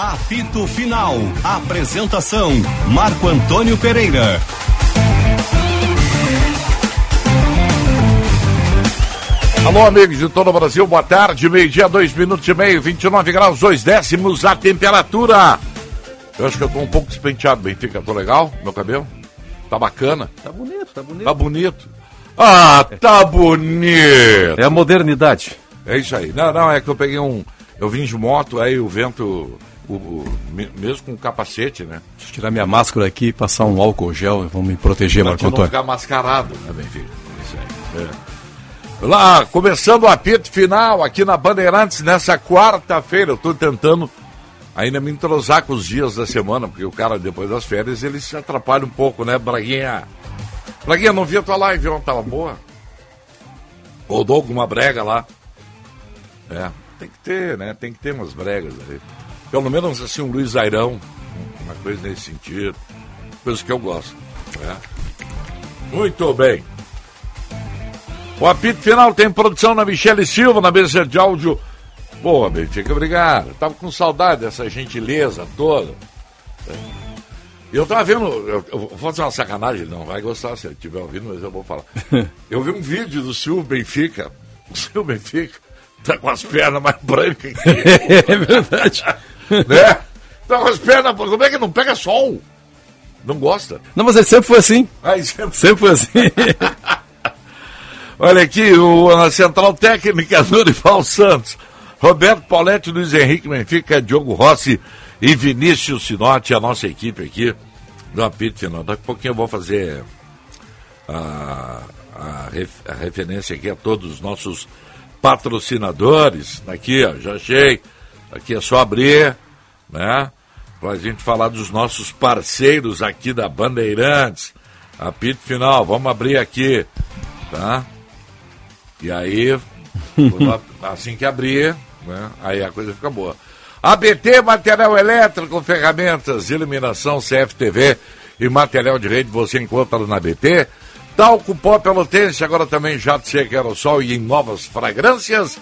Apito Final. Apresentação: Marco Antônio Pereira. Alô, amigos de todo o Brasil, boa tarde. Meio-dia, dois minutos e meio, 29 graus, dois décimos a temperatura. Eu acho que eu tô um pouco despenteado, Benfica. Tô legal? Meu cabelo? Tá bacana? Tá bonito, tá bonito. Tá bonito. Ah, tá bonito. É a modernidade. É isso aí. Não, não, é que eu peguei um. Eu vim de moto, aí o vento. O, o, mesmo com capacete, né? Deixa eu tirar minha máscara aqui e passar um álcool gel. Vamos me proteger, Marco não Antônio. ficar mascarado, né, Benfica? Isso aí. É. Lá, começando o apito final aqui na Bandeirantes nessa quarta-feira. Eu tô tentando ainda me entrosar com os dias da semana, porque o cara, depois das férias, ele se atrapalha um pouco, né, Braguinha? Braguinha, não vi a tua live ontem, tava boa? Rodou alguma brega lá? É, tem que ter, né? Tem que ter umas bregas aí. Pelo menos assim, um Luiz Airão, uma coisa nesse sentido. Coisa que eu gosto. Né? Muito bem. O apito final tem produção na Michele Silva, na mesa de áudio. Boa, Benfica, obrigado. Tava com saudade dessa gentileza toda. Eu tava vendo, eu, eu vou fazer uma sacanagem, não vai gostar se ele estiver ouvindo, mas eu vou falar. Eu vi um vídeo do Silvio Benfica, o Silvio Benfica tá com as pernas mais brancas que É verdade. né? Com as pernas, como é que não pega sol? Não gosta? Não, mas ele sempre foi assim. Aí sempre Sempre foi assim. Olha aqui, o, a Central Técnica Dorival Santos, Roberto Pauletti, Luiz Henrique Benfica, Diogo Rossi e Vinícius Sinotti, a nossa equipe aqui do apito final. Daqui a pouquinho eu vou fazer a, a, ref, a referência aqui a todos os nossos patrocinadores. Aqui, ó, já achei. Aqui é só abrir, né? Pra gente falar dos nossos parceiros aqui da Bandeirantes. Apito final, vamos abrir aqui, tá? E aí, assim que abrir, né, aí a coisa fica boa. ABT, material elétrico, ferramentas, iluminação, CFTV e material de rede você encontra na ABT. Talco Pó Pelotense, agora também jato seco aerossol e em novas fragrâncias.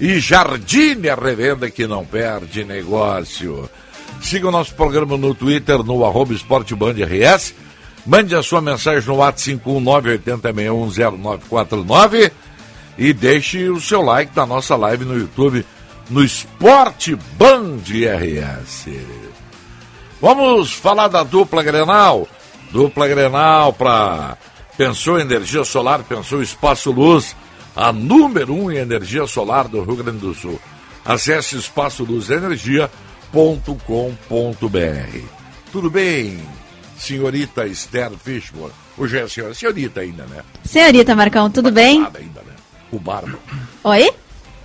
E Jardine, a revenda que não perde negócio. Siga o nosso programa no Twitter, no arroba esportebandrs. Mande a sua mensagem no WhatsApp 51980610949 e deixe o seu like na nossa live no YouTube, no Esporte Band RS. Vamos falar da dupla Grenal. Dupla Grenal para pensou energia solar, pensou Espaço Luz, a número um em energia solar do Rio Grande do Sul. Acesse espaçoluzenergia.com.br. Tudo bem, senhorita Esther Fishmore? Hoje é a senhora, senhorita ainda, né? Senhorita Marcão, tudo bem? Ainda, né? O Barba. Oi?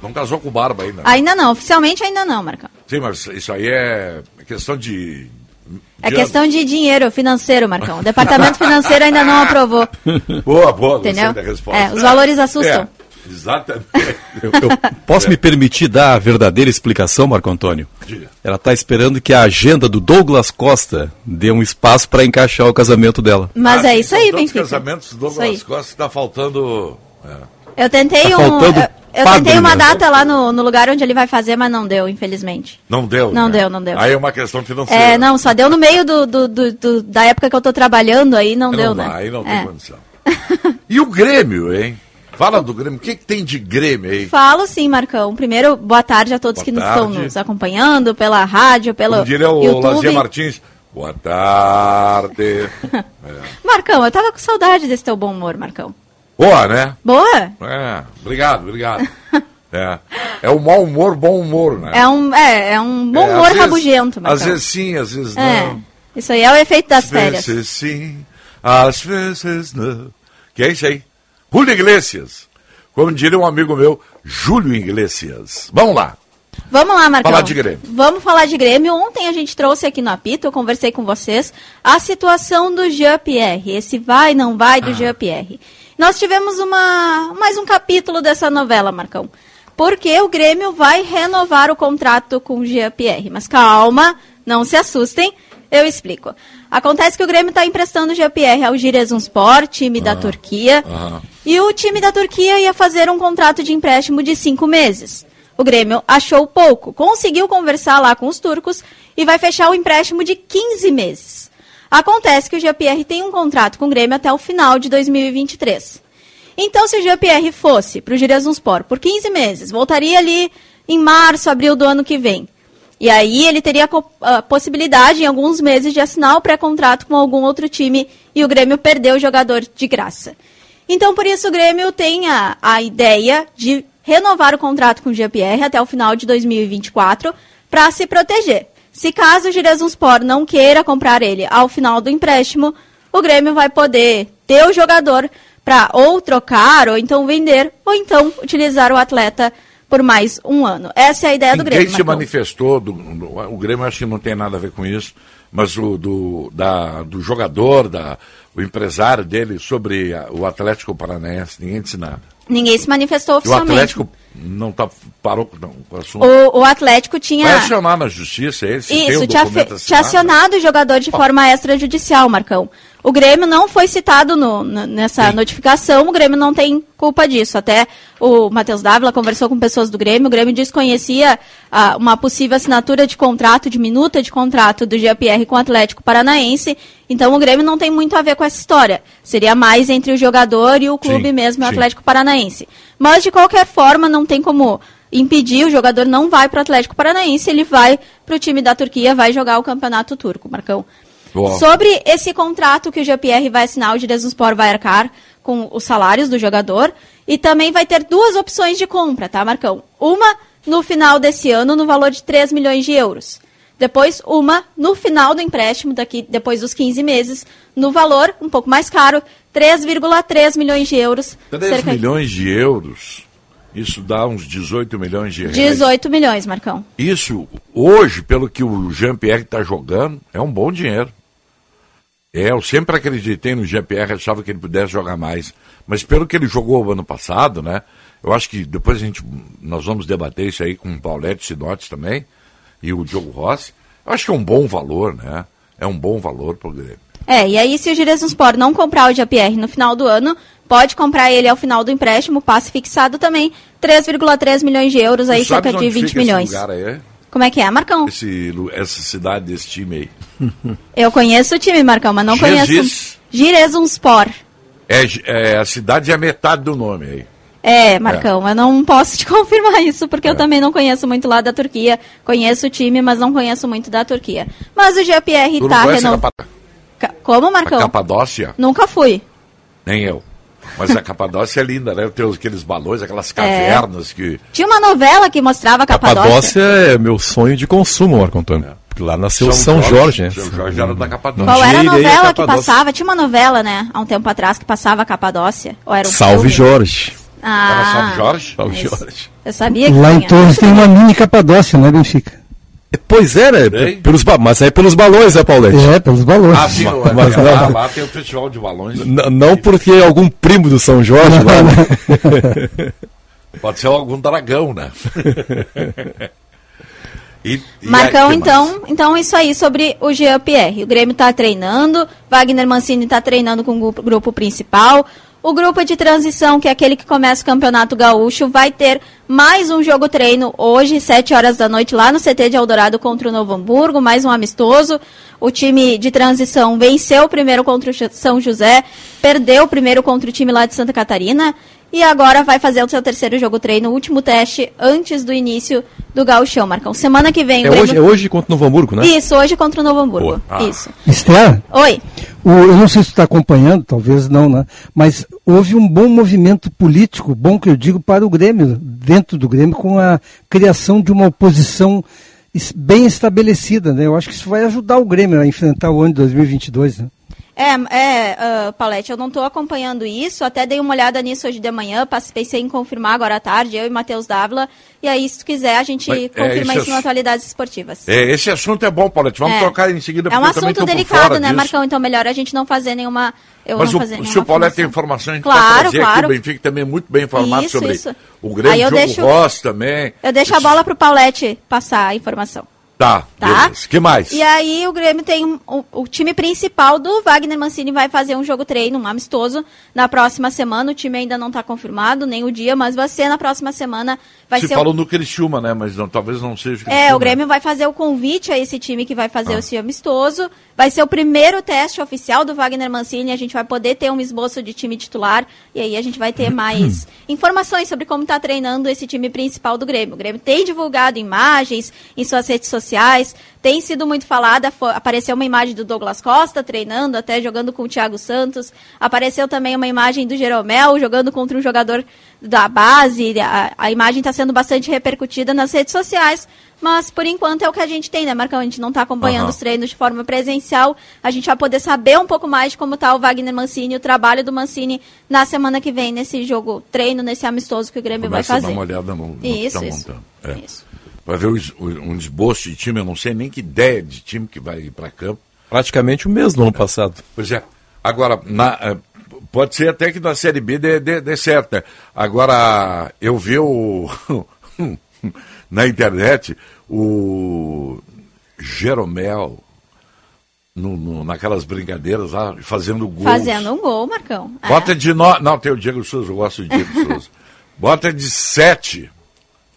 Não casou com o Barba ainda. Né? Ainda não, oficialmente ainda não, Marcão. Sim, mas isso aí é questão de. É questão de dinheiro financeiro, Marcão. O departamento financeiro ainda não aprovou. Boa, boa, Entendeu? gostei da resposta. É, os valores assustam. É, exatamente. Eu, eu posso me permitir dar a verdadeira explicação, Marco Antônio? Diga. Ela está esperando que a agenda do Douglas Costa dê um espaço para encaixar o casamento dela. Mas Ah, é isso aí, Benfica. casamentos do. Douglas Costa que tá faltando. é. Eu tentei Tá um. Eu, eu tentei uma data lá no, no lugar onde ele vai fazer, mas não deu, infelizmente. Não deu. Não né? deu, não deu. Aí é uma questão financeira. É, não, só deu no meio do, do- do- do- da época que eu tô trabalhando aí, não, Não deu, dá, né? Aí não tem É. condição. E o Grêmio, hein? Fala do Grêmio. O que, que tem de Grêmio aí? Falo sim, Marcão. Primeiro, boa tarde a todos Boa que nos tarde. estão nos acompanhando pela rádio, pelo Como diria o YouTube. Lazier Martins. Boa tarde. é. Marcão, eu tava com saudade desse teu bom humor, Marcão. Boa, né? Boa? É, obrigado, obrigado. É, é o mau humor, bom humor, né? É um, é, é um bom É, humor às vezes- rabugento, Marcão. Às vezes sim, às vezes É, não. isso aí é o efeito das Às férias. vezes sim, às vezes não. Que é isso aí? Julio Iglesias. Como diria um amigo meu, Júlio Iglesias. Vamos lá. Vamos lá, Marcão. Falar de Grêmio. Vamos falar de Grêmio. Ontem a gente trouxe aqui no apito, eu conversei com vocês, a situação do Jean-Pierre. Esse vai, não vai Ah. do Jean-Pierre. Nós tivemos uma, mais um capítulo dessa novela, Marcão. Porque o Grêmio vai renovar o contrato com o Jean-Pierre. Mas calma, não se assustem, eu explico. Acontece que o Grêmio está emprestando o Jean-Pierre ao Giresunspor, time da Turquia. aham. E o time da Turquia ia fazer um contrato de empréstimo de cinco meses. O Grêmio achou pouco, conseguiu conversar lá com os turcos e vai fechar o empréstimo de 15 meses. Acontece que o GPR tem um contrato com o Grêmio até o final de 2023. Então, se o GPR fosse para o Giresunspor por 15 meses, voltaria ali em março, abril do ano que vem. E aí ele teria a possibilidade, em alguns meses, de assinar o pré-contrato com algum outro time e o Grêmio perdeu o jogador de graça. Então, por isso, o Grêmio tem a, a ideia de renovar o contrato com o GPR até o final de 2024 para se proteger. Se caso o Giresunspor não queira comprar ele ao final do empréstimo, o Grêmio vai poder ter o jogador para ou trocar, ou então vender, ou então utilizar o atleta por mais um ano. Essa é a ideia Ninguém do Grêmio. Quem se manifestou, do, do, o Grêmio acho que não tem nada a ver com isso, mas o do, da, do jogador, da, o empresário dele sobre a, o Atlético Paranaense, ninguém disse nada. Ninguém se manifestou oficialmente. E o Atlético não tá, parou não, com o assunto. O, o Atlético tinha. Vai acionar na justiça esse? Isso, tinha, tinha acionado o jogador de forma extrajudicial, Marcão. O Grêmio não foi citado no, nessa Sim. notificação, o Grêmio não tem culpa disso. Até o Matheus Dávila conversou com pessoas do Grêmio, o Grêmio desconhecia ah, uma possível assinatura de contrato, de minuta de contrato do GPR com o Atlético Paranaense. Então o Grêmio não tem muito a ver com essa história. Seria mais entre o jogador e o clube sim, mesmo, o Atlético Paranaense. Mas de qualquer forma, não tem como impedir, o jogador não vai para o Atlético Paranaense, ele vai para o time da Turquia, vai jogar o campeonato turco, Marcão. Sobre esse contrato que o GPR vai assinar, o Giresunspor vai arcar com os salários do jogador e também vai ter duas opções de compra, tá, Marcão? Uma no final desse ano no valor de 3 milhões de euros. Depois, uma no final do empréstimo, daqui depois dos 15 meses, no valor um pouco mais caro, 3,3 milhões de euros. 3 cerca... milhões de euros? Isso dá uns 18 milhões de reais. 18 milhões, Marcão. Isso, hoje, pelo que o Jean-Pierre está jogando, é um bom dinheiro. É, eu sempre acreditei no GPR, achava que ele pudesse jogar mais. Mas pelo que ele jogou ano passado, né? Eu acho que depois a gente, nós vamos debater isso aí com o Paulette Sinotes também e o Diogo Rossi. Eu acho que é um bom valor, né? É um bom valor para o Grêmio. É, e aí se o Giresunspor não comprar o GPR no final do ano, pode comprar ele ao final do empréstimo, passe fixado também, 3,3 milhões de euros, aí cerca de 20 milhões. Esse lugar aí? Como é que é, Marcão? Esse, essa cidade desse time aí. Eu conheço o time, Marcão, mas não Jesus. conheço. Giresunspor. É, é, a cidade é metade do nome aí. É, Marcão, é. eu não posso te confirmar isso, porque é. eu também não conheço muito lá da Turquia. Conheço o time, mas não conheço muito da Turquia. Mas o GPR está renovando. Como, Marcão? A Capadócia? Nunca fui. Nem eu. Mas a Capadócia é linda, né? Tem aqueles balões, aquelas é. cavernas é. que. Tinha uma novela que mostrava a Capadócia. Capadócia é meu sonho de consumo, Marco Antônio. É. Porque lá nasceu São, São Jorge, né? São Jorge era da Capadócia. Qual era a novela a que passava? Tinha uma novela, né? Há um tempo atrás que passava a Capadócia. Ou era um Salve filme? Jorge. Ah, era Salve Jorge? Salve Jorge. Eu sabia que Lá tinha. em Torres tem uma mini Capadócia, né, Benfica? Pois é, né? Pelos, mas é pelos balões, né, Paulete? É, pelos balões. Ah, sim, mas, mas, não, lá, lá tem o festival de balões. Não porque é algum primo do São Jorge lá, né? Pode ser algum dragão, né? E, e Marcão, então, então isso aí sobre o GPR. O Grêmio está treinando, Wagner Mancini está treinando com o grupo principal. O grupo de transição, que é aquele que começa o Campeonato Gaúcho, vai ter mais um jogo treino hoje, 7 horas da noite, lá no CT de Eldorado contra o Novo Hamburgo, mais um amistoso. O time de transição venceu o primeiro contra o São José, perdeu o primeiro contra o time lá de Santa Catarina e agora vai fazer o seu terceiro jogo treino, o último teste antes do início do Gauchão, Marcão. Semana que vem. É, Grêmio... hoje, é hoje contra o Novo Hamburgo, né? Isso, hoje contra o Novo Hamburgo. Ah. Isso. Esther? Oi. O, eu não sei se está acompanhando, talvez não, né? Mas houve um bom movimento político, bom que eu digo, para o Grêmio, dentro do Grêmio, com a criação de uma oposição bem estabelecida, né? Eu acho que isso vai ajudar o Grêmio a enfrentar o ano de 2022, né? É, é uh, Paulette, eu não estou acompanhando isso, até dei uma olhada nisso hoje de manhã, pensei em confirmar agora à tarde, eu e Matheus Dávila, e aí, se tu quiser, a gente Mas, é, confirma é, isso no Atualidades Esportivas. É, esse assunto é bom, Paulette, vamos é. tocar em seguida. É um assunto delicado, né, disso. Marcão? Então, melhor a gente não fazer nenhuma... Eu Mas não o, fazer se o Paulette tem informação, a gente claro, trazer claro. aqui, o Benfica também é muito bem informado isso, sobre isso. o grande jogo deixo, Ross também. Eu deixo Esse... a bola para o Paulette passar a informação. Tá, tá? Beleza. que mais? E aí o Grêmio tem um- o, o time principal do Wagner Mancini vai fazer um jogo treino, um amistoso, na próxima semana. O time ainda não está confirmado, nem o dia, mas vai ser na próxima semana. Vai Se ser o- falou no Criciúma, né? Mas não, talvez não seja o É, o Grêmio vai fazer o convite a esse time que vai fazer Ah. esse amistoso. Vai ser o primeiro teste oficial do Wagner Mancini. A gente vai poder ter um esboço de time titular. E aí a gente vai ter mais informações sobre como está treinando esse time principal do Grêmio. O Grêmio tem divulgado imagens em suas redes sociais. Tem sido muito falada. fo- Apareceu uma imagem do Douglas Costa treinando, até jogando com o Thiago Santos. Apareceu também uma imagem do Jeromel jogando contra um jogador da base. A, a imagem está sendo bastante repercutida nas redes sociais. Mas por enquanto é o que a gente tem, né, Marcão? A gente não está acompanhando Aham. os treinos de forma presencial. A gente vai poder saber um pouco mais de como está o Wagner Mancini, o trabalho do Mancini na semana que vem, nesse jogo treino, nesse amistoso que o Grêmio Começa vai a dar fazer. uma olhada no, no que Isso, tá isso. montando. É. Isso. Vai ver um esboço de time, eu não sei nem que ideia de time que vai ir para campo. Praticamente o mesmo no ano passado. Pois é. Agora, na, eh, pode ser até que na Série B dê, dê, dê certo. né? Agora, eu vi o, na internet o Jeromel no, no- naquelas brincadeiras lá, fazendo gols. Fazendo um gol, Marcão. É. Bota de no... Não, tem o Diego Souza, eu gosto do Diego Souza. Bota de sete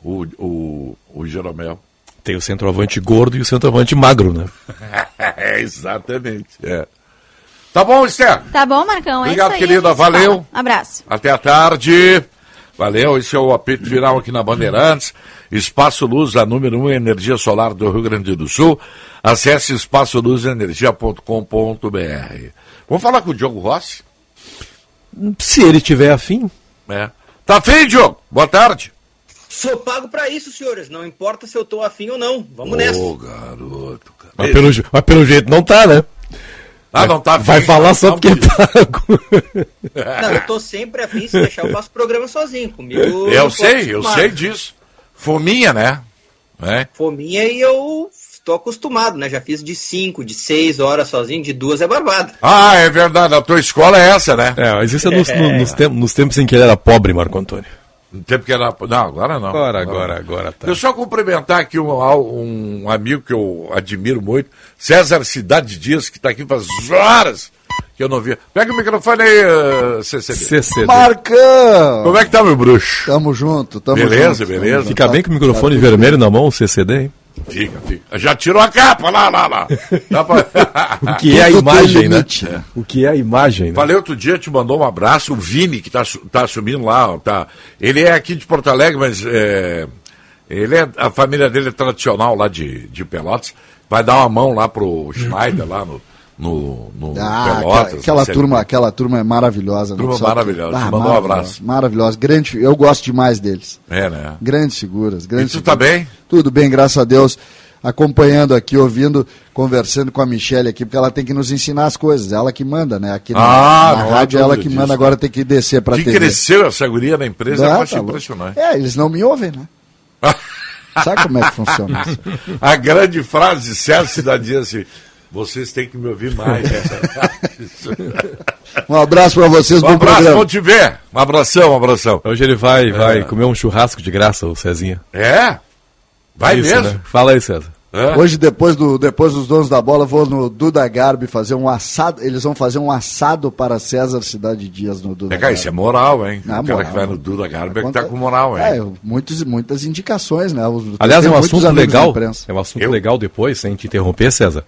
o, o, o Jeromel. Tem o centroavante gordo e o centroavante magro, né? É, exatamente. É. Tá bom, Esther? Tá bom, Marcão? Obrigado, é isso aí, querida, valeu. fala. Abraço. Até a tarde. Valeu, esse é o apito final aqui na Bandeirantes. Espaço Luz, a número 1 um, energia solar do Rio Grande do Sul. Acesse espaçoluzenergia.com.br. Vamos falar com o Diogo Rossi? Se ele tiver afim. É. Tá feio, Diogo? Boa tarde. Sou pago pra isso, senhores. Não importa se eu tô afim ou não. Vamos nessa. Ô, garoto, cara. Mas pelo, mas pelo jeito não tá, né? Ah, não tá Vai afim, falar não, só não, porque é pago. Não, eu tô sempre afim. Se deixar, eu faço programa sozinho. Comigo. Eu sei, eu sei disso. Fominha, né? É. Fominha e eu tô acostumado, né? Já fiz de 5, de 6 horas sozinho, de duas é barbada. Ah, é verdade. A tua escola é essa, né? É, mas isso é nos, no- nos, tempos, nos tempos em que ele era pobre, Marco Antônio. No tempo que era. Não, agora não. Agora, agora, agora tá. Deixa eu só cumprimentar aqui um, um amigo que eu admiro muito, César Cidade Dias, que está aqui faz horas que eu não vi. Pega o microfone aí, uh, CCD. CCD. Marcão! Como é que tá, meu bruxo? Tamo junto, tamo Beleza, junto. beleza. Tamo Fica bem com o microfone vermelho na mão, o CCD, hein? Fica, fica. Já tirou a capa, lá, lá, lá. Pra... O que é a imagem, né? limite. O que é a imagem, né? Falei outro dia, te mandou um abraço, o Vini, que tá, tá assumindo lá, tá. Ele é aqui de Porto Alegre, mas é, ele é, a família dele é tradicional lá de, de Pelotas. Vai dar uma mão lá pro Schneider, lá no, no, no Ah, Pelotas. aquela, aquela turma, aquela turma é maravilhosa. né? Turma que- maravilhosa. Ah, Mandou um abraço. Maravilhosa. Grande, eu gosto demais deles. É, né? Grandes figuras. Grandes E tu tá figuras. bem? Tudo bem, graças a Deus. Acompanhando aqui, ouvindo, conversando com a Michelle aqui, porque ela tem que nos ensinar as coisas. Ela que manda, né? Aqui na, Ah, na não rádio, ela que disso, manda, né? agora tem que descer pra Que TV. cresceu essa guria na empresa, eu Ah, acho tá impressionante. É, eles não me ouvem, né? Sabe como é que funciona isso? A grande frase de César Cidadinha assim, vocês têm que me ouvir mais. Um abraço pra vocês, um bom abraço, programa. vamos te ver. Um abração, um abração. Hoje ele vai, vai comer um churrasco de graça, o Cezinha. É? Vai Isso, mesmo? né? Fala aí, César. É? Hoje, depois, do, depois dos donos da bola, vou no Duda Garbi fazer um assado. Eles vão fazer um assado para César Cidade Dias no Duda É, cara, isso é moral, hein? Ah, o cara moral. que vai no Duda Garbi é que tá com moral, hein? É, muitos, muitas indicações, né? Os- Aliás, é um assunto na legal. imprensa. É um assunto Eu? legal depois, sem te interromper, César.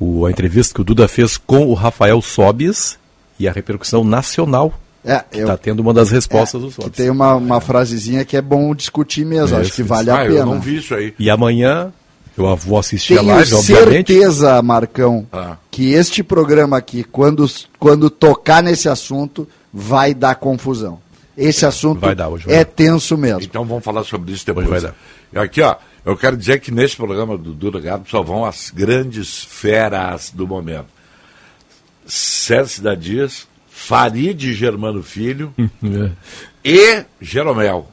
O, a entrevista que o Duda fez com o Rafael Sobis e a repercussão nacional. É, Que eu, tá tendo uma das respostas do que Sobis. tem uma, uma frasezinha que é bom discutir mesmo. É, acho que isso, vale ah, a eu pena. não vi isso aí. E amanhã eu vou assistir a Tenho live, obviamente. certeza, Marcão, Ah. que este programa aqui, quando, quando tocar nesse assunto, vai dar confusão. Esse assunto Vai dar, hoje vai é dar. tenso mesmo. Então vamos falar sobre isso depois. Hoje vai E Aqui, ó, eu quero dizer que nesse programa do Duda Garbi só vão as grandes feras do momento. Sérgio Cidadias, Farid Germano Filho É. e Jeromel.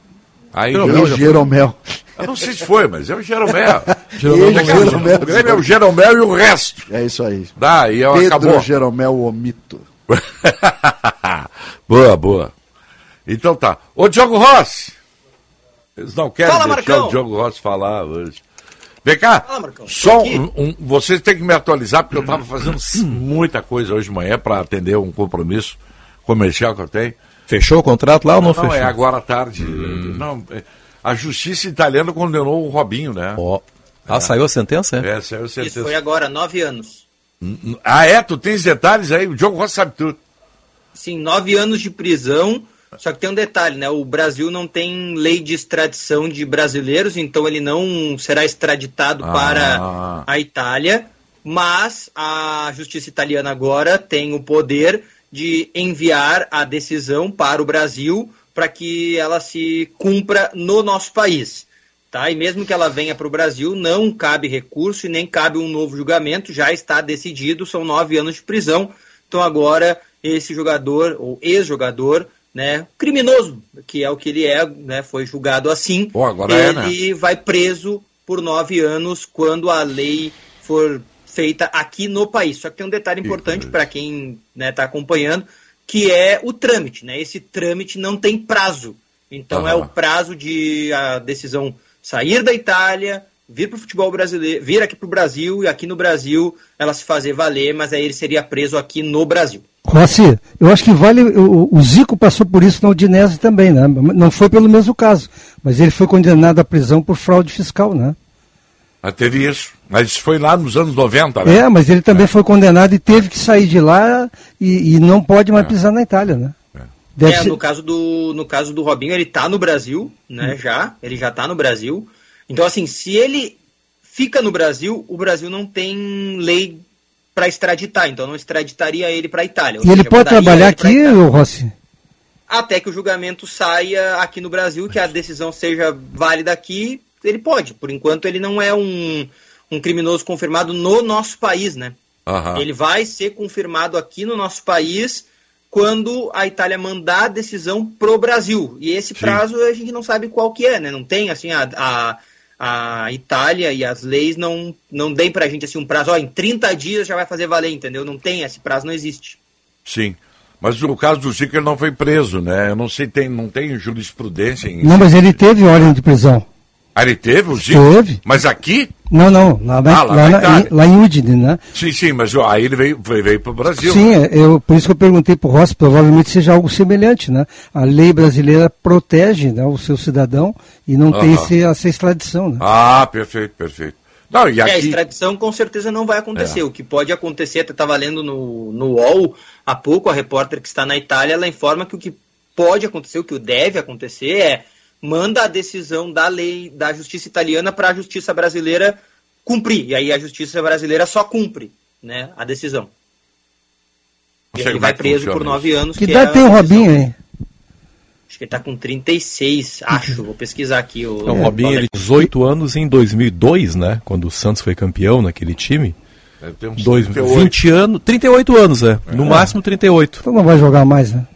Aí, Jeromel Jeromel. Eu não sei se foi, mas é o Jeromel. Jeromel E Daqui a- Jeromel. O Grêmio é o Jeromel e o resto. É isso aí. Dá, e eu Pedro acabou. Jeromel o Mito. boa, boa. Então tá. Ô, Diogo Rossi. Eles não querem Fala, deixar Marcão. o Diogo Rossi falar hoje. Vem cá, Fala, Marcão. só um, um- vocês têm que me atualizar, porque eu estava fazendo muita coisa hoje de manhã para atender um compromisso comercial que eu tenho. Fechou o contrato lá ou não, Não, fechou? é agora à tarde. Não, é- a justiça italiana condenou o Robinho, né? Ó. Ah, saiu a sentença? É? É, saiu Isso certeza. foi agora, nove anos. Ah, é? Tu tens detalhes aí? O Diogo Rossi sabe tudo. Sim, nove anos de prisão. Só que tem um detalhe, né? O Brasil não tem lei de extradição de brasileiros, então ele não será extraditado Ah. para a Itália. Mas a justiça italiana agora tem o poder de enviar a decisão para o Brasil para que ela se cumpra no nosso país. Tá? E mesmo que ela venha para o Brasil, não cabe recurso e nem cabe um novo julgamento, já está decidido, são nove anos de prisão. Então agora esse jogador, ou ex-jogador, né, criminoso, que é o que ele é, né, foi julgado assim, Pô, agora é, ele vai preso por nove anos quando a lei for feita aqui no país. Só que tem um detalhe importante para quem está acompanhando, que é o trâmite. Né? Esse trâmite não tem prazo. Então é o prazo de a decisão sair da Itália, vir para o futebol brasileiro, vir aqui para o Brasil e aqui no Brasil ela se fazer valer, mas aí ele seria preso aqui no Brasil. Rossi, eu acho que vale. O, o Zico passou por isso na Udinese também, né? Não foi pelo mesmo caso, mas ele foi condenado à prisão por fraude fiscal, né? Ah, teve isso. Mas isso foi lá nos anos 90, né? É, mas ele também foi condenado e teve que sair de lá e, e não pode mais pisar na Itália, né? Deve É, ser- no caso do no caso do Robinho, ele tá no Brasil, né, já, ele já tá no Brasil. Então assim, se ele fica no Brasil, o Brasil não tem lei para extraditar, então não extraditaria ele para Itália. ou E ele seja, pode mandaria trabalhar ele aqui, Itália. Rossi? até que o julgamento saia aqui no Brasil, que a decisão seja válida aqui, ele pode. Por enquanto ele não é um um criminoso confirmado no nosso país, né? Aham. Ele vai ser confirmado aqui no nosso país quando a Itália mandar a decisão pro Brasil. E esse Sim. prazo a gente não sabe qual que é, né? Não tem assim a, a, a Itália e as leis não não deem pra gente assim um prazo, ó, em 30 dias já vai fazer valer, entendeu? Não tem, esse prazo não existe. Sim. Mas no caso do Zico, ele não foi preso, né? Eu não sei, tem, não tem jurisprudência em. Não, mas ele teve ordem de prisão. Ah, ele teve o Zico? Teve. Mas aqui? Não, não, lá, na- Ah, lá lá na em, lá em Udine, né? Sim, sim, mas ó, aí ele veio, veio, veio para o Brasil. Sim, é, eu, por isso que eu perguntei para o Rossi, provavelmente seja algo semelhante, né? A lei brasileira protege né, o seu cidadão e não tem Aham. esse, essa extradição, né? Ah, perfeito, perfeito. Não, e É, a aqui. extradição com certeza não vai acontecer. É. O que pode acontecer, até estava lendo no, no UOL há pouco, a repórter que está na Itália, ela informa que o que pode acontecer, o que deve acontecer é manda a decisão da lei da justiça italiana para a justiça brasileira cumprir. E aí a justiça brasileira só cumpre né, a decisão. E ele vai é preso funciona por nove anos. Que é idade a tem o. Robinho aí? Acho que ele está com 36, acho. Vou pesquisar aqui. O, Então, o Robinho, ele 18 anos em 2002, né? Quando o Santos foi campeão naquele time. Deve ter uns Dois, 38. 20 anos, 38 anos, é. No máximo 38. Então não vai jogar mais, né?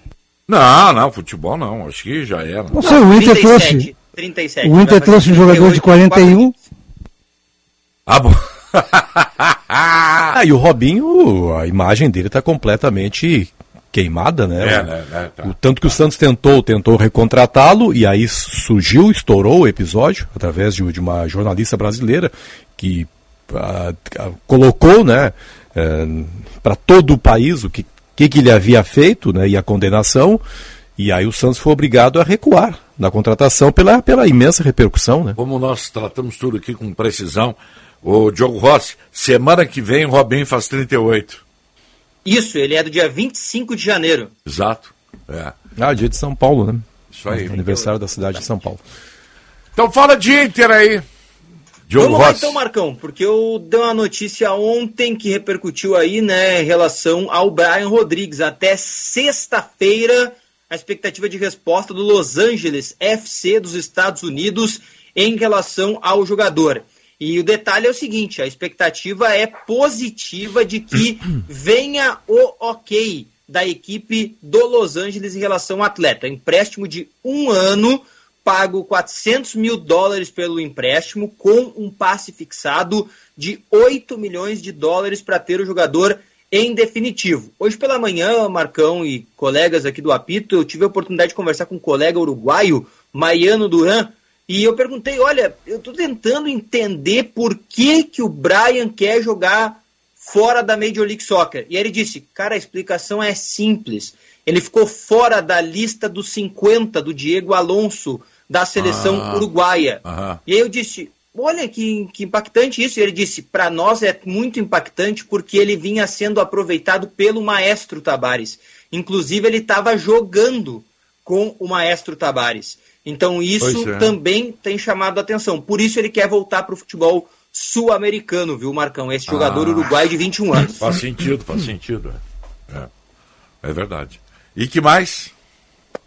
Não, não, futebol não. Acho que já era. Não sei, o Inter 37, trouxe. 37, O Inter trouxe um jogador de 38, 41. Ah, bom. Ah, e o Robinho, a imagem dele tá completamente queimada, né? É, né, né, tá. O tanto que o Santos tentou, tentou recontratá-lo, e aí surgiu, estourou o episódio, através de, de uma jornalista brasileira que ah, colocou, né, para todo o país o que, que, que ele havia feito, né, e a condenação, e aí o Santos foi obrigado a recuar na contratação pela, pela imensa repercussão, né? Como nós tratamos tudo aqui com precisão, o Diogo Rossi, semana que vem o Robinho faz 38. Isso, ele é do dia 25 de janeiro. Exato. É, Ah, dia de São Paulo, né? isso aí. Aniversário da cidade de São Paulo. Então fala de Inter aí. Diogo Vamos lá então, Marcão, porque eu dei uma notícia ontem que repercutiu aí, né, em relação ao Brian Rodrigues. Até sexta-feira, a expectativa de resposta do Los Angeles FC dos Estados Unidos em relação ao jogador. E o detalhe é o seguinte: a expectativa é positiva de que venha o ok da equipe do Los Angeles em relação ao atleta. Empréstimo de um ano, pago 400 mil dólares pelo empréstimo, com um passe fixado de 8 milhões de dólares para ter o jogador em definitivo. Hoje pela manhã, Marcão e colegas aqui do Apito, eu tive a oportunidade de conversar com um colega uruguaio, Maiano Duran, E eu perguntei, olha, eu estou tentando entender por que, que o Brian quer jogar fora da Major League Soccer. E ele disse, cara, a explicação é simples. Ele ficou fora da lista dos 50 do Diego Alonso, da seleção Ah. uruguaia. Aham. E aí eu disse, olha que, que impactante isso. E ele disse, para nós é muito impactante porque ele vinha sendo aproveitado pelo maestro Tabares. Inclusive ele estava jogando com o maestro Tabares. Então isso é. também tem chamado a atenção. Por isso ele quer voltar para o futebol sul-americano, viu, Marcão? Esse jogador Ah. uruguaio de 21 anos. Faz sentido, faz sentido. É. É. É verdade. E que mais?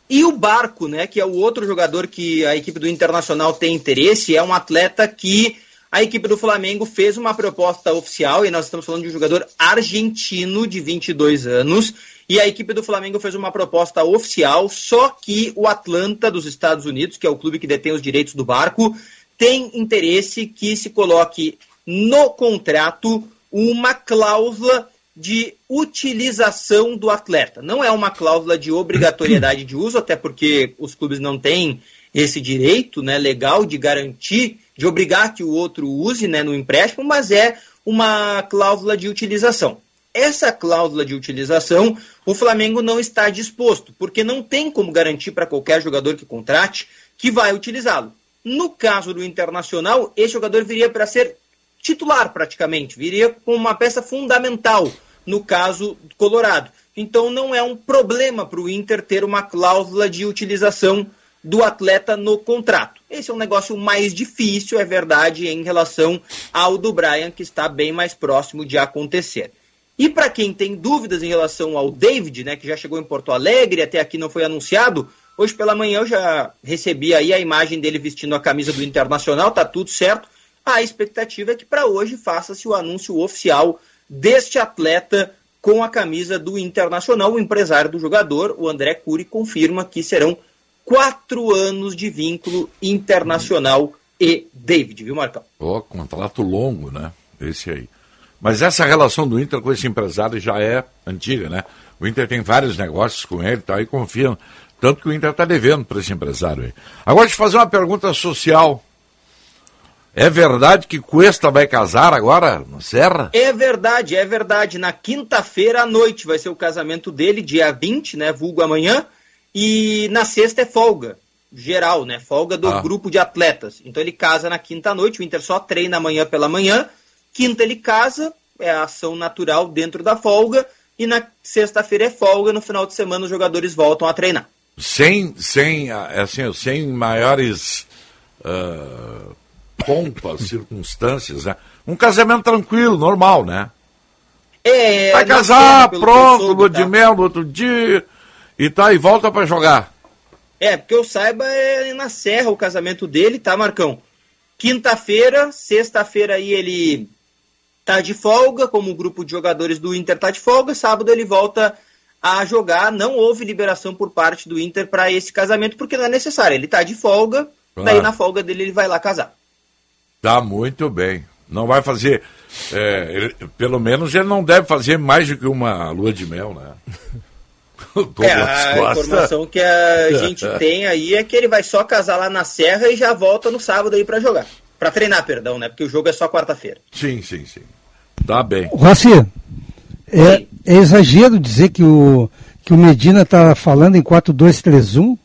E o Barco, né, que é o outro jogador que a equipe do Internacional tem interesse, é um atleta que a equipe do Flamengo fez uma proposta oficial, e nós estamos falando de um jogador argentino de 22 anos, e a equipe do Flamengo fez uma proposta oficial, só que o Atlanta dos Estados Unidos, que é o clube que detém os direitos do Barco, tem interesse que se coloque no contrato uma cláusula de utilização do atleta. Não é uma cláusula de obrigatoriedade de uso, até porque os clubes não têm esse direito né, legal de garantir, de obrigar que o outro use né, no empréstimo, mas é uma cláusula de utilização. Essa cláusula de utilização, o Flamengo não está disposto, porque não tem como garantir para qualquer jogador que contrate que vai utilizá-lo. No caso do Internacional, esse jogador viria para ser titular praticamente, viria como uma peça fundamental no caso do Colorado. Então não é um problema para o Inter ter uma cláusula de utilização do atleta no contrato. Esse é um negócio mais difícil, é verdade, em relação ao do Brian, que está bem mais próximo de acontecer. E para quem tem dúvidas em relação ao David, né, que já chegou em Porto Alegre, até aqui não foi anunciado, hoje pela manhã eu já recebi aí a imagem dele vestindo a camisa do Internacional, tá tudo certo. A expectativa é que para hoje faça-se o anúncio oficial deste atleta com a camisa do Internacional. O empresário do jogador, o André Cury, confirma que serão quatro anos de vínculo internacional e David, viu, Marcão? Ó, contrato longo, né? Esse aí. Mas essa relação do Inter com esse empresário já é antiga, né? O Inter tem vários negócios com ele, tá aí confiando. Tanto que o Inter está devendo para esse empresário aí. Agora, deixa eu fazer uma pergunta social. É verdade que Cuesta vai casar agora no Serra? É verdade, é verdade. Na quinta-feira à noite vai ser o casamento dele, dia 20, né? Vulgo amanhã. E na sexta é folga, geral, né? Folga do Ah. grupo de atletas. Então ele casa na quinta noite, o Inter só treina amanhã pela manhã. Quinta ele casa, é a ação natural dentro da folga. E na sexta-feira é folga, no final de semana os jogadores voltam a treinar. Sem, sem, ah, assim, sem maiores ah, pompas, circunstâncias, né? Um casamento tranquilo, normal, né? É, Vai casar, pronto, lua de mel no outro dia, e tá, e volta para jogar. É, porque eu saiba é na Serra o casamento dele, tá, Marcão? Quinta-feira, sexta-feira aí ele tá de folga, como o grupo de jogadores do Inter tá de folga, sábado ele volta a jogar. Não houve liberação por parte do Inter para esse casamento, porque não é necessário. Ele tá de folga, daí Claro. na folga dele ele vai lá casar. Tá muito bem. Não vai fazer. é, ele- pelo menos ele não deve fazer mais do que uma lua de mel, né? É, a Costa. informação que a gente tem aí é que ele vai só casar lá na Serra e já volta no sábado aí para jogar. Para treinar, perdão, né? Porque o jogo é só quarta-feira. Sim, sim, sim. Tá bem. Rossi, é, é exagero dizer que o, que o Medina está falando em 4-2-3-1?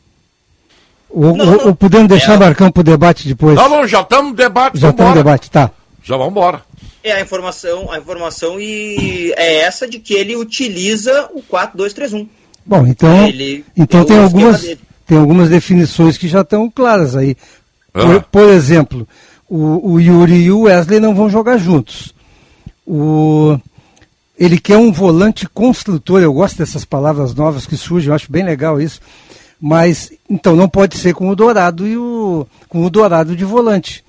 Ou, Não, ou- não. ou podemos deixar É. Marcão para o debate depois? Tá bom, já estamos no debate. Já está no debate, tá. Já vamos embora. É a informação, a informação e é essa de que ele utiliza o 4-2-3-1. Bom, então, Ele então tem algumas, tem algumas definições que já estão claras aí. Ah. Por, por exemplo, o, o Yuri e o Wesley não vão jogar juntos. O, ele quer um volante construtor, eu gosto dessas palavras novas que surgem, eu acho bem legal isso. Mas, então, não pode ser com o Dourado e o, com o Dourado de volante.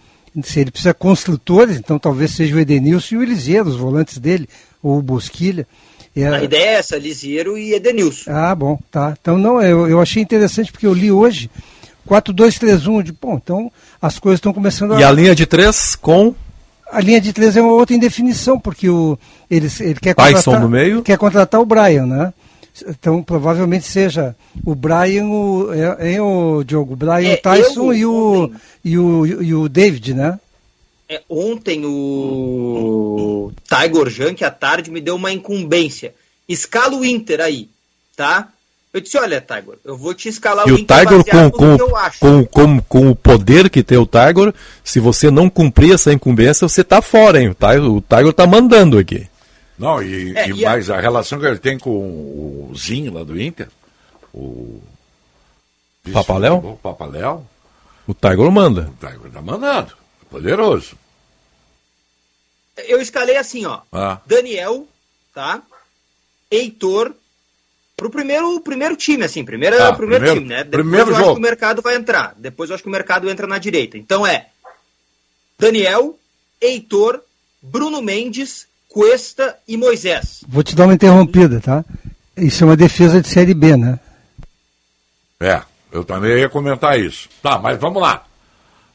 Se ele precisa de construtores, então talvez seja o Edenilson e o Eliseiro, os volantes dele, ou o Bosquilha. É, A ideia é essa, Lisieiro e Edenilson. ah, bom, tá. Então, não, eu, eu achei interessante porque eu li hoje 4-2-3-1, de bom, então as coisas estão começando E a linha de três com A linha de três é uma outra indefinição, porque o, ele, ele quer, Tyson contratar, no meio? quer contratar o Brian, né? Então, provavelmente seja o Brian, o, é, é o Diogo, o Brian É, o Tyson eu- e, o, ontem- e, o, e o David, né? É, ontem o Tiger Junk à tarde me deu uma incumbência. Escala o Inter aí, tá? Eu disse, olha, Tiger, eu vou te escalar E o Inter Tiger, com, no com, que eu acho. com, com, com o poder que tem o Tiger, se você não cumprir essa incumbência, você tá fora, hein? O Tiger, o Tiger tá mandando aqui. Não, e, É, e e a- mais a relação que ele tem com o Zinho lá do Inter, o. Papaléu? O Papaléu, O Tiger manda. o Tiger tá mandando. Poderoso. Eu escalei assim, ó. Ah. Daniel, tá? Heitor, pro primeiro, primeiro time, assim, primeiro, Ah, primeiro, primeiro- time, né? Depois primeiro eu acho jogo. que o mercado vai entrar. Depois eu acho que o mercado entra na direita. Então é Daniel, Heitor, Bruno Mendes, Cuesta e Moisés. Vou te dar uma interrompida, tá? Isso é uma defesa de Série B, né? É, eu também ia comentar isso. Tá, mas vamos lá.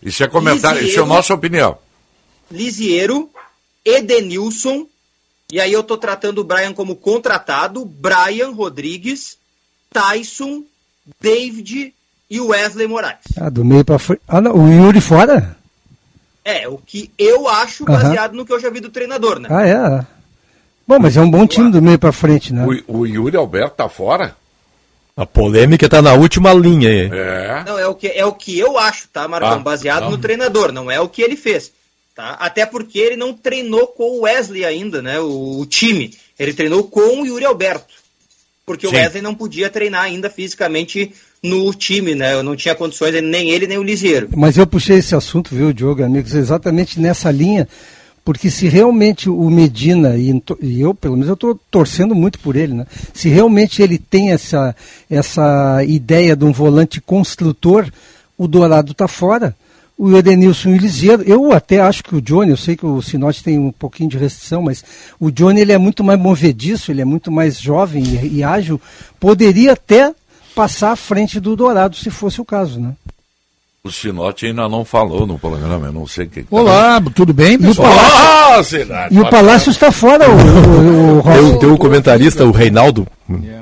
Isso é comentário, isso é a nossa opinião. Lisiero, Edenilson, e aí eu tô tratando o Brian como contratado, Brian Rodrigues, Tyson, David e Wesley Moraes. Ah, do meio pra frente. Ah, não, o Yuri fora? É, o que eu acho baseado no que eu já vi do treinador, né? Ah, é. Bom, mas é um bom time do meio pra frente, né? O, o Yuri Alberto tá fora? A polêmica tá na última linha aí. É. Não, é o que, é o que eu acho, tá, Marcão? Ah, baseado não. no treinador, não é o que ele fez. Tá? Até porque ele não treinou com o Wesley ainda, né? O, o time. Ele treinou com o Yuri Alberto. Porque Sim. o Wesley não podia treinar ainda fisicamente no time, né? Eu não tinha condições, nem ele, nem o Lisieiro. Mas eu puxei esse assunto, viu, Diogo, amigos, exatamente nessa linha, porque se realmente o Medina, e, e eu, pelo menos, eu estou torcendo muito por ele, né? Se realmente ele tem essa, essa ideia de um volante construtor, o Dourado está fora. O Edenilson e o Lisieiro, eu até acho que o Johnny, eu sei que o Sinote tem um pouquinho de restrição, mas o Johnny ele é muito mais movediço, ele é muito mais jovem e, e ágil, poderia até passar à frente do Dourado, se fosse o caso, né? O Sinote ainda não falou no programa, eu não sei o que. que tá- Olá, tudo bem, E o Sinote! E o Palácio está fora, o, o, o Tem, o- comentarista, o Reinaldo,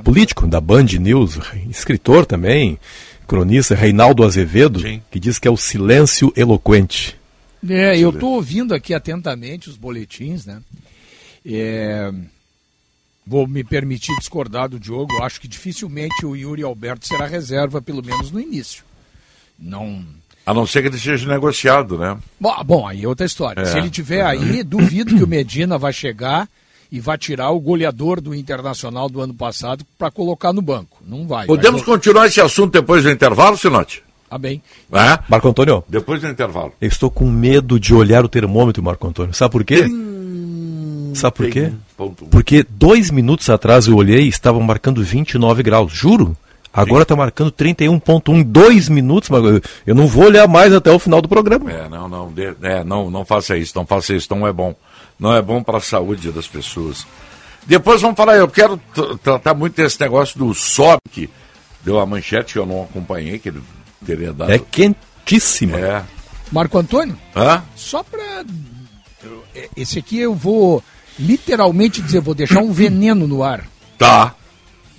político da Band News, escritor também, cronista, Reinaldo Azevedo, Sim. que diz que é o silêncio eloquente. É, eu estou ouvindo aqui atentamente os boletins, né? É, Vou me permitir discordar do Diogo. Acho que dificilmente o Yuri Alberto será reserva, pelo menos no início. Não. A não ser que ele seja negociado, né? Bom, bom, aí é outra história. É. Se ele tiver aí, duvido que o Medina vai chegar e vai tirar o goleador do Internacional do ano passado para colocar no banco. Não vai. Podemos vai... continuar esse assunto depois do intervalo, Sinote? Tá bem. É? Marco Antônio, Depois do intervalo. eu estou com medo de olhar o termômetro, Marco Antônio. Sabe por quê? Sabe por quê? Tem Porque dois minutos atrás eu olhei e estavam marcando 29 graus, juro. Agora está marcando 31.1, dois minutos, mas eu- não vou olhar mais até o final do programa. É, não, não, de- é, não, não faça isso, não faça isso, não é bom. Não é bom para a saúde das pessoas. Depois vamos falar, eu quero tratar muito desse negócio do SOB, que deu a manchete que eu não acompanhei, que ele teria dado. É quentíssima. É. Marco Antônio, Hã? só para. Esse aqui eu vou literalmente dizer, vou deixar um veneno no ar. Tá.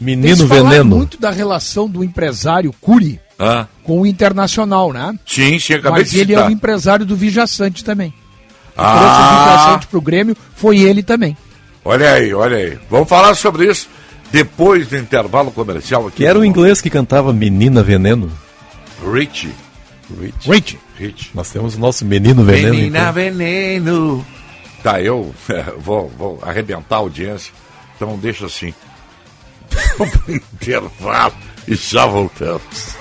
Menino veneno. muito da relação do empresário Cury Hã? com o Internacional, né? Sim, sim, acabei Mas de ele é citar. o empresário do Vijaçante também. O Ah. trouxe o Vijaçante pro Grêmio foi ele também. Olha aí, olha aí. Vamos falar sobre isso depois do intervalo comercial aqui. Que era o inglês que cantava Menina Veneno. Rich. Rich. Rich. Rich. Nós temos o nosso Menino Veneno. Menina então. veneno. Tá, eu é, vou, vou arrebentar a audiência. Então deixa assim. Vamos pro intervalo e já voltamos.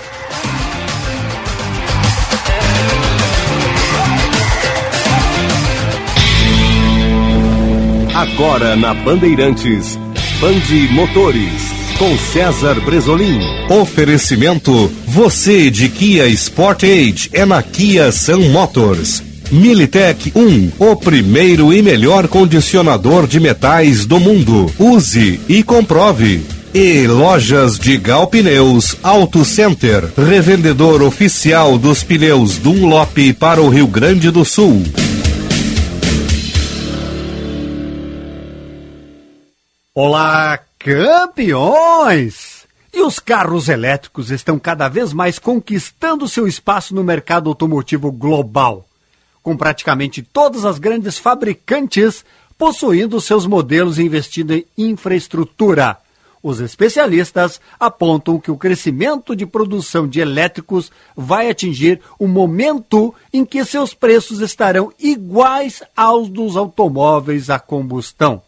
Agora na Bandeirantes, Bande Motores, com César Bresolim. Oferecimento: você de Kia Sportage é na Kia Sun Motors. Militech 1, o primeiro e melhor condicionador de metais do mundo. Use e comprove. E lojas de Gal Pneus Auto Center, revendedor oficial dos pneus Dunlop para o Rio Grande do Sul. Olá, Campeões! E os carros elétricos estão cada vez mais conquistando seu espaço no mercado automotivo global, com praticamente todas as grandes fabricantes possuindo seus modelos e investindo em infraestrutura. Os especialistas apontam que o crescimento de produção de elétricos vai atingir um momento em que seus preços estarão iguais aos dos automóveis a combustão.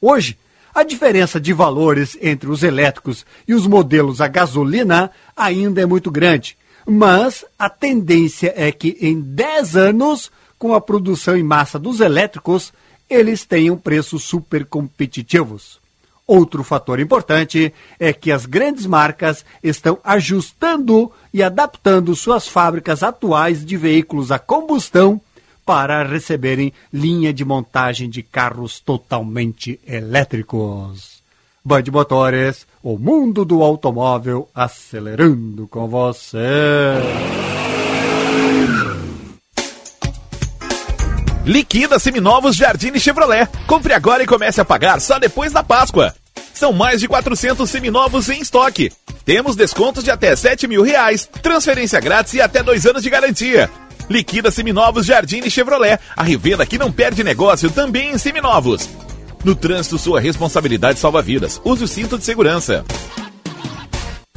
Hoje, a diferença de valores entre os elétricos e os modelos a gasolina ainda é muito grande, mas a tendência é que em 10 anos, com a produção em massa dos elétricos, eles tenham preços super competitivos. Outro fator importante é que as grandes marcas estão ajustando e adaptando suas fábricas atuais de veículos a combustão para receberem linha de montagem de carros totalmente elétricos. Band Motores, o mundo do automóvel acelerando com você. Liquida seminovos Jardine Chevrolet. Compre agora e comece a pagar só depois da Páscoa. São mais de 400 seminovos em estoque. Temos descontos de até 7 mil reais, transferência grátis e até dois anos de garantia. Liquida Seminovos Jardine Chevrolet. A revenda que não perde negócio também em seminovos. No trânsito, sua responsabilidade salva vidas. Use o cinto de segurança.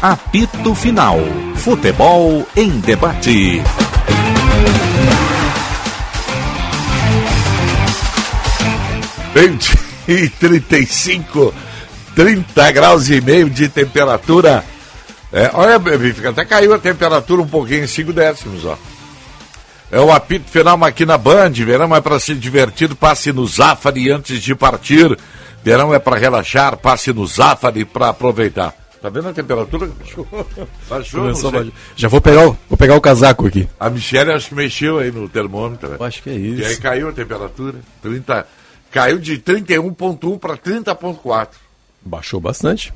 Apito Final. Futebol em debate. Vinte e 35, 30 graus e meio de temperatura. É, olha, até caiu a temperatura um pouquinho, 5 décimos, ó. É o apito final aqui na Band. Verão é para ser divertido, passe no Zafari antes de partir. Verão é para relaxar, passe no Zafari para aproveitar. Tá vendo a temperatura? Baixou. Começou Já vou pegar, o, vou pegar o casaco aqui. A Michelle acho que mexeu aí no termômetro. Eu acho que é isso. E aí caiu a temperatura. 30, caiu de 31,1 para 30,4. Baixou bastante.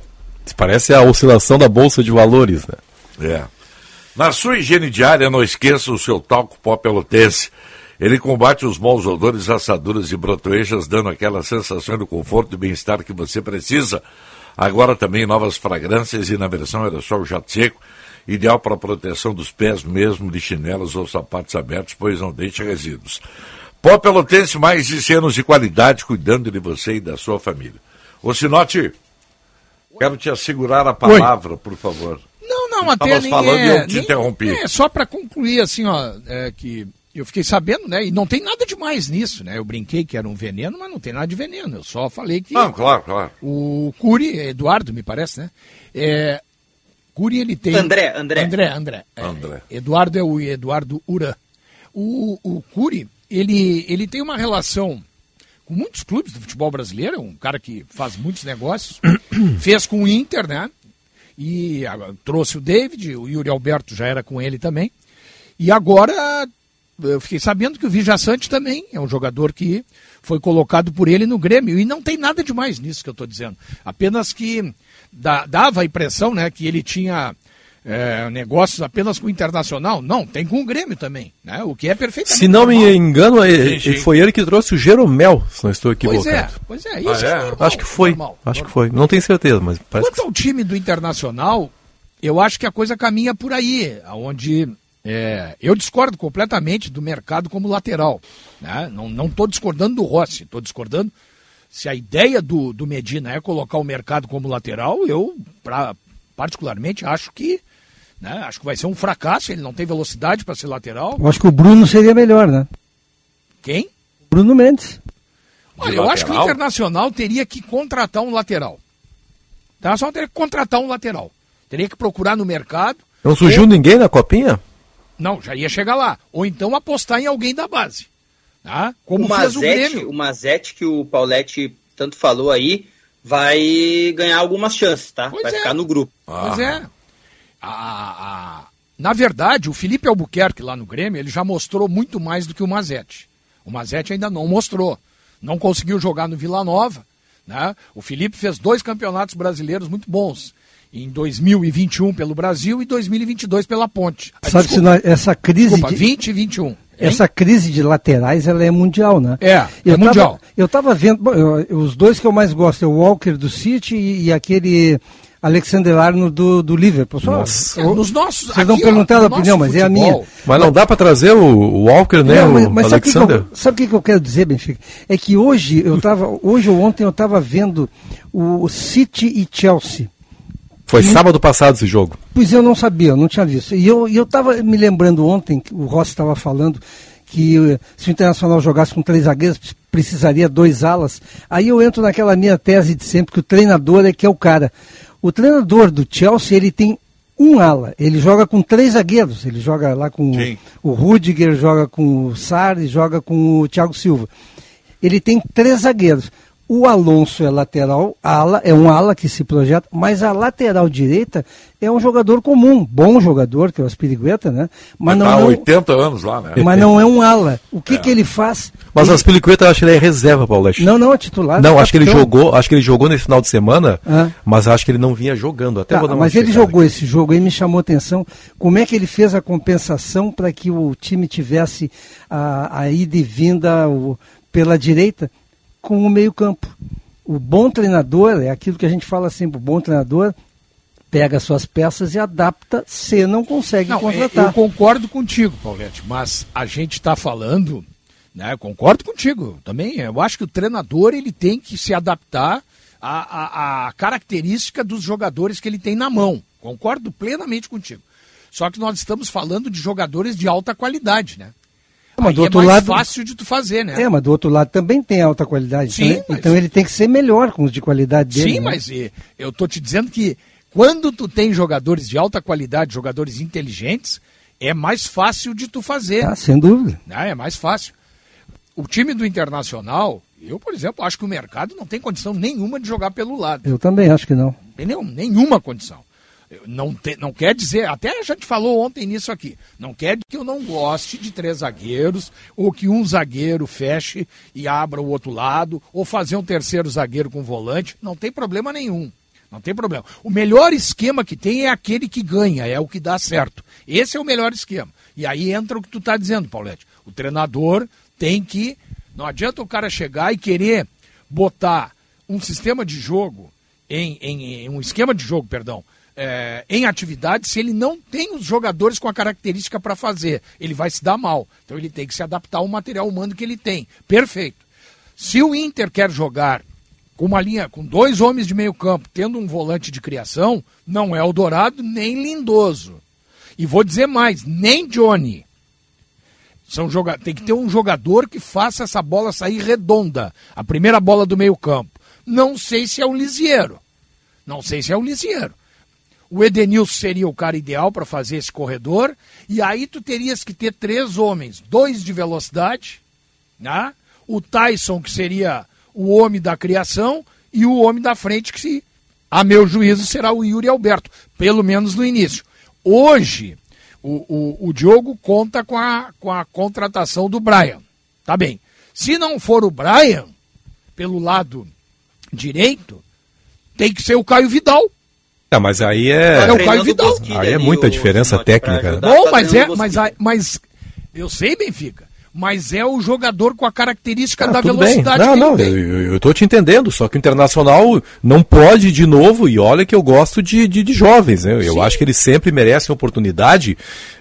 Parece a oscilação da Bolsa de Valores, né? É. Na sua higiene diária, não esqueça o seu talco pó pelotense. Ele combate os maus odores, assaduras e brotoejas, dando aquela sensação de conforto e bem-estar que você precisa. Agora também novas fragrâncias e na versão aerossol jato seco, ideal para proteção dos pés mesmo de chinelos ou sapatos abertos, pois não deixa resíduos. Pó Pelotense, mais de 100 anos de qualidade, cuidando de você e da sua família. Ô Sinote, quero te assegurar a palavra, Oi. por favor. Não, não, até nem falando é, e eu te nem, interrompi. É, só para concluir, assim, ó, é, que eu fiquei sabendo, né? E não tem nada de mais nisso, né? Eu brinquei que era um veneno, mas não tem nada de veneno. Eu só falei que. Não, claro, claro. O Curi, Eduardo, me parece, né? É, Curi, ele tem. André, André. André, André. É, André. Eduardo é o Eduardo Uran. O, o Curi, ele, ele tem uma relação com muitos clubes do futebol brasileiro, é um cara que faz muitos negócios. fez com o Inter, né? E agora, trouxe o David, o Yuri Alberto já era com ele também. E agora eu fiquei sabendo que o Vijaçante também é um jogador que foi colocado por ele no Grêmio. E não tem nada de mais nisso que eu estou dizendo. Apenas que dá, dava a impressão né, que ele tinha é, negócios apenas com o Internacional. Não, tem com o Grêmio também, né? O que é perfeitamente Se não normal. me engano, é- foi ele que trouxe o Jeromel, se não estou Pois é, equivocado. pois é, isso Ah, é, é? normal, Acho que foi, normal, acho que foi. Não tenho certeza, mas parece Quanto ao time do Internacional, eu acho que a coisa caminha por aí, onde é, eu discordo completamente do mercado como lateral. Né? Não estou discordando do Rossi, estou discordando. Se a ideia do, do Medina é colocar o mercado como lateral, eu pra, particularmente acho que né, acho que vai ser um fracasso. Ele não tem velocidade para ser lateral. Eu acho que o Bruno seria melhor, né? Quem? Bruno Mendes. Olha, eu acho que o Internacional teria que contratar um lateral. O Internacional teria que contratar um lateral. Teria que procurar no mercado. Não surgiu ou- ninguém na copinha? Não, já ia chegar lá. Ou então apostar em alguém da base. Tá? Como o fez o Mazete, Grêmio. o Mazete que o Pauletti tanto falou aí, vai ganhar algumas chances, tá? Pois vai é. ficar no grupo. Pois é. A- a- Na verdade, o Felipe Albuquerque lá no Grêmio, ele já mostrou muito mais do que o Mazete. O Mazete ainda não mostrou. Não conseguiu jogar no Vila Nova. Né? O Felipe fez dois campeonatos brasileiros muito bons. Em 2021 pelo Brasil e 2022 pela Ponte. Ah, Sabe se desculpa, nós- essa crise desculpa, de- 20 e 21. Essa crise de laterais, ela é mundial, né? É, eu é mundial. Tava, eu tava vendo, bom, eu- os dois que eu mais gosto é o Walker do City e, e aquele Alexander Arnold do, do Liverpool. Só- Nossa. eu- Nos nossos, Vocês não perguntaram a opinião, mas é a minha. futebol, Mas não dá para trazer o, o Walker, né? Não, mas, o mas sabe o Alexander? eu- sabe o que, que eu quero dizer, Benfica? É que hoje eu tava, hoje ou ontem eu estava vendo o City e Chelsea. Foi Hum. sábado passado esse jogo. Pois eu não sabia, eu não tinha visto. E eu estava me lembrando ontem, que o Rossi estava falando que eh, se o Internacional jogasse com três zagueiros, pre- precisaria dois alas. Aí eu entro naquela minha tese de sempre, que o treinador é que é o cara. O treinador do Chelsea, ele tem um ala, ele joga com três zagueiros. Ele joga lá com Sim. o Rudiger, joga com o Sarri, joga com o Thiago Silva. Ele tem três zagueiros. O Alonso é lateral, ala, é um ala que se projeta, mas a lateral direita é um jogador comum, bom jogador, que é o Aspirigueta, né? Mas não, Tá há é um- 80 anos lá, né? mas não é um ala. O que, que ele faz? Mas ele... as Pelicueta eu acho que ele é reserva, Paulete. Não, não, é titular. Não, é acho que ele jogou, acho que ele jogou nesse final de semana, Ah. mas acho que ele não vinha jogando. Até Tá, vou dar uma mas ele jogou esse jogo aí, me chamou a atenção. Como é que ele fez a compensação para que o time tivesse a, a ida e vinda o- pela direita com o meio-campo? O bom treinador, é aquilo que a gente fala sempre, o bom treinador pega suas peças e adapta se não consegue Não, contratar. eu concordo contigo, Paulette, mas a gente está falando, né? eu Concordo contigo também. Eu acho que o treinador ele tem que se adaptar à, à- à característica dos jogadores que ele tem na mão. Concordo plenamente contigo. Só que nós estamos falando de jogadores de alta qualidade, né? Mas Aí do é outro mais lado- fácil de tu fazer, né? É, mas do outro lado também tem alta qualidade. Sim, então, mas- então ele tem que ser melhor com os de qualidade dele. Sim, né? mas eh, eu tô te dizendo que quando tu tem jogadores de alta qualidade, jogadores inteligentes, é mais fácil de tu fazer. Ah, sem dúvida. né? É mais fácil. O time do Internacional, eu, por exemplo, acho que o mercado não tem condição nenhuma de jogar pelo lado. Eu também acho que não. Entendeu? Nenhuma condição. Não, te- não quer dizer, até a gente falou ontem nisso aqui, não quer que eu não goste de três zagueiros, ou que um zagueiro feche e abra o outro lado, ou fazer um terceiro zagueiro com volante, não tem problema nenhum. Não tem problema. O melhor esquema que tem é aquele que ganha, é o que dá certo. Esse é o melhor esquema. E aí entra o que tu está dizendo, Paulette. O treinador tem que. Não adianta o cara chegar e querer botar um sistema de jogo em, em- em um esquema de jogo, perdão, é, em atividade se ele não tem os jogadores com a característica para fazer. Ele vai se dar mal. Então ele tem que se adaptar ao material humano que ele tem. Perfeito. Se o Inter quer jogar com uma linha, com dois homens de meio campo, tendo um volante de criação, não é o Dourado nem Lindoso. E vou dizer mais, nem Johnny. São joga tem que ter um jogador que faça essa bola sair redonda. A primeira bola do meio campo. Não sei se é o Lisieiro. Não sei se é o Lisieiro. O Edenilson seria o cara ideal para fazer esse corredor. E aí tu terias que ter três homens. Dois de velocidade, né? o Tyson, que seria o homem da criação, e o homem da frente, que, se, a meu juízo, será o Yuri Alberto, pelo menos no início. Hoje, o, o, o Diogo conta com a, com a contratação do Brian. Tá bem. Se não for o Brian, pelo lado direito, tem que ser o Caio Vidal. É, mas aí é. É o Caio Vidal. Aí é muita diferença técnica. né? Não, mas é, mas, mas eu sei, Benfica, mas é o jogador com a característica da Ah, bem. velocidade Não, que não, ele tem. eu, eu- tô te entendendo, só que o Internacional não pode de novo, e olha que eu gosto de, de, de jovens, né? Eu acho que eles sempre merecem oportunidade,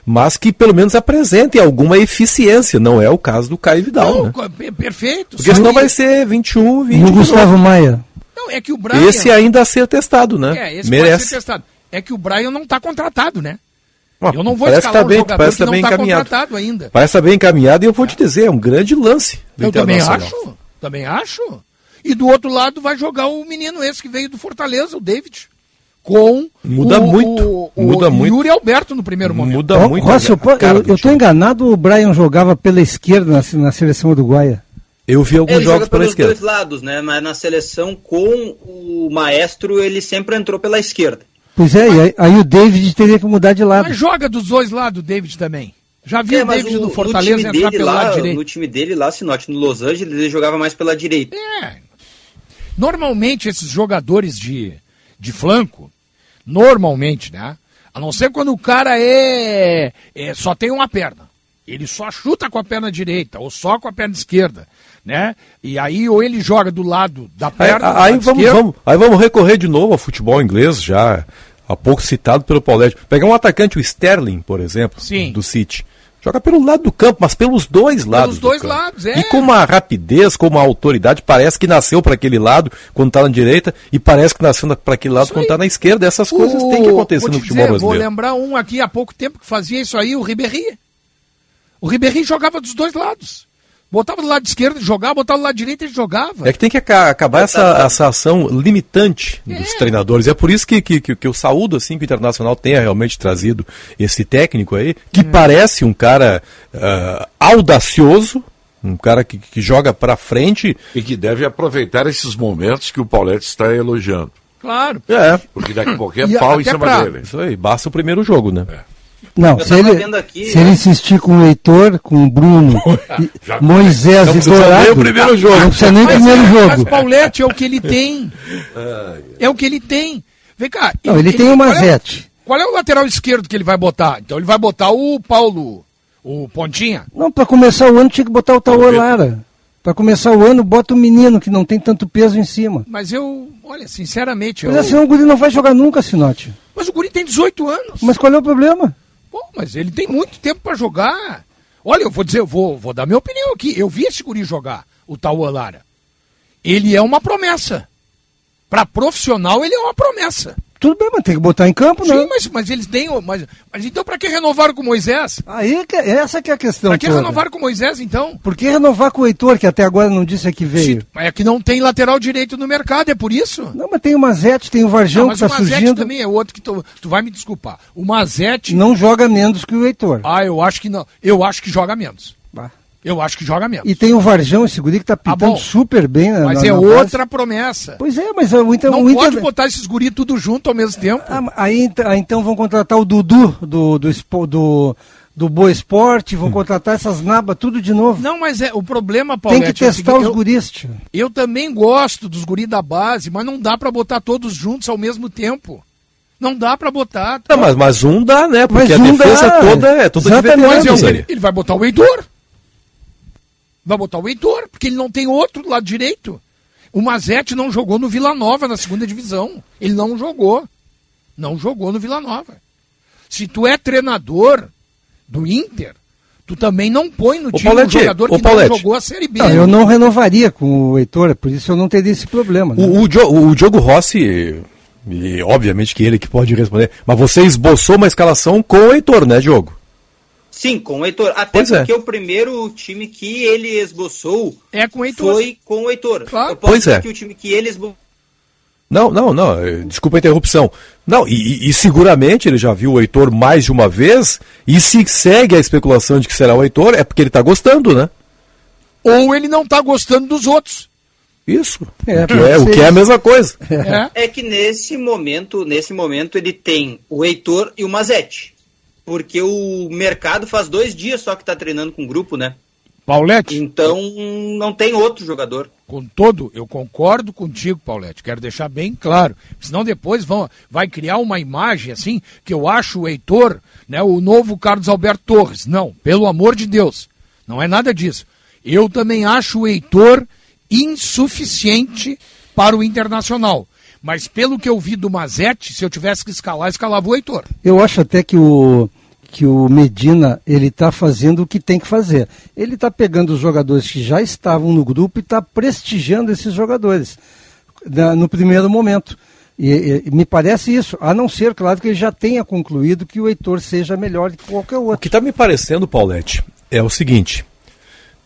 mas que pelo menos apresentem alguma eficiência, não é o caso do Caio Vidal, Não, né? perfeito. Porque senão vai ser 21, 20. E o Gustavo. Maia? É que o Brian. Esse ainda a ser testado, né? É, esse pode Merece. ser testado. É que o Brian não está contratado, né? Ah, eu não vou parece que escalar tá um bem, jogador parece que tá não bem está encaminhado. contratado ainda. Parece estar bem encaminhado e eu vou te dizer, é um grande lance do Eu também acho, também acho. E do outro lado vai jogar o menino esse que veio do Fortaleza, o David. Com Muda o, muito, o, o muda muito. Yuri Alberto no primeiro momento. Muda muito. Rossi, a eu, tô enganado, o Brian jogava pela esquerda na, na seleção uruguaia. Eu vi alguns Ele jogos joga pela pelos esquerda. dois lados, né? Mas na seleção com o maestro ele sempre entrou pela esquerda. Pois é, e aí, aí o David teria que mudar de lado. Mas joga dos dois lados o David também. Já vi É, o David o- no no Fortaleza time entrar dele pelo lá, lado direito. No time dele lá, Sinote, no Los Angeles, ele jogava mais pela direita. É. Normalmente esses jogadores de, de flanco, normalmente, né? A não ser quando o cara é, é- só tem uma perna. Ele só chuta com a perna direita ou só com a perna esquerda, né? E aí ou ele joga do lado da Aí, perna, do aí lado vamos, vamos, aí vamos recorrer de novo ao futebol inglês, já há pouco citado pelo Paulete. Pegar um atacante, o Sterling, por exemplo, Sim. do City. Joga pelo lado do campo, mas pelos dois lados. do dois campo. lados, é. E com uma rapidez, com uma autoridade, parece que nasceu para aquele lado quando está na direita e parece que nasceu para aquele lado quando está na esquerda. Essas coisas têm que acontecer vou no te futebol dizer, Vou brasileiro. lembrar um aqui há pouco tempo que fazia isso aí, o Ribéry. O Ribéry jogava dos dois lados. Botava do lado esquerdo e jogava, botava do lado direito e ele jogava. É que tem que aca- acabar essa, essa ação limitante dos treinadores. É por isso que, que, que, que eu saúdo assim, que o Internacional tenha realmente trazido esse técnico aí, que parece um cara ah, audacioso, um cara que, que joga pra frente. E que deve aproveitar esses momentos que o Paulette está elogiando. Claro. É. Porque daqui a pouco é pau em cima pra- dele. Isso aí, basta o primeiro jogo, né? Não, Eu se ele, vendo aqui, se ele insistir com o Heitor, com o Bruno, e Já- Moisés Não e Dourado, o primeiro jogo. não precisa nem o Mas, primeiro é, jogo. mas Paulette é o que ele tem. É o que ele tem. Vem cá. Não, ele tem o qual é Mazete. Qual é o lateral esquerdo que ele vai botar? Então ele vai botar o Paulo, o Pontinha. Não, para começar o ano tinha que botar o Tauan Lara. Para começar o ano, bota o menino que não tem tanto peso em cima. Mas eu, olha, sinceramente. Mas eu- assim o guri não vai jogar nunca, Sinote. Mas o Guri tem 18 anos. Mas qual é o problema? Pô, mas ele tem muito tempo pra jogar. Olha, eu vou dizer, eu vou, vou dar minha opinião aqui. Eu vi esse Guri jogar, o Tauan Lara. Ele é uma promessa. Pra profissional, ele é uma promessa. Tudo bem, mas tem que botar em campo, né? Sim, mas, mas eles têm. Mas, mas então pra que renovaram com o Moisés? Aí que, essa que é a questão. Pra que toda. renovaram com o Moisés, então? Por que renovar com o Heitor, que até agora não disse que veio? É que não tem lateral direito no mercado, é por isso? Não, mas tem o Mazete, tem o Varjão Não, que mas está o Mazete surgindo. também é outro que tu, tu vai me desculpar. O Mazete. Não joga menos que o Heitor. Ah, eu acho que não. Eu acho que joga menos. Bah. Eu acho que joga menos. E tem o Varjão, esse guri que tá pitando bom. super bem na Mas na- é na base. outra promessa. Pois é, mas o Inter... Não o Inter... pode botar esses guri tudo junto ao mesmo tempo. Ah, aí, ent- aí então vão contratar o Dudu do, do, do, do Boa Esporte, vão contratar essas nabas tudo de novo. Não, mas é o problema, Paulo. Tem que testar os guris, tio. Eu também gosto dos guri da base, mas não dá pra botar todos juntos ao mesmo tempo. Não dá pra botar. Não, mas, mas um dá, né? Porque Mas a um defesa dá. toda é toda de Exatamente. Mas eu- ele, ele vai botar o Heitor. Vai botar o Heitor, porque ele não tem outro do lado direito. O Mazete não jogou no Vila Nova na segunda divisão. Ele não jogou. Não jogou no Vila Nova. Se tu é treinador do Inter, tu também não põe no Ô, time um Paulete, jogador ô, que Paulete. não jogou a Série B. Não, eu não renovaria com o Heitor, por isso eu não teria esse problema. né? O, o, Dio- o Diogo Rossi, e obviamente que ele que pode responder, mas você esboçou uma escalação com o Heitor, né, Diogo? Sim, com o Heitor. Até Pois é. porque o primeiro time que ele esboçou é com o Heitor. foi com o Heitor. Claro. Eu posso Pois dizer é. que o time que ele esboçou Não, não, não, eh, desculpa a interrupção. Não, e, e- seguramente ele já viu o Heitor mais de uma vez, e se segue a especulação de que será o Heitor, é porque ele está gostando, né? Ou ele não tá gostando dos outros. Isso. É, o, que é, o que é a mesma coisa. É. é que nesse momento, nesse momento ele tem o Heitor e o Mazete. Porque o mercado faz dois dias só que tá treinando com o grupo, né? Paulette. Então não tem outro jogador. Com todo, eu concordo contigo, Paulette. Quero deixar bem claro. Senão depois vão, vai criar uma imagem assim que eu acho o Heitor, né, o novo Carlos Alberto Torres. Não, pelo amor de Deus. Não é nada disso. Eu também acho o Heitor insuficiente para o Internacional. Mas pelo que eu vi do Mazete, se eu tivesse que escalar, escalava o Heitor. Eu acho até que o, que o Medina ele está fazendo o que tem que fazer. Ele está pegando os jogadores que já estavam no grupo e está prestigiando esses jogadores na, no primeiro momento. E, e, me parece isso, a não ser, claro, que ele já tenha concluído que o Heitor seja melhor que qualquer outro. O que está me parecendo, Paulette, é o seguinte: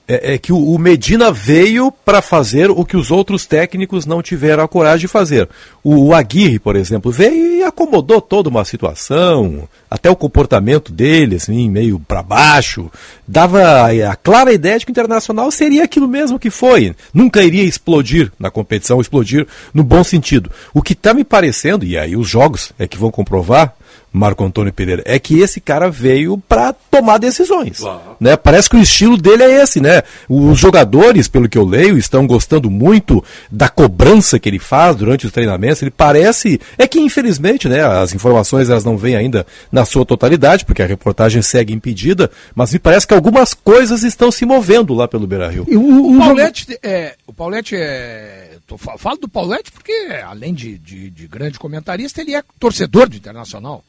é, é que o, Medina veio para fazer o que os outros técnicos não tiveram a coragem de fazer. O, o Aguirre, por exemplo, veio e acomodou toda uma situação, até o comportamento dele, assim, meio para baixo, dava a, a clara ideia de que o Internacional seria aquilo mesmo que foi. Nunca iria explodir na competição, explodir no bom sentido. O que está me parecendo, e aí os jogos é que vão comprovar, Marco Antônio Pereira, é que esse cara veio para tomar decisões. Claro. Né? Parece que o estilo dele é esse, né? Os jogadores, pelo que eu leio, estão gostando muito da cobrança que ele faz durante os treinamentos. Ele parece. É que, infelizmente, né, as informações elas não vêm ainda na sua totalidade, porque a reportagem segue impedida, mas me parece que algumas coisas estão se movendo lá pelo Beira Rio. O, o, Paulette, é, o Paulette é. Tô, falo do Paulette porque, além de, de, de grande comentarista, ele é torcedor do Internacional.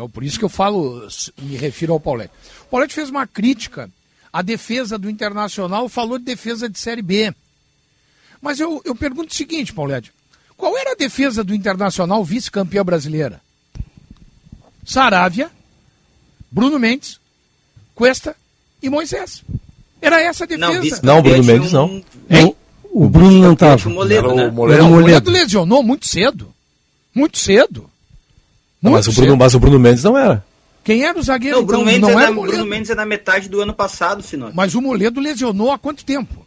Então, por isso que eu falo, me refiro ao Paulette. O Paulette fez uma crítica à defesa do Internacional, falou de defesa de Série B. Mas eu, eu pergunto o seguinte, Paulette, qual era a defesa do Internacional vice-campeã brasileira? Saravia, Bruno Mendes, Cuesta e Moisés. Era essa a defesa. Não, não Bruno Mendes não. Hein? O, Bruno não estava. O Moledo, né? o Moledo. o Moledo lesionou muito cedo. Muito cedo. Não, mas, o Bruno, mas o Bruno Mendes não era. Quem era o zagueiro? Não, o Bruno, então, Mendes, não é da, Bruno Mendes é da metade do ano passado, senhor. Mas o Moledo lesionou há quanto tempo?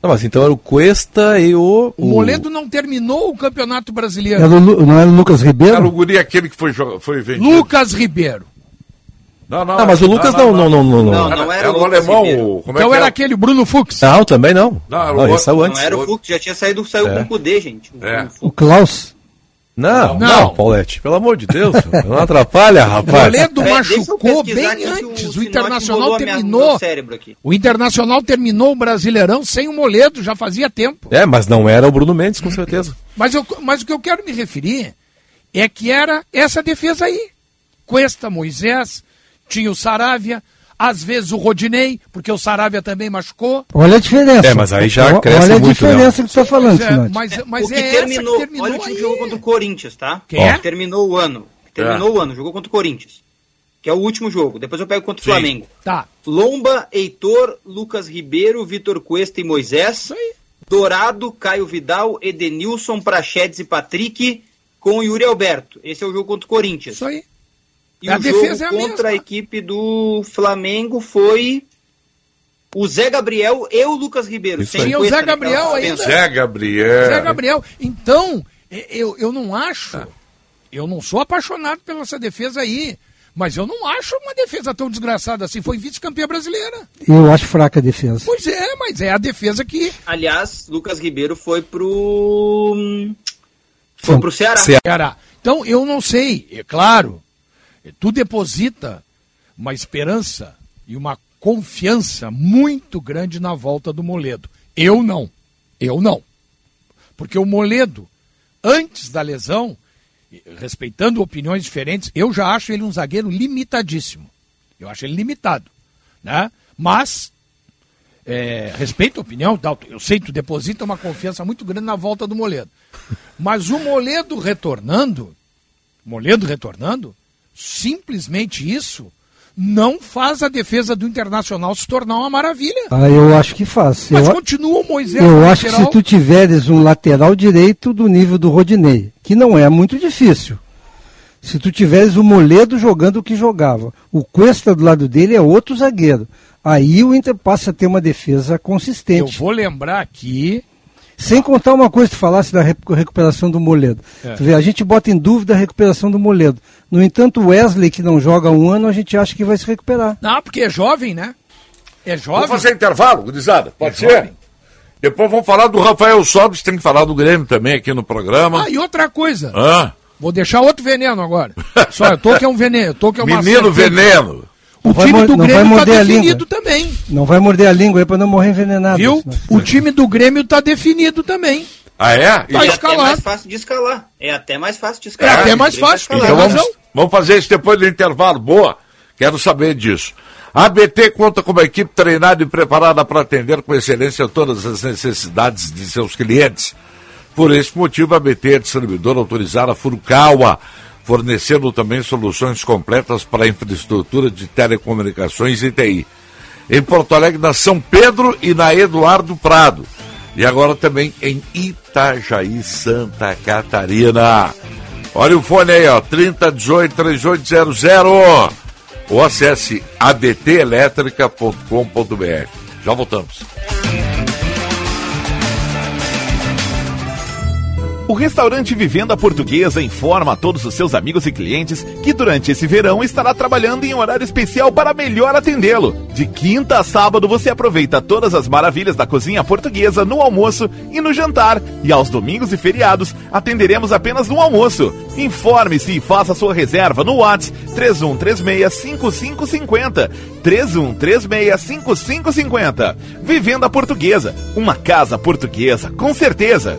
Não, mas então era o Cuesta e o. O, Moledo não terminou o Campeonato Brasileiro. Era o, não era o Lucas Ribeiro? Era o Guri aquele que foi, foi vendido. Lucas Ribeiro. Não, não, não, mas o Lucas não, não, não, não. Não, não, era, o alemão. O, como então é era é? aquele Bruno Fux. Não, também não. Não, não, esse saiu antes. Não era o Fux, já tinha saído, saiu é. com o Cudê, gente. É. O Klaus. Não, não, não, Paulette, pelo amor de Deus, não atrapalha, rapaz. O Toledo é, machucou bem antes. O, o Internacional terminou. O Internacional terminou o Brasileirão sem o Moledo, já fazia tempo. É, mas não era o Bruno Mendes, com certeza. Mas, eu, mas o que eu quero me referir é que era essa defesa aí. Cuesta, Moisés, tinha o Saravia, às vezes o Rodinei, porque o Saravia também machucou. Olha a diferença. É, mas aí já cresce Olha a muito, diferença não. que você está falando, é, mas, mas, é, é terminou, que terminou, Olha o time que jogou contra o Corinthians, tá? Quem é? Terminou o ano. Terminou é. o ano, jogou contra o Corinthians. Que é o último jogo. Depois eu pego contra o Sim. Flamengo. Tá. Lomba, Heitor, Lucas Ribeiro, Vitor Cuesta e Moisés. Dourado, Caio Vidal, Edenilson, Prachedes e Patrick com o Yuri Alberto. Esse é o jogo contra o Corinthians. Isso aí. E a o jogo é a contra a equipe do Flamengo foi o Zé Gabriel e o Lucas Ribeiro. Isso sem o Zé Gabriel ainda. Zé Gabriel. Zé Gabriel. Então, eu, eu não acho, eu não sou apaixonado pela essa defesa aí. Mas eu não acho uma defesa tão desgraçada assim. Foi vice-campeã brasileira. Eu acho fraca a defesa. Pois é, mas é a defesa que. Aliás, Lucas Ribeiro foi pro. Foi pro Ceará. Ceará. Então, eu não sei. É claro, tu deposita uma esperança e uma confiança muito grande na volta do Moledo. Eu não. Eu não. Porque o Moledo, antes da lesão, respeitando opiniões diferentes, eu já acho ele um zagueiro limitadíssimo. Eu acho ele limitado. Né? Mas, é, respeito a opinião, eu sei que tu deposita uma confiança muito grande na volta do Moledo. Mas o Moledo retornando, Moledo retornando, simplesmente isso não faz a defesa do Internacional se tornar uma maravilha. Ah, eu acho que faz. Mas eu, continua o Moisés. Eu acho lateral... que se tu tiveres um lateral direito do nível do Rodinei, que não é muito difícil. Se tu tiveres o Moledo jogando o que jogava, o Cuesta do lado dele é outro zagueiro. Aí o Inter passa a ter uma defesa consistente. Eu vou lembrar aqui Sem contar uma coisa que tu falasse da recu- recuperação do Moledo. É. Tu vê, a gente bota em dúvida a recuperação do Moledo. No entanto, o Wesley, que não joga há um ano, a gente acha que vai se recuperar. Não, porque é jovem, né? É jovem. Vamos fazer intervalo, gurizada? Pode É ser? jovem. Depois vamos falar do Rafael Sobres, tem que falar do Grêmio também aqui no programa. Ah, e outra coisa. Hã? Vou deixar outro veneno agora. Só, eu tô que é um veneno. Eu tô que é uma Menino certeza. veneno. O Não time do Grêmio tá língua. definido também. Não vai morder a língua aí para não morrer envenenado. Viu? senão- O time do Grêmio tá definido também. Ah, é? E Tá é até mais fácil de escalar. É até mais fácil de É escalar. até mais tá fácil. escalado. Então Tem vamos, razão. vamos fazer isso depois do intervalo. Boa. Quero saber disso. A ABT conta com uma equipe treinada e preparada para atender com excelência todas as necessidades de seus clientes. Por esse motivo, a ABT é distribuidora autorizada Furukawa, fornecendo também soluções completas para a infraestrutura de telecomunicações e TI. Em Porto Alegre, na São Pedro e na Eduardo Prado. E agora também em Itajaí, Santa Catarina. Olha o fone aí, ó, 3018 3800. Ou acesse abtelétrica.com.br. Já voltamos. O restaurante Vivenda Portuguesa informa a todos os seus amigos e clientes que durante esse verão estará trabalhando em horário especial para melhor atendê-lo. De quinta a sábado você aproveita todas as maravilhas da cozinha portuguesa no almoço e no jantar. E aos domingos e feriados atenderemos apenas no almoço. Informe-se e faça sua reserva no WhatsApp 3136-5550. 3136-5550. Vivenda Portuguesa. Uma casa portuguesa, com certeza.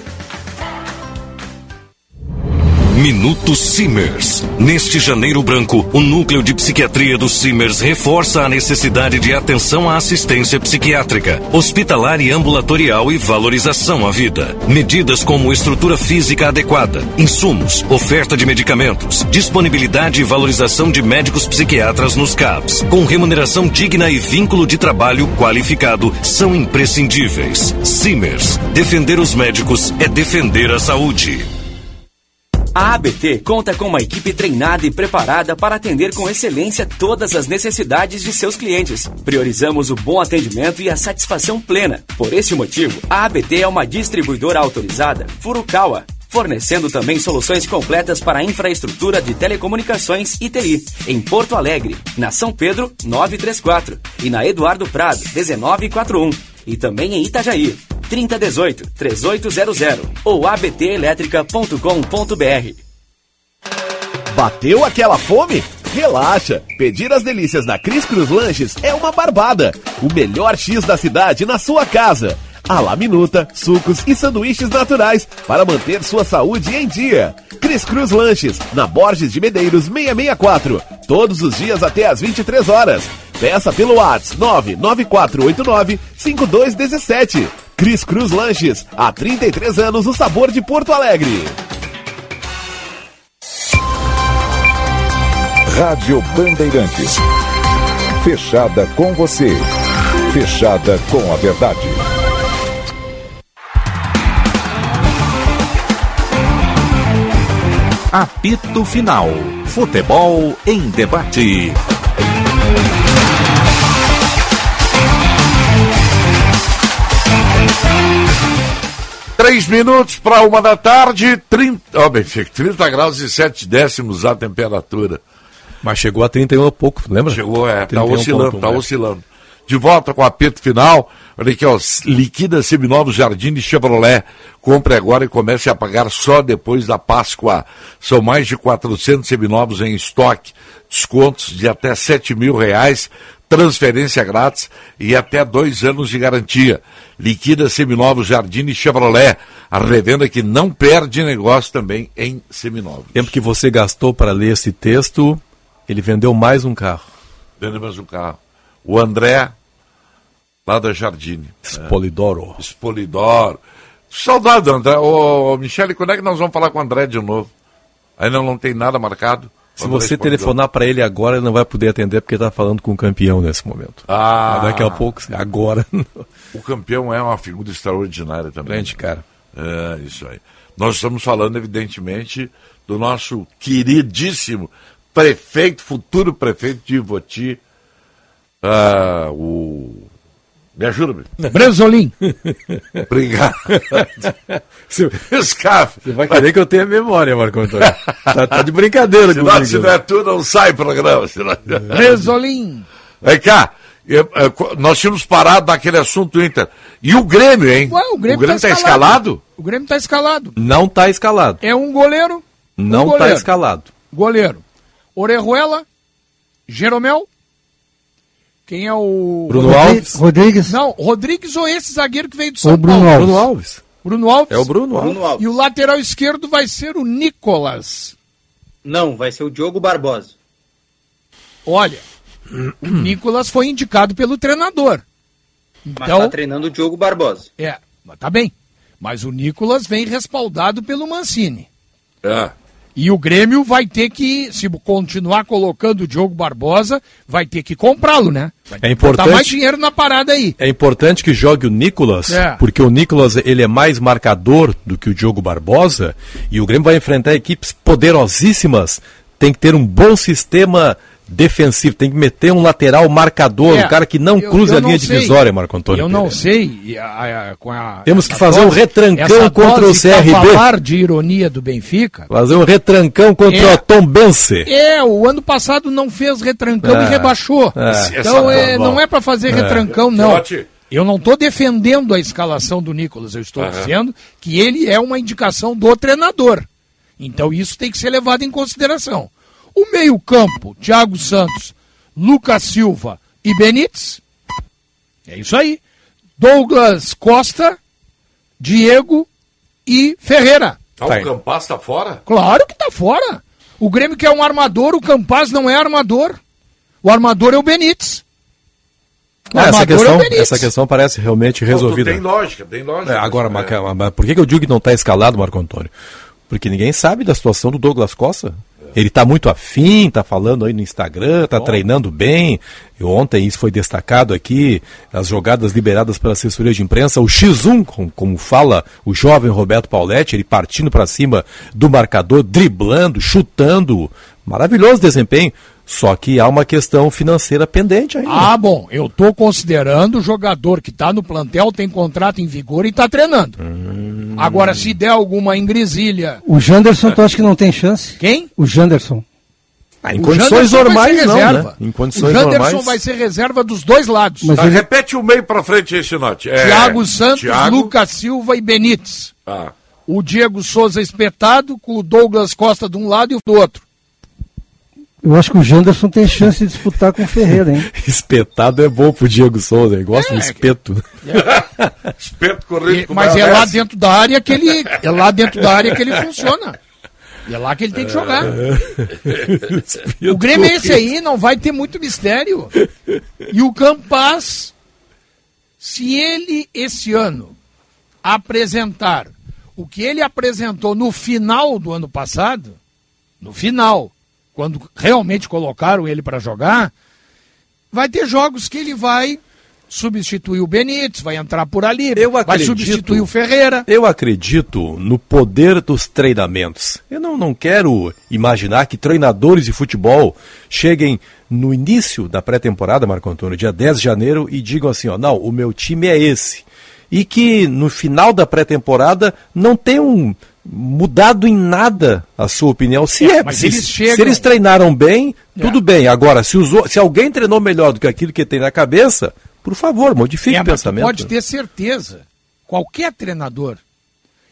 Minuto Simers. Neste janeiro branco, o núcleo de psiquiatria do Simers reforça a necessidade de atenção à assistência psiquiátrica, hospitalar e ambulatorial e valorização à vida. Medidas como estrutura física adequada, insumos, oferta de medicamentos, disponibilidade e valorização de médicos psiquiatras nos CAPs, com remuneração digna e vínculo de trabalho qualificado são imprescindíveis. Simers. Defender os médicos é defender a saúde. A ABT conta com uma equipe treinada e preparada para atender com excelência todas as necessidades de seus clientes. Priorizamos o bom atendimento e a satisfação plena. Por esse motivo, a ABT é uma distribuidora autorizada Furukawa, fornecendo também soluções completas para a infraestrutura de telecomunicações e TI, em Porto Alegre, na São Pedro 934 e na Eduardo Prado 1941 e também em Itajaí 3018 3800 ou abtelétrica.com.br. Bateu aquela fome? Relaxa! Pedir as delícias da Cris Cruz Lanches é uma barbada. O melhor X da cidade na sua casa. A la minuta, sucos e sanduíches naturais para manter sua saúde em dia. Cris Cruz Lanches, na Borges de Medeiros 664. Todos os dias até às 23 horas. Peça pelo WhatsApp 99489 5217. Cris Cruz Lanches, há 33 anos o sabor de Porto Alegre. Rádio Bandeirantes. Fechada com você. Fechada com a verdade. Apito Final. Futebol em debate. Três minutos para uma da tarde, 30, ó, Benfica, 30 graus e 7 décimos a temperatura. Mas chegou a 31 e pouco, lembra? Chegou, é, tá 31 oscilando, ponto tá um, é. oscilando. De volta com o apito final. Olha aqui, ó, liquida seminovos Jardim de Chevrolet. Compre agora e comece a pagar só depois da Páscoa. São mais de 400 seminovos em estoque. Descontos de até 7 mil reais. Transferência grátis e até dois anos de garantia. Liquida seminovos Jardim de Chevrolet. A revenda que não perde negócio também em seminovos. Tempo que você gastou para ler esse texto, ele vendeu mais um carro. Vendo mais um carro. O André, lá da Jardine. Spolidoro. É. Spolidoro. Saudade, André. Ô, Michele, quando é que nós vamos falar com o André de novo? Ainda não tem nada marcado? Se você telefonar para ele agora, ele não vai poder atender porque está falando com o campeão nesse momento. Ah. Daqui a pouco, agora. O campeão é uma figura extraordinária também. Grande cara. É, isso aí. Nós estamos falando, evidentemente, do nosso queridíssimo prefeito, futuro prefeito de Ivoti, ah, o... Me ajuda, meu. Bresolim. Obrigado. Escafe. Você vai querer que eu tenha memória, Marco Antônio. Tá, tá de brincadeira Senão, comigo. se não é tu, não sai programa. Bresolim. Vem cá, eu- eu- nós tínhamos parado naquele assunto Inter. E o Grêmio, hein? Ué, o Grêmio, tá escalado. escalado? O Grêmio tá escalado. Não tá escalado. É um goleiro. Não um tá escalado. Goleiro. Orejuela, Jeromel. Quem é o. Bruno Alves. Rodrigues. Não, Rodrigues ou esse zagueiro que veio do São Ou Bruno Paulo? Alves. Bruno Alves. Bruno Alves. É o Bruno Alves. Bruno Alves. E o lateral esquerdo vai ser o Nicolas. Não, vai ser o Diogo Barbosa. Olha, o Nicolas foi indicado pelo treinador. Mas Então, tá treinando o Diogo Barbosa. é, mas tá bem. Mas o Nicolas vem respaldado pelo Mancini. É. E o Grêmio vai ter que, se continuar colocando o Diogo Barbosa, vai ter que comprá-lo, né? Vai É importante- mais dinheiro na parada aí. É importante que jogue o Nicolas, É. porque o Nicolas ele é mais marcador do que o Diogo Barbosa, e o Grêmio vai enfrentar equipes poderosíssimas. Tem que ter um bom sistema defensivo, tem que meter um lateral marcador, É, um cara que não eu- cruza eu a linha não sei. divisória, Marco Antônio. Eu não Pereira. sei. e a- a- com a- Temos que fazer um retrancão essa contra o dose CRB. cavalar de ironia do Benfica. Fazer um retrancão contra É. o Tom Bense. É, o ano passado não fez retrancão É. e rebaixou. É. Então é, Essa- não é para fazer É. retrancão, não. Eu não estou defendendo a escalação do Nicolas, eu estou Aham. dizendo que ele é uma indicação do treinador. Então isso tem que ser levado em consideração. O meio-campo, Thiago Santos, Lucas Silva e Benítez. É isso aí. Douglas Costa, Diego e Ferreira. Ah, Tá o aí. Campas tá fora? Claro que tá fora. O Grêmio quer um armador, o Campaz não é armador. O armador é o Benítez. O Ah, essa, é o questão, Benítez. essa questão parece realmente Não, resolvida. tem lógica, tem lógica. É, agora, É. Por que, que eu digo que não está escalado, Marco Antônio? Porque ninguém sabe da situação do Douglas Costa. Ele está muito afim, está falando aí no Instagram, está treinando bem. Ontem isso foi destacado aqui, as jogadas liberadas pela assessoria de imprensa, o X1, com- como fala o jovem Roberto Pauletti, ele partindo para cima do marcador, driblando, chutando. Maravilhoso desempenho. Só que há uma questão financeira pendente ainda. Ah, bom, eu tô considerando o jogador que tá no plantel, tem contrato em vigor e tá treinando. Hum. Agora, se der alguma engresilha. O Janderson, tu acha que não tem chance? Quem? O Janderson. Ah, em o condições Janderson vai normais, não, né? Em condições o Janderson normais. vai ser reserva dos dois lados. Mas Tá, ele- Repete o meio pra frente esse note. É, Thiago Santos, Thiago- Lucas Silva e Benítez. Ah, O Diego Souza espetado, com o Douglas Costa de um lado e o do outro. Eu acho que o Janderson tem chance de disputar com o Ferreira, hein? Espetado é bom pro Diego Souza, ele gosta É, do espeto. espeto corrido E- com mas é lá dentro da área que ele. É lá dentro da área que ele funciona. E é lá que ele tem que jogar. O Grêmio é esse aí, não vai ter muito mistério. E o Campas, se ele esse ano apresentar o que ele apresentou no final do ano passado, no final, quando realmente colocaram ele para jogar, vai ter jogos que ele vai substituir o Benítez, vai entrar por ali, Eu vai acredito- substituir o Ferreira. Eu acredito no poder dos treinamentos. Eu não, não quero imaginar que treinadores de futebol cheguem no início da pré-temporada, Marco Antônio, dia 10 de janeiro, e digam assim, ó, não, o meu time é esse. E que no final da pré-temporada não tenham mudado em nada a sua opinião. Se, É, é, se, eles se chegam- eles treinaram bem, É. tudo bem. Agora, se, os o- se alguém treinou melhor do que aquilo que tem na cabeça, por favor, modifique É, o pensamento. pode ter certeza. Qualquer treinador.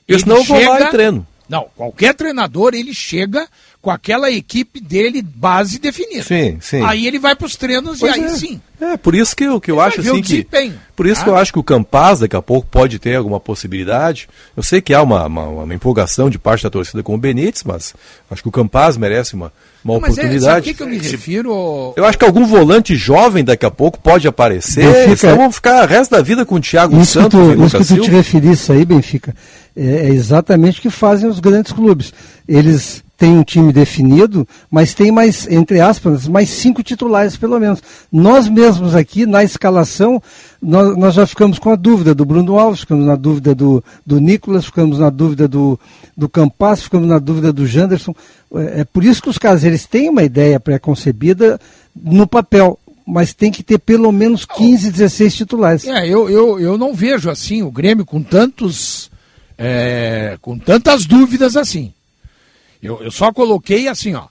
Porque senão eu vou lá e treino. Não, qualquer treinador, ele chega com aquela equipe dele base definida. Sim, sim. Aí ele vai para os treinos Pois e aí é. sim. É, por isso que eu, que eu Ele acho assim o que. Por isso tá? que eu acho que o Campaz daqui a pouco pode ter alguma possibilidade. Eu sei que há uma, uma, uma empolgação de parte da torcida com o Benítez, mas acho que o Campaz merece uma, uma Mas é, oportunidade. que, que eu me refiro? Eu acho que algum volante jovem daqui a pouco pode aparecer. Benfica- vamos ficar o resto da vida com o Thiago Isso que, Santos tu, e isso Lucas que tu te referisse aí, Benfica, é, é exatamente o que fazem os grandes clubes. Eles têm um time definido, mas tem mais, entre aspas, mais cinco titulares pelo menos. Nós mesmos aqui, na escalação, nós, nós já ficamos com a dúvida do Bruno Alves, ficamos na dúvida do, do Nicolas, ficamos na dúvida do, do Campas, ficamos na dúvida do Janderson. É, é por isso que os eles têm uma ideia pré-concebida no papel, mas tem que ter pelo menos 15, 16 titulares. É, eu, eu, eu não vejo assim o Grêmio com tantos. é, com tantas dúvidas assim. Eu, eu só coloquei assim, ó.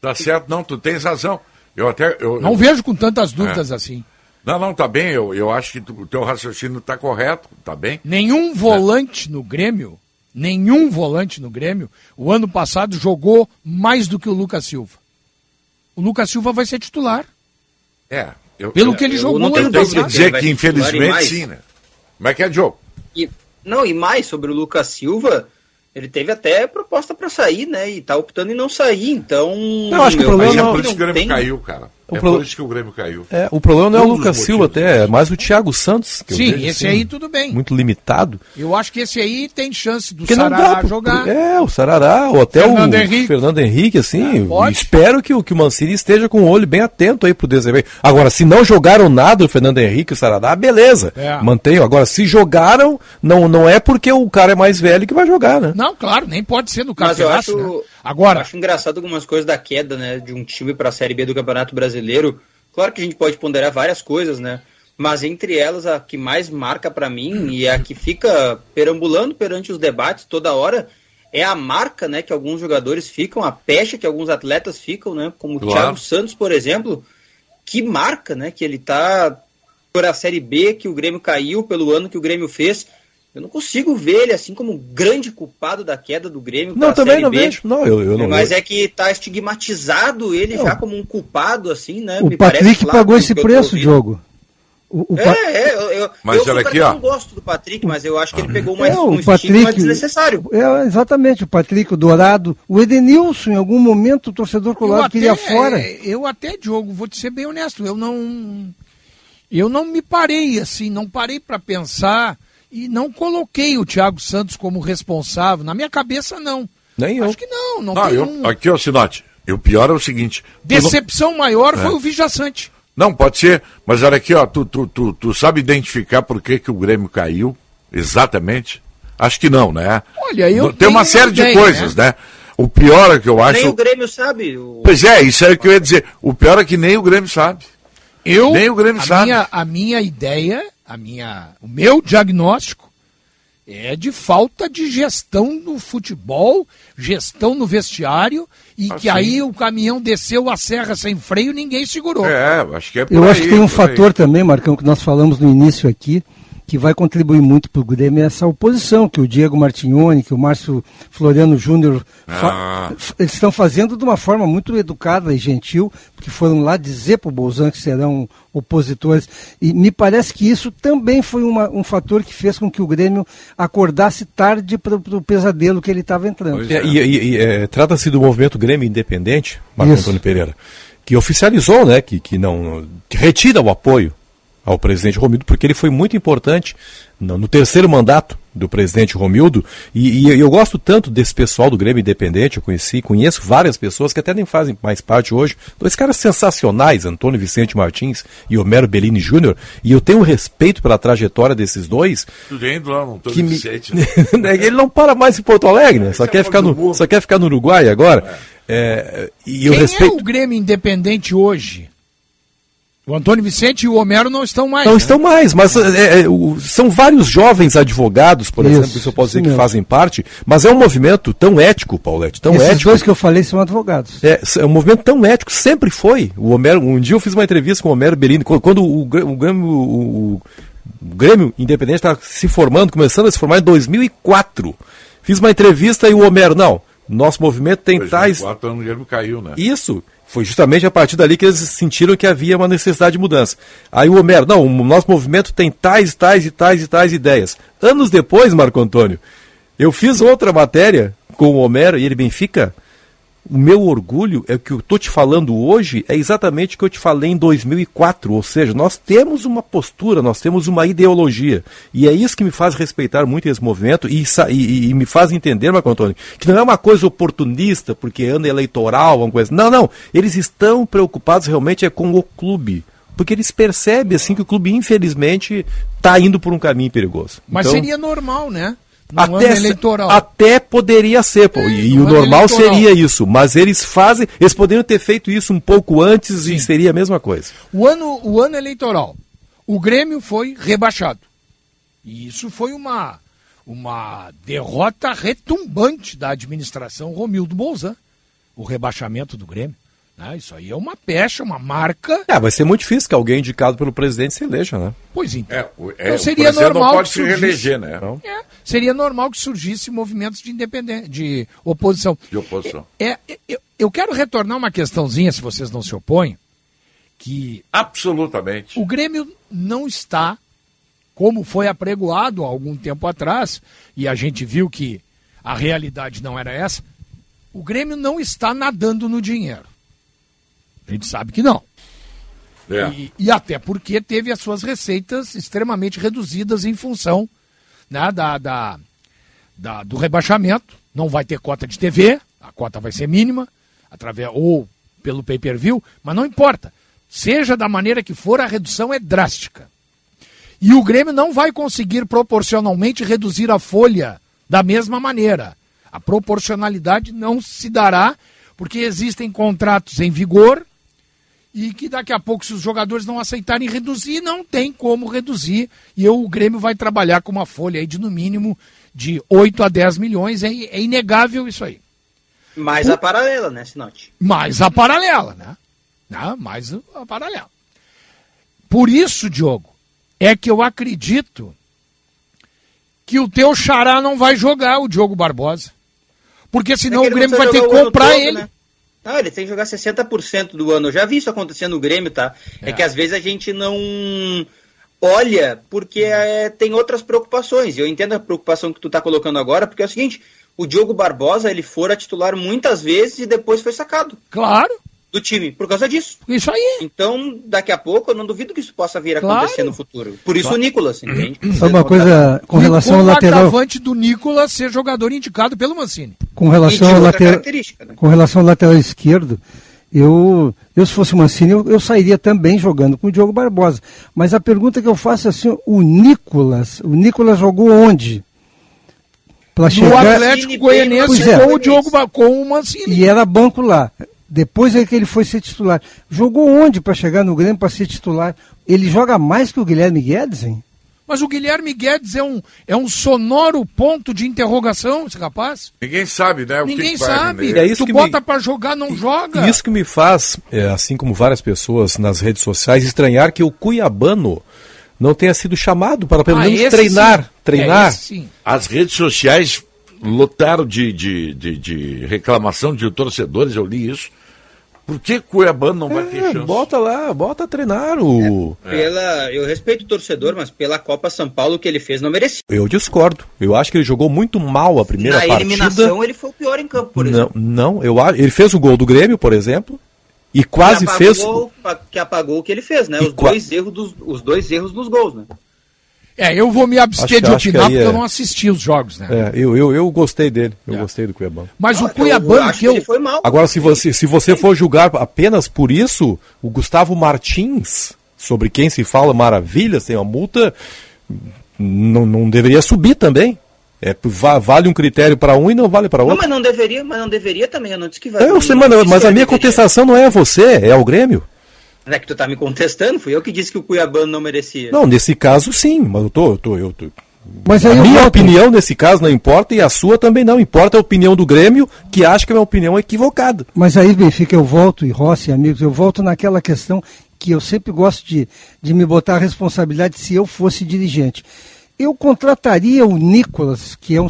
Tá certo, não, tu tens razão. Eu até. Eu, Não eu- vejo com tantas dúvidas É. assim. Não, não, tá bem. Eu, eu acho que tu- o teu raciocínio tá correto, tá bem? Nenhum volante no Grêmio, nenhum volante no Grêmio, o ano passado jogou mais do que o Lucas Silva. O Lucas Silva vai ser titular. É. Eu, Pelo eu- que ele eu jogou não no ano que passado. dizer Ele vai que infelizmente sim, né? Como é que é, Diogo? E, não, e mais sobre o Lucas Silva, ele teve até proposta para sair, né? E tá optando em não sair, então. Eu acho que o problema Mas é não- que o não tem- caiu, cara. O é pro- por isso que o Grêmio caiu. É, o problema não é Um o Lucas Silva até, é mais o Thiago Santos. Sim, vejo, esse assim, aí tudo bem. Muito limitado. Eu acho que esse aí tem chance do Porque Sarará pro- jogar. É, o Sarará, ou até Fernando o Henrique. Fernando Henrique, assim. pode. espero que o, que o Mancini esteja com o olho bem atento aí pro desempenho. Agora, se não jogaram nada o Fernando Henrique e o Sarará, beleza. É. Mantenho. Agora, se jogaram, não, não é porque o cara é mais velho que vai jogar, né? Não, claro, nem pode ser no Mas eu acho, né? Agora, eu acho engraçado algumas coisas da queda, né, de um time para a Série B do Campeonato Brasileiro. Claro que a gente pode ponderar várias coisas, né? Mas entre elas a que mais marca para mim e a que fica perambulando perante os debates toda hora é a marca, né, que alguns jogadores ficam, a pecha que alguns atletas ficam, né, como o Claro. Thiago Santos, por exemplo, que marca, né, que ele tá por a Série B que o Grêmio caiu pelo ano que o Grêmio fez. Eu não consigo ver ele assim como um grande culpado da queda do Grêmio. Não, também Série não B. vejo. Não, eu, eu não Mas eu- é que tá estigmatizado ele já como um culpado, assim, né? O Me Patrick claro pagou esse preço. Diogo. O, o É, é, eu, eu, Mas eu olha aqui, ó. não gosto do Patrick, mas eu acho que ele pegou mais É, um Patrick. desnecessário. É, exatamente, o Patrick, o Dourado. O Edenilson, em algum momento, o torcedor eu colorado até, queria fora. eu até, Diogo, vou te ser bem honesto, eu não. Eu não me parei assim, não parei para pensar e não coloquei o Thiago Santos como responsável. Na minha cabeça, não. Nem eu. Acho que não, não, eu, um... aqui, ó, Sinote. E o pior é o seguinte. tu não- Decepção maior foi É. o Vijaçante. Não, pode ser, mas olha aqui, ó, tu, tu, tu, tu sabe identificar por que, que o Grêmio caiu? Exatamente? Acho que não, né? Olha, eu Tem uma série de ideia, coisas, né? O pior é que eu Nem acho. o Grêmio sabe. O... Pois é, isso aí que eu ia dizer. O pior é que nem o Grêmio sabe. Eu, Nem o Grêmio a sabe. Minha, a minha ideia, a minha, o meu diagnóstico é de falta de gestão no futebol, gestão no vestiário, e Ah, que aí o caminhão desceu a serra sem freio e ninguém segurou. É, acho que é por Eu aí, acho que tem um por aí. fator também, Marcão, que nós falamos no início aqui, que vai contribuir muito para o Grêmio, é essa oposição que o Diego Martignoni, que o Márcio Floriano Júnior, fa- Ah. estão fazendo de uma forma muito educada e gentil, porque foram lá dizer para o Bolzan que serão opositores. E me parece que isso também foi uma- um fator que fez com que o Grêmio acordasse tarde para o pesadelo que ele estava entrando. É, e e- e, é, trata-se do movimento Grêmio Independente, Marco Isso. Antônio Pereira, que oficializou, né, que, que não que retira o apoio ao presidente Romildo, porque ele foi muito importante no, no terceiro mandato do presidente Romildo, e, e, eu gosto tanto desse pessoal do Grêmio Independente, eu conheci, conheço várias pessoas que até nem fazem mais parte hoje, dois caras sensacionais, Antônio Vicente Martins e Homero Bellini Júnior, e eu tenho respeito pela trajetória desses dois. Tudo indo lá, Antônio que me... Vicente. Né? ele não para mais em Porto Alegre, né? só, quer ficar no, só quer ficar no Uruguai agora. É, e eu Quem respeito... é o Grêmio Independente hoje? O Antônio Vicente e o Homero não estão mais. Não né? estão mais, mas é, é, o, são vários jovens advogados, por Isso, exemplo, isso eu posso dizer que mesmo. fazem parte, mas é um movimento tão ético, Paulette, tão Esses ético. dois que eu falei são advogados. É, é um movimento tão ético, sempre foi. O Homero, um dia eu fiz uma entrevista com o Homero Bellini, quando, quando o, o Grêmio, o, o Grêmio Independente estava se formando, começando a se formar em 2004. Fiz uma entrevista e o Homero, não, nosso movimento tem tais... 2004 ano o Grêmio caiu, né? Isso. Foi justamente a partir dali que eles sentiram que havia uma necessidade de mudança. Aí o Homero, não, o nosso movimento tem tais, tais e tais e tais ideias. Anos depois, Marco Antônio, eu fiz outra matéria com o Homero e ele, Benfica, o meu orgulho é que eu estou te falando hoje é exatamente o que eu te falei em 2004. Ou seja, nós temos uma postura, nós temos uma ideologia. E é isso que me faz respeitar muito esse movimento e, e- e me faz entender, Marco Antônio, que não é uma coisa oportunista, porque é ano eleitoral, uma coisa. Não, não. Eles estão preocupados realmente é com o clube. Porque eles percebem assim que o clube, infelizmente, está indo por um caminho perigoso. Mas Então- seria normal, né? No até, ano eleitoral. até poderia ser, pô, e, e o normal eleitoral. seria isso, mas eles fazem, eles poderiam ter feito isso um pouco antes e seria a mesma coisa. O ano, o ano eleitoral, o Grêmio foi rebaixado. E isso foi uma, uma derrota retumbante da administração Romildo Bolzan, o rebaixamento do Grêmio. Né? Isso aí é uma pecha, uma marca. É, vai ser muito difícil que alguém indicado pelo presidente se eleja, né? Pois então. É, o, Então o seria normal não pode que se surgisse- reeleger, né? É, seria normal que surgisse movimentos de independência, de oposição. De oposição. É, eu, eu quero retornar uma questãozinha, se vocês não se opõem, que Absolutamente. o Grêmio não está, como foi apregoado há algum tempo atrás, e a gente viu que a realidade não era essa, o Grêmio não está nadando no dinheiro. A gente sabe que não. É. E, e até porque teve as suas receitas extremamente reduzidas em função né, da, da, da- do rebaixamento. Não vai ter cota de TV, a cota vai ser mínima, através ou pelo pay-per-view, mas não importa. Seja da maneira que for, a redução é drástica. E o Grêmio não vai conseguir proporcionalmente reduzir a folha da mesma maneira. A proporcionalidade não se dará, porque existem contratos em vigor e que daqui a pouco, se os jogadores não aceitarem reduzir, não tem como reduzir. E eu, o Grêmio vai trabalhar com uma folha aí de no mínimo de 8 a 10 milhões. É, é inegável isso aí. Mais a paralela, né, Sinote? Mais a paralela, né? né? Mais a paralela. Por isso, Diogo, é que eu acredito que o teu xará não vai jogar, o Diogo Barbosa. Porque senão É o Grêmio não vai ter que comprar todo, ele. né? Não, ele tem que jogar 60% do ano. Eu já vi isso acontecer no Grêmio, tá? É, que às vezes a gente não olha porque é, tem outras preocupações. E eu entendo a preocupação que tu tá colocando agora, porque é o seguinte, o Diogo Barbosa, ele fora titular muitas vezes e depois foi sacado. Claro. Do time, por causa disso. Isso aí. Então, daqui a pouco, eu não duvido que isso possa vir a Claro. acontecer no futuro. Por isso Claro. o Nicolas, entende? Só uma coisa com relação ao o lateral. agravante do Nicolas ser jogador indicado pelo Mancini. Com relação, ao lateral, né? com relação ao lateral esquerdo, eu, eu se fosse o Mancini, eu, eu sairia também jogando com o Diogo Barbosa. Mas a pergunta que eu faço é assim, o Nicolas, o Nicolas jogou onde? Pra No Atlético Goianense Pois é. com o Diogo com o Mancini. E era banco lá. Depois é que ele foi ser titular. Jogou onde para chegar no Grêmio para ser titular? Ele joga mais que o Guilherme Guedes, hein? Mas o Guilherme Guedes é um, é um sonoro ponto de interrogação, esse rapaz. Ninguém sabe, né? o que Ninguém sabe. É isso tu que bota me- pra jogar, não joga. Isso que me faz, é, assim como várias pessoas nas redes sociais, estranhar que o Cuiabano não tenha sido chamado para pelo Ah, menos treinar. sim. Treinar. É. As redes sociais lotaram de, de, de, de reclamação de torcedores, eu li isso. Por que Cuiabano não vai ter É, chance? bota lá, bota a treinar o. Pela, eu respeito o torcedor, mas pela Copa São Paulo que ele fez não merecia. Eu discordo. Eu acho que ele jogou muito mal a primeira Na partida. eliminação ele foi o pior em campo, por exemplo. Não, não, eu acho. Ele fez o gol do Grêmio, por exemplo. E quase que fez. apagou, Que apagou o que ele fez, né? E Os, qua- dois erros dos, os dois erros nos gols, né? É, eu vou me abster Acho de opinar porque é- eu não assisti os jogos, né? É, eu, eu, eu gostei dele. Eu gostei do Cuiabano. Mas o eu Cuiabano que eu. que ele foi mal. Agora, se você, se você for julgar apenas por isso, o Gustavo Martins, sobre quem se fala maravilhas, tem uma multa, não, não deveria subir também. É, va- vale um critério para um e não vale para Não, outro. mas não deveria, mas não deveria também. Eu não disse que vai. É, eu sei, não mas que a minha deveria. contestação não é você, é o Grêmio. Não é que tu tá me contestando, fui eu que disse que o Cuiabano não merecia. Não, nesse caso sim, mas eu tô, eu tô, eu tô. Mas a minha opinião nesse caso não importa e a sua também não. Importa a opinião do Grêmio, que acha que é uma opinião equivocada. Mas aí, Benfica, eu volto, e Rossi, amigos, eu volto naquela questão que eu sempre gosto de, de me botar a responsabilidade se eu fosse dirigente. Eu contrataria o Nicolas, que é um,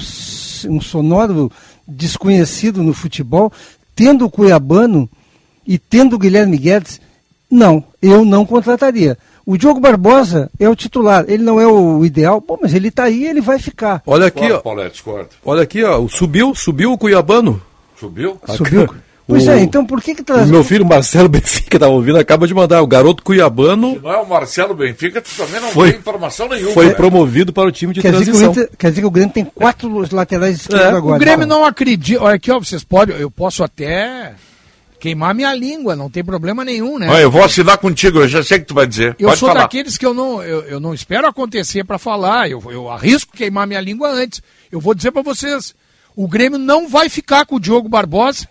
um sonoro desconhecido no futebol, tendo o Cuiabano e tendo o Guilherme Guedes. Não, eu não contrataria. O Diogo Barbosa é o titular, ele não é o ideal, Pô, mas ele está aí, ele vai ficar. Olha aqui, ó. Paulete, discorda. Olha aqui, ó. Subiu, subiu o Cuiabano. Subiu? Subiu. Pois é, então por que que O traz... meu filho Marcelo Benfica tá ouvindo, acaba de mandar. O garoto cuiabano Se não é o Marcelo Benfica, tu também não Foi- tem informação nenhuma. foi né? promovido para o time de Quer dizer, que o transição. Inter- quer dizer que o Grêmio tem quatro laterais esquerdos O agora. Grêmio não acredita. Olha aqui, ó, vocês podem. Eu posso até queimar minha língua, não tem problema nenhum, né? Olha, eu vou assinar contigo, eu já sei o que tu vai dizer. Eu Pode sou falar. daqueles que eu não, eu, eu não espero acontecer para falar. Eu, eu arrisco queimar minha língua antes. Eu vou dizer para vocês: o Grêmio não vai ficar com o Diogo Barbosa.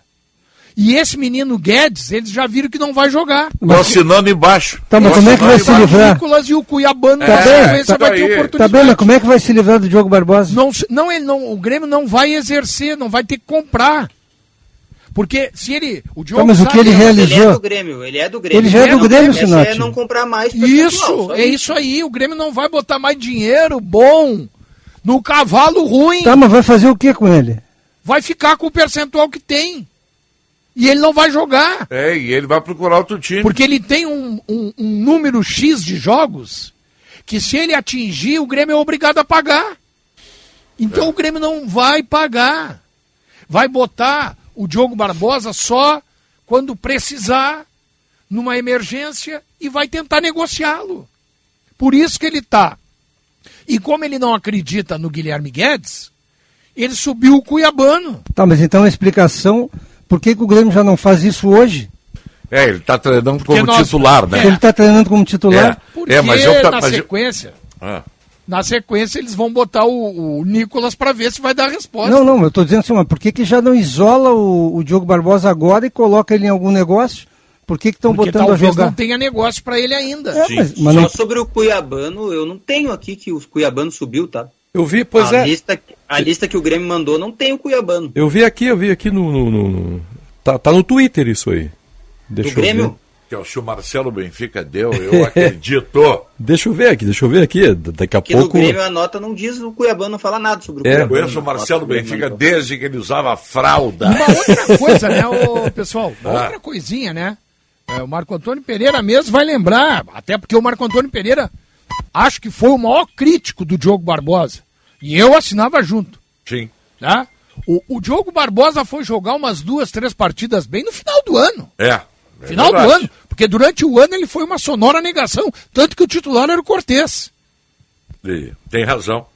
E esse menino Guedes, eles já viram que não vai jogar. Tô assinando embaixo. Tá, mas como é que vai se livrar? O Nicolas e o Cuiabano É, tá vai ter oportunidade. Tá bem, mas como é que vai se livrar do Diogo Barbosa? Não, se- não, ele não, o Grêmio não vai exercer, não vai ter que comprar. Porque se ele. O Diogo Tá, mas o sabe- que ele Ele é realizou? do Grêmio, ele é do Grêmio. Ele já é do Grêmio, Sinote. é não comprar mais Isso, é isso aí. O Grêmio não vai botar mais dinheiro bom no cavalo ruim. Tá, mas vai fazer o que com ele? Vai ficar com o percentual que tem. E ele não vai jogar. É, e ele vai procurar outro time. Porque ele tem um, um- um número X de jogos que se ele atingir, o Grêmio é obrigado a pagar. Então o Grêmio não vai pagar. Vai botar o Diogo Barbosa só quando precisar, numa emergência, e vai tentar negociá-lo. Por isso que ele está. E como ele não acredita no Guilherme Guedes, ele subiu o Cuiabano. Tá, mas então a explicação, por que, que o Grêmio já não faz isso hoje? É, ele tá treinando como nós- titular, né? Ele está treinando como titular? Porque É, mas eu tá- na mas eu- sequência, Ah. Na sequência eles vão botar o, o Nicolas para ver se vai dar resposta. Não, não, eu estou dizendo assim, mas por que, que já não isola o, o Diogo Barbosa agora e coloca ele em algum negócio? Por que estão botando a talvez jogar? não tenha negócio para ele ainda. É, mas, mas Só não, sobre o Cuiabano, eu não tenho aqui que o Cuiabano subiu, tá? Eu vi, pois a é. Lista, a lista que o Grêmio mandou não tem o Cuiabano. Eu vi aqui, eu vi aqui no. no- no- no- Tá, tá no Twitter isso aí. Deixa Do eu ver. Grêmio? Que é o se o Marcelo Benfica deu, eu acredito. Deixa eu ver aqui, deixa eu ver aqui. Daqui a Porque no pouco. Grêmio a nota não diz, o Cuiabano não fala nada sobre o É. Eu Cuiabano. conheço o Marcelo Benfica desde que ele usava fralda. Uma outra coisa, né, ô, pessoal? Uma Ah. outra coisinha, né? É, o Marco Antônio Pereira mesmo vai lembrar, até porque o Marco Antônio Pereira acho que foi o maior crítico do Diogo Barbosa. E eu assinava junto. Sim. Tá? O, o Diogo Barbosa foi jogar umas duas, três partidas bem no final do ano. É. é Final verdade. do ano. Porque durante o ano ele foi uma sonora negação. Tanto que o titular era o Cortez. E Tem razão.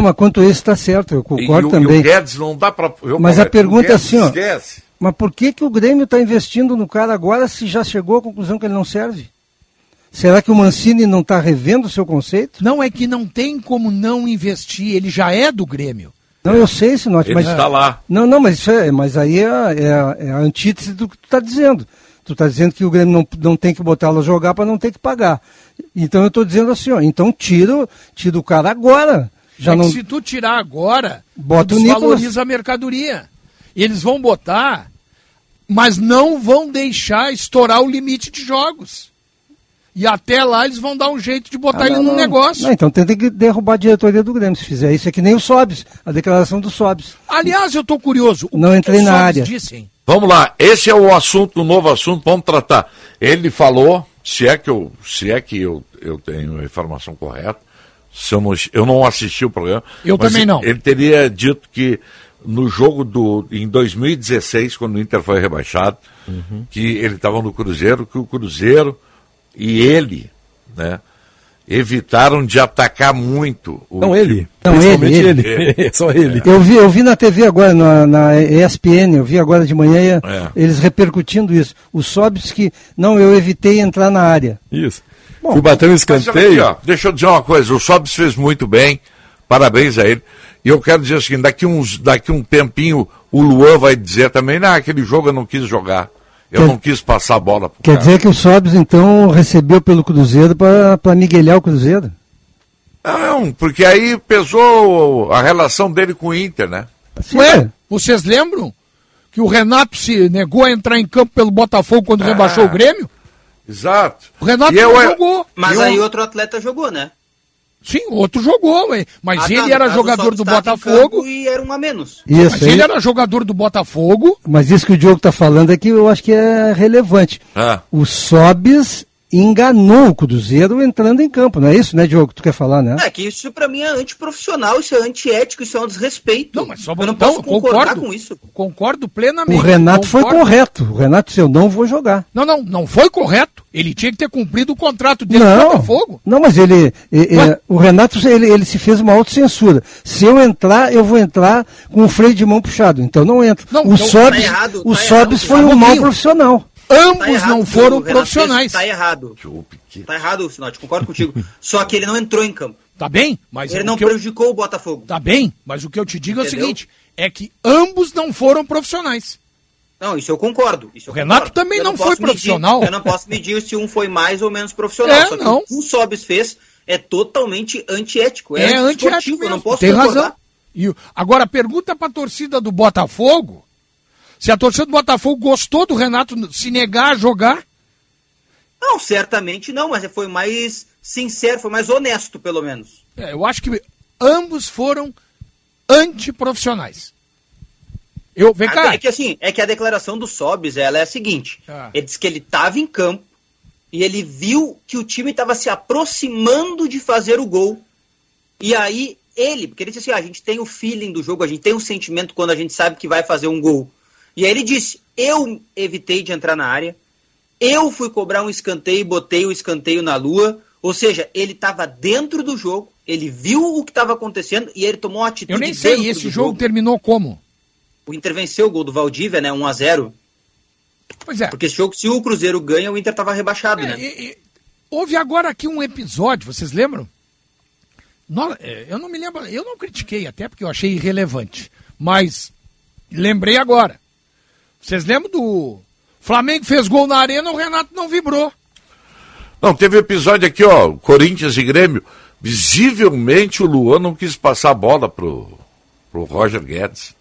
mas quanto a isso está certo, eu E, concordo o, e também. o Guedes não dá pra. eu, Mas a pergunta é assim, ó. Esquece. Mas por que, que o Grêmio está investindo no cara agora se já chegou à conclusão que ele não serve? Será que o Mancini não está revendo o seu conceito? Não é que não tem como não investir, ele já é do Grêmio. Não, eu sei, Sinote, Ele mas... está lá. Não, não, mas, isso é, mas aí é, é é a antítese do que tu está dizendo. Tu está dizendo que o Grêmio não, não tem que botá-lo a jogar para não ter que pagar. Então eu estou dizendo assim, ó, então tira, o- tira o cara agora. Já é não... se tu tirar agora, Bota tu desvaloriza Nicolas. a mercadoria. Eles vão botar, mas não vão deixar estourar o limite de jogos. E até lá eles vão dar um jeito de botar Ah, ele não, no não. negócio. Não, então tem que derrubar a diretoria do Grêmio se fizer isso. É que nem o Sobs, a declaração do Sobs. Aliás, eu tô curioso. O Não que entrei na área. Dissem? Vamos lá, esse é o assunto, o novo assunto, vamos tratar. Ele falou, se é que eu, se é que eu, eu tenho a informação correta, se eu, não, eu não assisti o programa. Eu também não. Ele teria dito que no jogo do em 2016, quando o Inter foi rebaixado, Uhum. que ele estava no Cruzeiro, que o Cruzeiro e ele, né, evitaram de atacar muito o Não, ele. Não, Principalmente ele, ele. Só ele. Eu vi, eu vi na TV agora, na, na ESPN, eu vi agora de manhã É. eles repercutindo isso. O Sobis que, não, eu evitei entrar na área. Isso. Mas olha escanteio. aqui, ó, deixa eu dizer uma coisa, o Sobs fez muito bem, parabéns a ele. E eu quero dizer o seguinte, daqui, uns, daqui um tempinho o Luan vai dizer também, não, aquele jogo eu não quis jogar. Eu Quer- não quis passar a bola pro Quer cara. dizer que o Sobis, então, recebeu pelo Cruzeiro para miguelhar o Cruzeiro? Não, porque aí pesou a relação dele com o Inter, né? Ué, vocês lembram que o Renato se negou a entrar em campo pelo Botafogo quando rebaixou o Grêmio? Exato. O Renato E eu- não jogou. Mas Eu- aí outro atleta jogou, né? Sim, outro jogou, mas Ah, tá, ele no era jogador do em Botafogo. E era um a menos. Isso mas aí. ele era jogador do Botafogo. Mas isso que o Diogo está falando é que eu acho que é relevante. Ah. O Sobis enganou o Cruzeiro entrando em campo, não é isso, né, Diogo? Tu quer falar, né? É que isso pra mim é antiprofissional, isso é antiético, isso é um desrespeito. Não, mas só eu não então, posso concordar concordo. com isso. Concordo plenamente. O Renato foi concordo. correto. O Renato disse, eu não vou jogar. Não, não, não foi correto. Ele tinha que ter cumprido o contrato dele com o Não, Botafogo. não, mas ele, Ué? o Renato, ele, ele se fez uma autocensura. Se eu entrar, eu vou entrar com o freio de mão puxado. Então não entro. Não, o então- Sobis, tá errado, o tá Sobis errado. foi Tá um mau profissional. Ambos Tá errado, não foram Renato profissionais. Tá errado. Tá errado, Sinote, concordo contigo. Só que ele não entrou em campo. Tá bem, mas ele o não que eu- prejudicou o Botafogo. Tá bem, mas o que eu te digo é o Entendeu? seguinte: é que ambos não foram profissionais. Não, isso eu concordo. Isso eu O Renato concordo. também Eu não posso foi medir- profissional. eu não posso medir se um foi mais ou menos profissional. É, só que não. o que o Sobis fez é totalmente antiético. É, antiesportivo, antiético Eu não mesmo. posso Tem concordar. razão. E, agora, pergunta pra torcida do Botafogo se a torcida do Botafogo gostou do Renato se negar a jogar. Não, certamente não, mas foi mais sincero, foi mais honesto, pelo menos. É, eu acho que ambos foram antiprofissionais. Eu, vem cá. É que assim, é que a declaração do Sobis, ela é a seguinte. Ah. Ele disse que ele estava em campo e ele viu que o time estava se aproximando de fazer o gol. E aí ele, porque ele disse assim, ah, a gente tem o feeling do jogo, a gente tem o sentimento quando a gente sabe que vai fazer um gol. E aí ele disse, eu evitei de entrar na área, eu fui cobrar um escanteio e botei o escanteio na lua. Ou seja, ele estava dentro do jogo, ele viu o que estava acontecendo e ele tomou uma atitude Eu nem sei, esse do jogo terminou como? o Inter venceu o gol do Valdívia, né? 1 a 0 Pois é. Porque esse jogo, se o Cruzeiro ganha, o Inter tava rebaixado, né? Houve agora aqui um episódio, vocês lembram? É, eu não me lembro, eu não critiquei, até porque eu achei irrelevante. Mas lembrei agora. Vocês lembram do Flamengo fez gol na arena, o Renato não vibrou. Não, teve episódio aqui, ó, Corinthians e Grêmio. Visivelmente o Luan não quis passar a bola pro, pro Roger Guedes.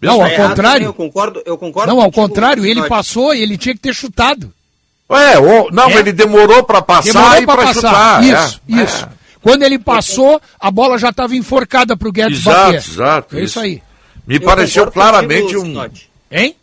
Não, Tá ao errado contrário. Eu concordo, eu concordo Não, ao contrário, ele passou e ele tinha que ter chutado. Ué, ô, não, É. ele demorou pra passar Demorou e passar. chutar. Isso, é, isso. é. Quando ele passou, a bola já estava enforcada pro Guedes Exato, bater. exato, É isso isso. aí. Me Eu pareceu claramente contigo, um. Sinote. Hein?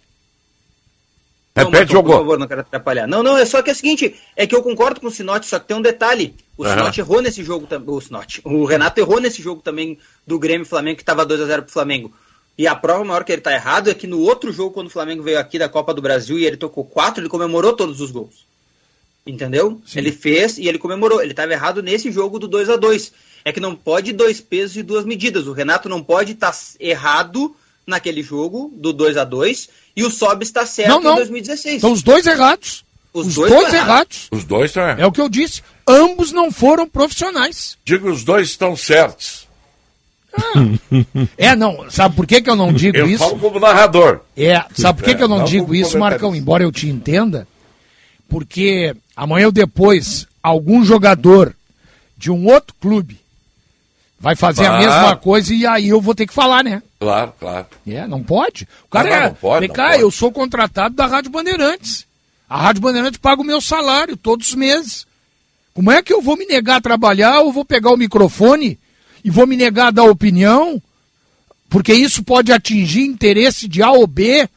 Não, Repete, Marcão, Por favor, não quero atrapalhar. Não, não, é só que é o seguinte, é que eu concordo com o Sinote, só que tem um detalhe. O Aham. Sinote errou nesse jogo também. O Sinote. O Renato errou nesse jogo também do Grêmio Flamengo, que estava 2x0 pro Flamengo. E a prova maior que ele tá errado é que no outro jogo, quando o Flamengo veio aqui da Copa do Brasil e ele tocou quatro, ele comemorou todos os gols. Entendeu? Ele fez e ele comemorou. Ele estava errado nesse jogo do 2 a 2 É que não pode dois pesos e duas medidas. O Renato não pode estar errado naquele jogo do 2 a 2 e o Sob está certo Não, não. em 2016. Estão os dois errados. Os Os, dois dois, estão errados. Os dois estão É o que eu disse. Ambos não foram profissionais. Digo, os dois estão certos. É, não. Sabe por que, que eu não digo Eu isso? falo como narrador. É, sabe por que, que eu não É, não digo isso. Marcão, embora eu te entenda? Porque amanhã ou depois, algum jogador de um outro clube vai fazer a Claro. mesma coisa e aí eu vou ter que falar, né? Claro, claro. É, não pode. O cara Não, não, é. não pode, Vem cá, pode. eu sou contratado da Rádio Bandeirantes. A Rádio Bandeirantes paga o meu salário todos os meses. Como é que eu vou me negar a trabalhar ou vou pegar o microfone e vou me negar a dar opinião? Porque isso pode atingir interesse de A ou B.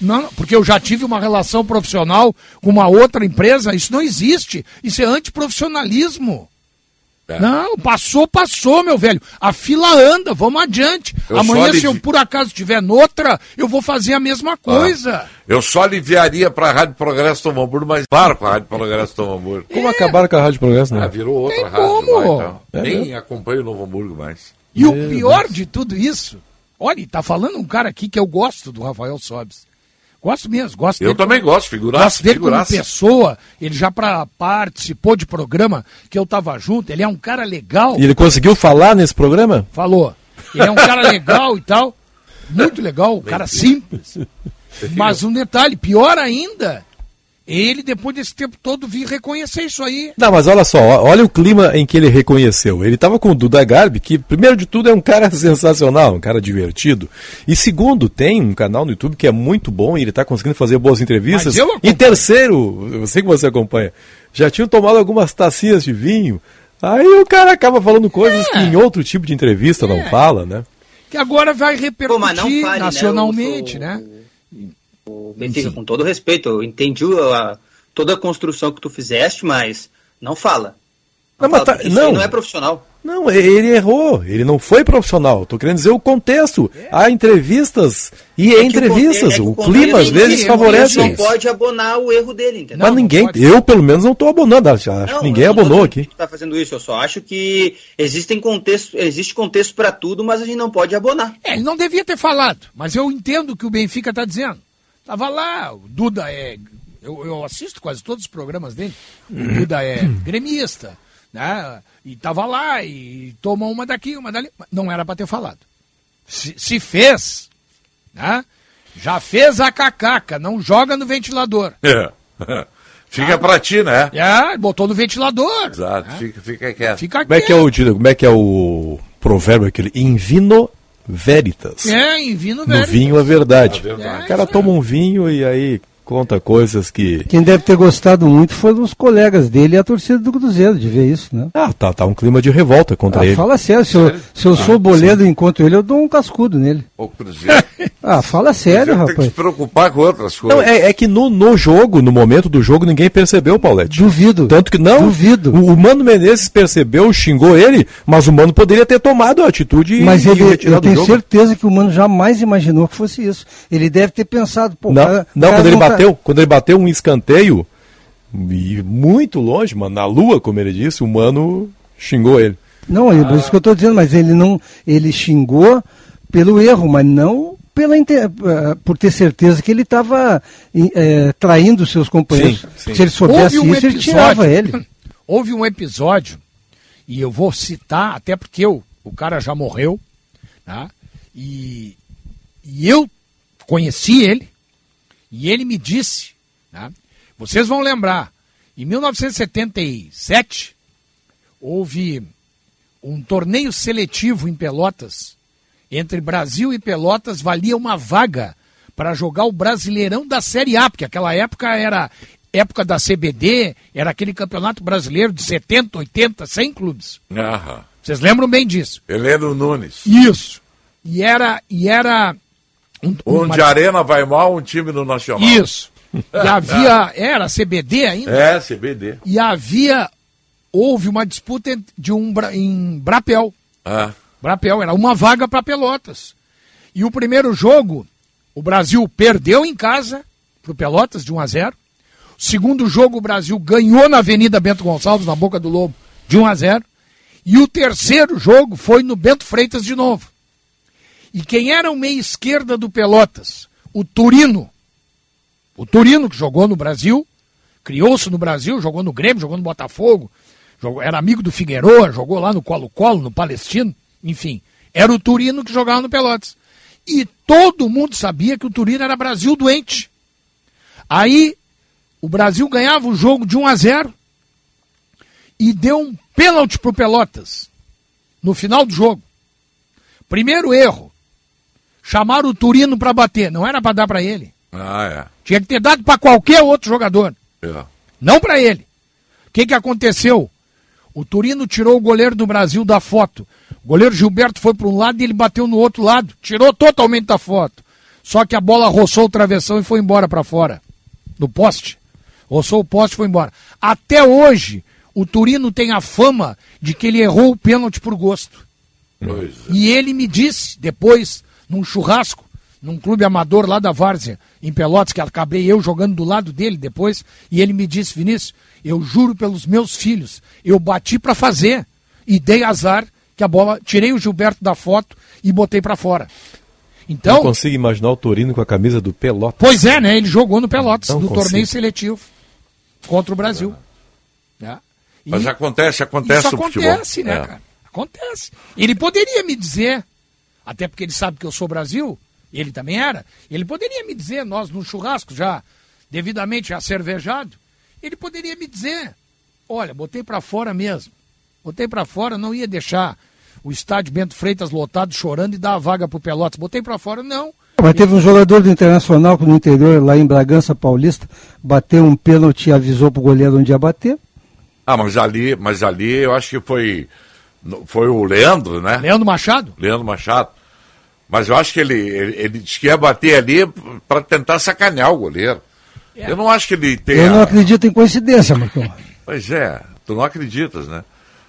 Não, porque eu já tive uma relação profissional com uma outra empresa. Isso não existe. Isso é antiprofissionalismo. É. Não, passou, passou, meu velho. A fila anda, vamos adiante. Eu Amanhã, só se eu alivi- por acaso estiver noutra, eu vou fazer a mesma coisa. Eu só aliviaria para a Rádio Progresso Novo Hamburgo, mas para com a Rádio Progresso Novo Hamburgo. Como acabaram com a Rádio Progresso, né? Ah, virou outra rádio como. lá, então. É Nem mesmo? acompanho o Novo Hamburgo mais. E o pior de tudo isso, olha, tá falando um cara aqui que eu gosto do Rafael Sobes. Gosto mesmo, gosto Eu dele também como- gosto, figuraça, Gosto dele figuraça. como pessoa, ele já pra, participou de programa que eu tava junto, ele é um cara legal. E ele conseguiu falar nesse programa? Falou. Ele é um cara legal e tal. Muito legal, um cara simples. Mas um detalhe, pior ainda, ele, depois desse tempo todo, vir reconhecer isso aí. Não, mas olha só, olha o clima em que ele reconheceu. Ele estava com o Duda Garbi, que, primeiro de tudo, é um cara sensacional, um cara divertido. E segundo, tem um canal no YouTube que é muito bom e ele está conseguindo fazer boas entrevistas. Mas eu E terceiro, eu sei que você acompanha, já tinham tomado algumas tacinhas de vinho. Aí o cara acaba falando coisas que em outro tipo de entrevista não fala, né? Que agora vai Pô, mas não repercutir fale, né? nacionalmente, Eu né? O Benfica, com todo respeito, eu entendi a- toda a construção que tu fizeste, mas não fala. Não, mas fala, tá- não. não é profissional. Não, ele errou, ele não foi profissional. Tô querendo dizer o contexto. Há entrevistas e É o entrevistas. é o contexto clima às vezes favorece Não pode abonar o erro dele, entendeu? Mas ninguém, eu pelo menos não estou abonando. Acho, Não, que ninguém não abonou aqui. que tá fazendo isso, eu só acho que existem contexto, existe contexto para tudo, mas a gente não pode abonar. É, ele não devia ter falado, mas eu entendo o que o Benfica está dizendo. Tava lá, o Duda é. Eu, eu assisto quase todos os programas dele. O Duda é gremista, né? E tava lá e tomou uma daqui, uma dali. Não era para ter falado. Se, se fez, né? Já fez a cacaca, não joga no ventilador. É. Fica pra ti, né? É, botou no ventilador. Exato, fica, fica quieto. Fica Como é que é o, ditado- como é, que é o provérbio aquele? In vino veritas. É, em vino No velho. vinho a verdade. A verdade. o cara toma um vinho e aí conta coisas que. Quem deve ter gostado muito foram os colegas dele e a torcida do Cruzeiro de ver isso, né? Ah, tá, tá um clima de revolta contra Ah, ele. fala sério, se eu, se eu Ah, sou boleiro e encontro ele, eu dou um cascudo nele. O Cruzeiro. Ah, fala sério, Tem que se rapaz. preocupar com outras coisas. Não, é, é que no, no jogo, no momento do jogo, ninguém percebeu, Paulette. Duvido. Tanto que não. Duvido. O, o Mano Menezes percebeu, xingou ele, mas o Mano poderia ter tomado a atitude Mas e, ele, e eu tenho jogo. certeza que o Mano jamais imaginou que fosse isso. Ele deve ter pensado, pô, Não, cara- não cara quando ele tá- bateu, quando ele bateu um escanteio, e muito longe, mano, na lua, como ele disse, o Mano xingou ele. Não, é por isso que eu estou dizendo, mas ele não. Ele xingou pelo erro, mas não pela eh, por ter certeza que ele estava traindo seus companheiros. Sim, sim. Se ele soubesse Houve um isso, ele episódio- tirava ele. Houve um episódio, e eu vou citar, até porque eu, o cara já morreu, tá? e, e eu conheci ele, e ele me disse, tá? vocês vão lembrar, em 1977, houve um torneio seletivo em Pelotas, entre Brasil e Pelotas, valia uma vaga para jogar o Brasileirão da Série A, porque aquela época era época da CBD, era aquele campeonato brasileiro de 70, 80, 100 clubes. Aham. Vocês lembram bem disso? Heleno Nunes. Isso. E era e era um, Um uma- arena vai mal, um time no Nacional. Isso. E havia era CBD ainda. É, CBD. E havia houve uma disputa de um em Brapel. Ah. Brapel era uma vaga para Pelotas. E o primeiro jogo, o Brasil perdeu em casa para o Pelotas de 1 a 0. O segundo jogo, o Brasil ganhou na Avenida Bento Gonçalves, na Boca do Lobo, de 1 a 0. E o terceiro jogo foi no Bento Freitas de novo. E quem era o meia esquerda do Pelotas? O Turino. O Turino, que jogou no Brasil, criou-se no Brasil, jogou no Grêmio, jogou no Botafogo, jogou- era amigo do Figueroa, jogou lá no Colo-Colo, no Palestino, enfim. Era o Turino que jogava no Pelotas. E todo mundo sabia que o Turino era Brasil doente. Aí o Brasil ganhava o jogo de 1 a 0 e deu um pênalti pro Pelotas no final do jogo. Primeiro erro. Chamaram o Turino para bater, não era para dar para ele. Ah, Tinha que ter dado para qualquer outro jogador, é. é. não para ele. O que, que aconteceu? O Turino tirou o goleiro do Brasil da foto. O goleiro Gilberto foi para um lado e ele bateu no outro lado. Tirou totalmente da foto. Só que a bola roçou o travessão e foi embora para fora. No poste. Roçou o poste e foi embora. Até hoje, O Turino tem a fama de que ele errou o pênalti por gosto. Pois é. E ele me disse, depois, num churrasco, num clube amador lá da Várzea, em Pelotas, que acabei eu jogando do lado dele depois, e ele me disse, Vinícius, eu juro pelos meus filhos, eu bati para fazer e dei azar que a bola, tirei o Gilberto da foto e botei para fora. Então, Não consigo imaginar o Torino com a camisa do Pelotas. Pois é, né? Ele jogou no Pelotas, Não no consigo. torneio seletivo contra o Brasil. Né? E Mas acontece, acontece isso acontece, né, É. cara? Acontece. Ele poderia me dizer, até porque ele sabe que eu sou Brasil, ele também era, ele poderia me dizer, nós no churrasco já devidamente já cervejado, ele poderia me dizer, olha, botei pra fora mesmo. Botei pra fora, não ia deixar o estádio Bento Freitas lotado chorando e dar a vaga pro Pelotas. Botei pra fora, não. Mas teve um jogador do Internacional que no interior, lá em Bragança Paulista, bateu um pênalti e avisou pro goleiro onde ia bater. Ah, mas ali, mas ali eu acho que foi, foi o Leandro, né? Leandro Machado? Leandro Machado. Mas eu acho que ele, ele, ele disse que ia bater ali para tentar sacanear o goleiro. Eu não acho que ele tenha. Eu não acredito em coincidência, Marcão. Pois é, tu não acreditas, né?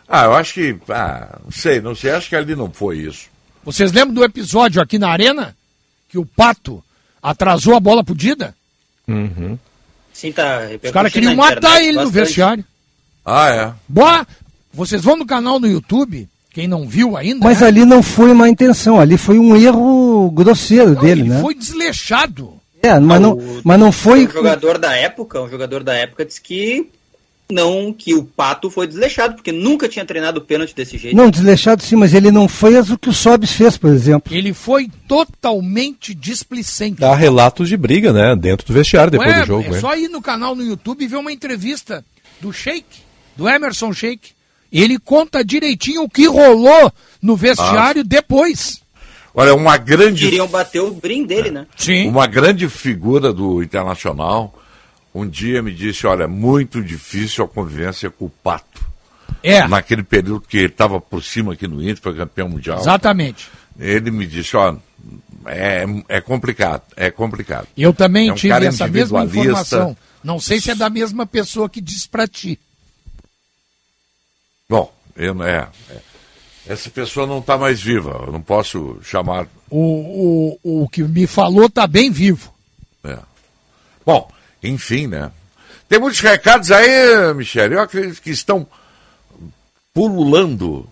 Ah, eu acho que. Ah, não sei, não sei, acho que ali não foi isso. Vocês lembram do episódio aqui na Arena? Que o Pato atrasou a bola pro Dida? Uhum. Sim, tá. Os caras queriam matar ele no vestiário. Ah, é? Boa! Vocês vão no canal no YouTube, quem não viu ainda. Mas né? ali não foi uma intenção, ali foi um erro grosseiro dele, ele né? foi desleixado. É, mas não, mas não foi. Um jogador da época, um jogador da época disse que não, que o Pato foi desleixado, porque nunca tinha treinado pênalti desse jeito. Não, desleixado sim, mas ele não fez o que o Sobis fez, por exemplo. Ele foi totalmente displicente. Há relatos de briga, né? Dentro do vestiário depois Ué, do jogo. é né? só ir no canal no YouTube e ver uma entrevista do Sheik, do Emerson Sheik. Ele conta direitinho o que rolou no vestiário depois. Olha, uma grande. Queriam bater o brim dele, né? Sim. Uma grande figura do Internacional um dia me disse: olha, muito difícil a convivência com o Pato. É. Naquele período que ele estava por cima aqui no Inter, foi campeão mundial. Exatamente. Ele me disse: ó, é, é complicado, é complicado. Eu também É um tive essa mesma informação. Não sei se é da mesma pessoa que disse pra ti. Bom, eu, não- é, é. essa pessoa não está mais viva, eu não posso chamar. O, o, o que me falou tá bem vivo. É. Bom, enfim, né? Tem muitos recados aí, Michele. Eu acredito que estão pululando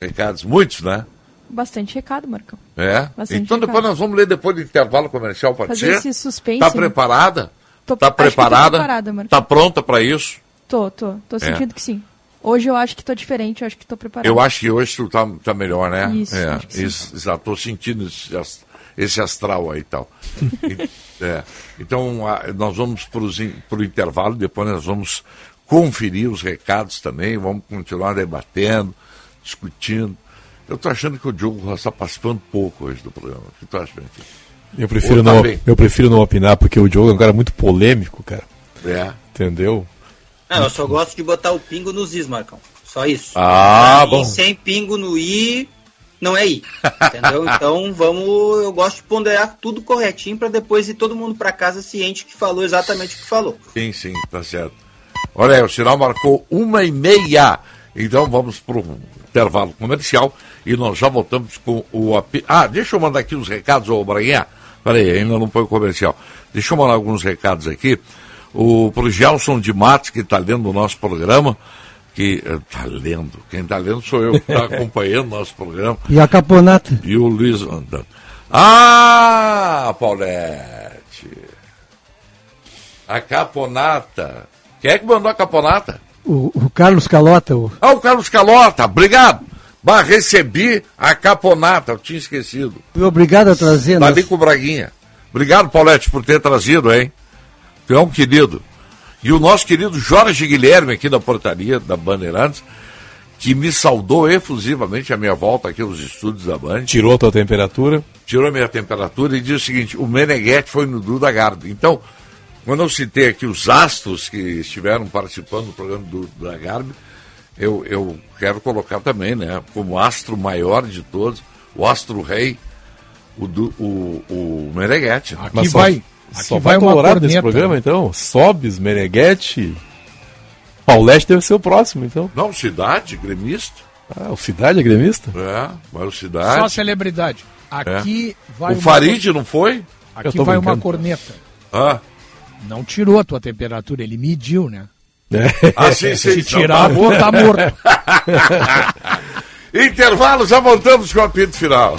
recados, muitos, né? Bastante recado, Marcão. É. Bastante então depois recado. nós vamos ler depois do intervalo comercial, pode Fazer ser? esse suspense, Tá né? preparada? Tô- tá que tô preparada? preparada, Marcos. tá pronta para isso? Tô, tô. Tô É. sentindo que sim. Hoje eu acho que tô diferente, eu acho que tô preparada. Eu acho que hoje tu tá, tá melhor, né? Isso, é, acho que sim. isso, já tô sentindo esse, ast- esse astral aí e tal. E- é. Então, a- nós vamos para o intervalo, depois nós vamos conferir os recados também, vamos continuar debatendo, discutindo. Eu tô achando que o Diogo está participando pouco hoje do programa. O que tu acha, Benfica? Eu prefiro, Ou tá não, bem? eu prefiro não opinar, porque o Diogo é um cara muito polêmico, cara. É. Entendeu? Não, eu só gosto de botar o pingo nos is, Marcão. Só isso. Ah, mim, bom. sem pingo no i, não é i. Entendeu? Então vamos. Eu gosto de ponderar tudo corretinho pra depois ir todo mundo pra casa ciente que falou exatamente o que falou. Sim, sim, tá certo. Olha aí, o sinal marcou uma e meia. Então vamos para o intervalo comercial e nós já voltamos com o. Ah, deixa eu mandar aqui os recados, ô Braguinha. Peraí, ainda não foi o comercial. Deixa eu mandar alguns recados aqui. O pro Gelson de Matos, que está lendo o nosso programa, que está lendo, quem está lendo sou eu, que está acompanhando o nosso programa. E a caponata? E o Luiz andando. Ah, Paulette! A caponata. Quem é que mandou a caponata? O, o Carlos Calota, o, Ah, o Carlos Calota, obrigado. Bah, recebi a caponata, eu tinha esquecido. obrigado a trazer. Tá ali com o Braguinha. Obrigado, Paulette, por ter trazido, hein? É um querido. E o nosso querido Jorge Guilherme, aqui da portaria da Bandeirantes, que me saudou efusivamente a minha volta aqui aos estúdios da Band. Tirou a tua temperatura. Tirou a minha temperatura e disse o seguinte: o Meneghetti foi no Duda Garbi. Então, quando eu citei aqui os astros que estiveram participando do programa do Duda Garbi, eu, eu quero colocar também, né, como astro maior de todos, o astro rei, o, Du- o, o Meneghetti. né? Aqui vai, Só aqui vai vai uma colorado nesse programa, então? Sobes, Meneghetti. Paulete deve ser o próximo, então. Não, cidade, gremista. Ah, o Cidade é gremista? É, mas o cidade. Só celebridade. Aqui É. vai O uma Farid não foi? Aqui vai uma brincando. corneta. Ah. Não tirou a tua temperatura, ele mediu, né? Ah, sim, sim. Se então tirar, bom. tá morto. Intervalo, já voltamos com o apito final.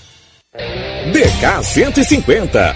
DK 150,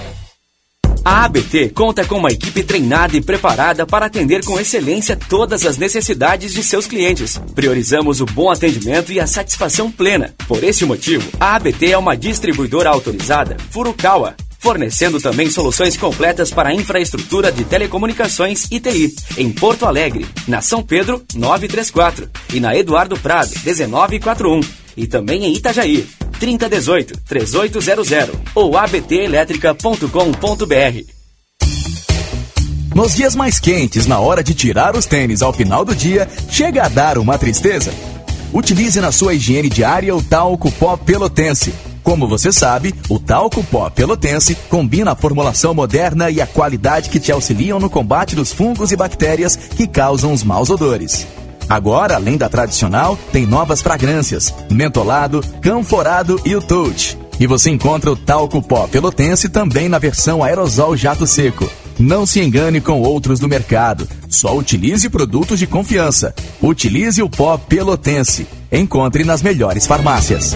A ABT conta com uma equipe treinada e preparada para atender com excelência todas as necessidades de seus clientes. Priorizamos o bom atendimento e a satisfação plena. Por esse motivo, a ABT é uma distribuidora autorizada Furukawa, fornecendo também soluções completas para a infraestrutura de telecomunicações e TI, em Porto Alegre, na São Pedro 934 e na Eduardo Prado 1941 e também em Itajaí 3018 3800 ou abtelétrica.com.br. Nos dias mais quentes, na hora de tirar os tênis ao final do dia, chega a dar uma tristeza. Utilize na sua higiene diária o talco pó pelotense. Como você sabe, o talco pó pelotense combina a formulação moderna e a qualidade que te auxiliam no combate dos fungos e bactérias que causam os maus odores. Agora, além da tradicional, tem novas fragrâncias: mentolado, canforado e o touch. E você encontra o talco pó pelotense também na versão aerosol jato seco. Não se engane com outros do mercado. Só utilize produtos de confiança. Utilize o pó pelotense. Encontre nas melhores farmácias.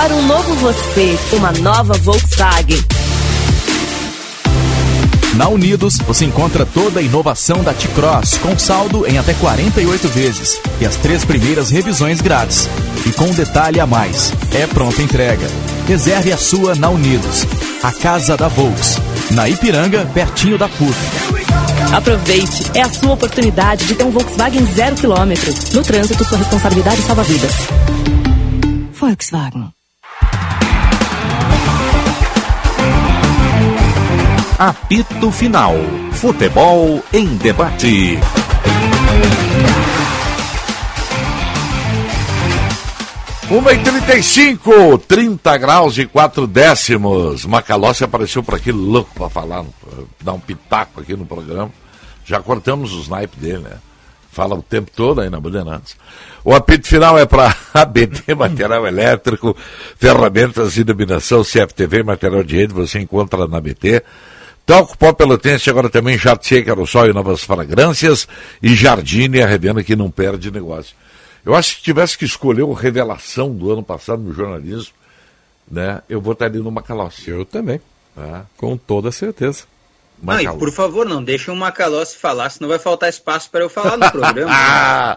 Para um novo você, uma nova Volkswagen. Na Unidos, você encontra toda a inovação da T-Cross com saldo em até 48 vezes e as três primeiras revisões grátis. E com um detalhe a mais, é pronta entrega. Reserve a sua na Unidos, a casa da Volks, na Ipiranga, pertinho da PUC. Aproveite, é a sua oportunidade de ter um Volkswagen zero quilômetro. No trânsito, sua responsabilidade salva vidas. Volkswagen. Apito Final. Futebol em debate. Uma e 35, 30 graus e 4 décimos. Macalossi apareceu por aqui louco para falar, dar um pitaco aqui no programa. Já cortamos os naipes dele, né? Fala o tempo todo aí na Bandeirantes. O apito final é para ABT Material Elétrico, ferramentas de iluminação, CFTV, material de rede, você encontra na ABT. Talco Pó Pelotense, agora também Jardim Aerossol e novas fragrâncias. E Jardine, a revenda que não perde negócio. Eu acho que tivesse que escolher o revelação do ano passado no jornalismo, né? Eu votaria no Macalossi. Eu também. É. Com toda certeza. Não, e Macalossi. por favor, não deixem o Macalossi falar, senão vai faltar espaço para eu falar no programa. Ah!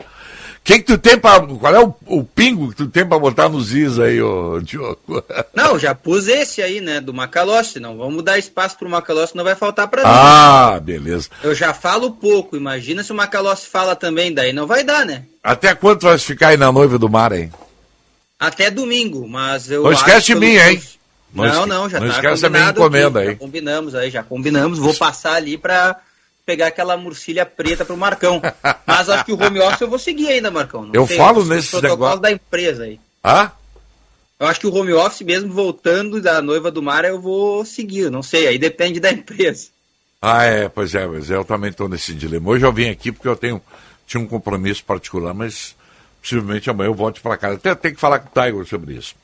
Que que tu tem pra, qual é o, o pingo que tu tem pra botar nos is aí, ô Diogo? Não, já pus esse aí, né, do Macalossi, não vamos dar espaço pro Macalossi, não vai faltar para mim. Ah, beleza. Eu já falo pouco, imagina se o Macalossi fala também, daí não vai dar, né? Até quando tu vai ficar aí na noiva do mar, hein? Até domingo, mas eu Não esquece de mim, hein? Não Não, não, já não tá esquece da minha combinado encomenda aqui, aí. Já combinamos aí, já combinamos. Vou passar ali pra pegar aquela murcilha preta pro Marcão. Mas acho que o home office eu vou seguir ainda, Marcão. Não Eu falo os nesses protocolos negócios- da empresa aí. Ah? Eu acho que o home office, mesmo voltando da noiva do mar, eu vou seguir. Não sei, aí depende da empresa. Ah, é, pois é, mas eu também estou nesse dilema. Hoje eu vim aqui porque eu tenho, tinha um compromisso particular, mas possivelmente amanhã eu volte para casa. Até tenho que falar com o Tiger sobre isso.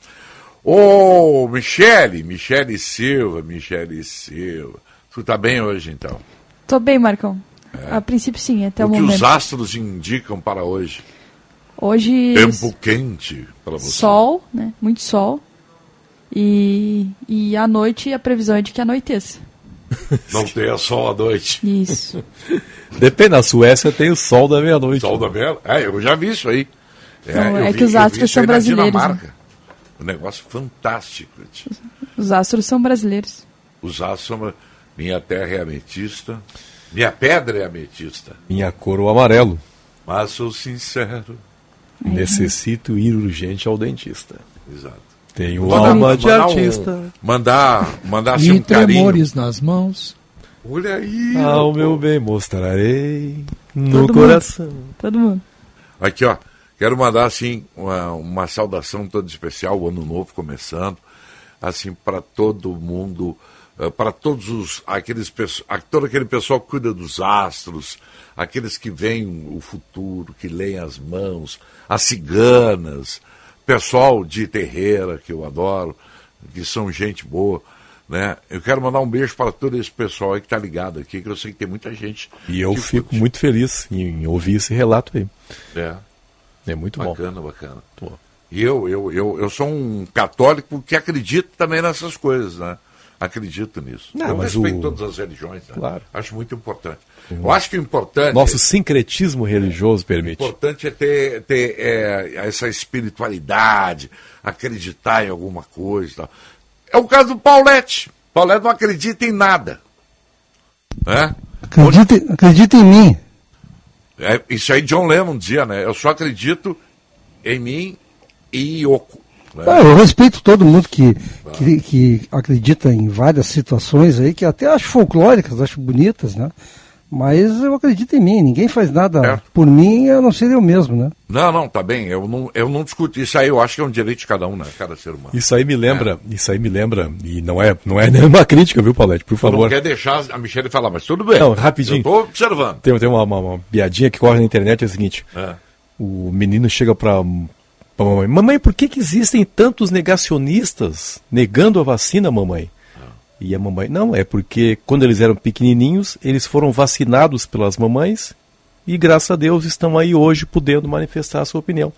Ô, Michele, Michele Silva, Michele Silva. Tu tá bem hoje, então? Tô bem, Marcão. A princípio, sim, até o, o que momento. os astros indicam para hoje? Hoje, Tempo quente para você. sol, né? Muito sol. E, e à noite a previsão é de que anoiteça. Não tenha sol à noite. Isso. Depende, na Suécia tem o sol da meia-noite. Sol da meia É, eu já vi isso aí. Então, eu é vi- que os astros são brasileiros, né? Dinamarca. Um negócio fantástico. Os astros são brasileiros. Os astros são. Minha terra é ametista. Minha pedra é ametista. Minha cor o amarelo. Mas sou sincero. Necessito ir urgente ao dentista. Exato. Tenho Mandar- alma de mandar um- artista. mandar, mandar assim E um carinho. tremores nas mãos. Olha aí. Ao meu bem mostrarei no Todo coração. Mundo. Todo mundo. Aqui, ó. Quero mandar, assim, uma, uma saudação toda especial, o ano novo começando, assim, para todo mundo, para todos os, aqueles, todo aquele pessoal que cuida dos astros, aqueles que veem o futuro, que leem as mãos, as ciganas, pessoal de terreira, que eu adoro, que são gente boa, né? Eu quero mandar um beijo para todo esse pessoal aí que tá ligado aqui, que eu sei que tem muita gente. E eu fico muito feliz em ouvir esse relato aí. É. É muito bom. Bacana, bacana. E eu, eu, eu, eu sou um católico que acredita também nessas coisas, né? Acredito nisso. Não, eu mas respeito o- todas as religiões, né? Claro. Acho muito importante. Eu acho que o importante. Nosso sincretismo religioso permite. O importante é ter, ter é, essa espiritualidade, acreditar em alguma coisa. tal. É o caso do Paulette. Paulette não acredita em nada. Né? Acredita, acredita em mim. É, isso aí John Lennon dizia, né? Eu só acredito em mim e Yoko. Né? Ah, eu respeito todo mundo que, que, que acredita em várias situações aí, que até acho folclóricas, acho bonitas, né? Mas eu acredito em mim, ninguém faz nada por mim, eu não seria eu mesmo, né? Não, não, tá bem. Eu não, eu não discuto. Isso aí eu acho que é um direito de cada um, né? Cada ser humano. Isso aí me lembra, isso aí me lembra, e não é, não é nenhuma crítica, viu, Paulette, por Tu não favor. quer deixar a Michelle falar, mas tudo bem. Não, rapidinho. Eu tô observando. Tem, tem uma, uma, uma piadinha que corre na internet, é o seguinte. É. O menino chega pra, mamãe, mamãe, por que, que existem tantos negacionistas negando a vacina, mamãe? E a mamãe, não, é porque quando eles eram pequenininhos, eles foram vacinados pelas mamães e graças a Deus estão aí hoje podendo manifestar a sua opinião.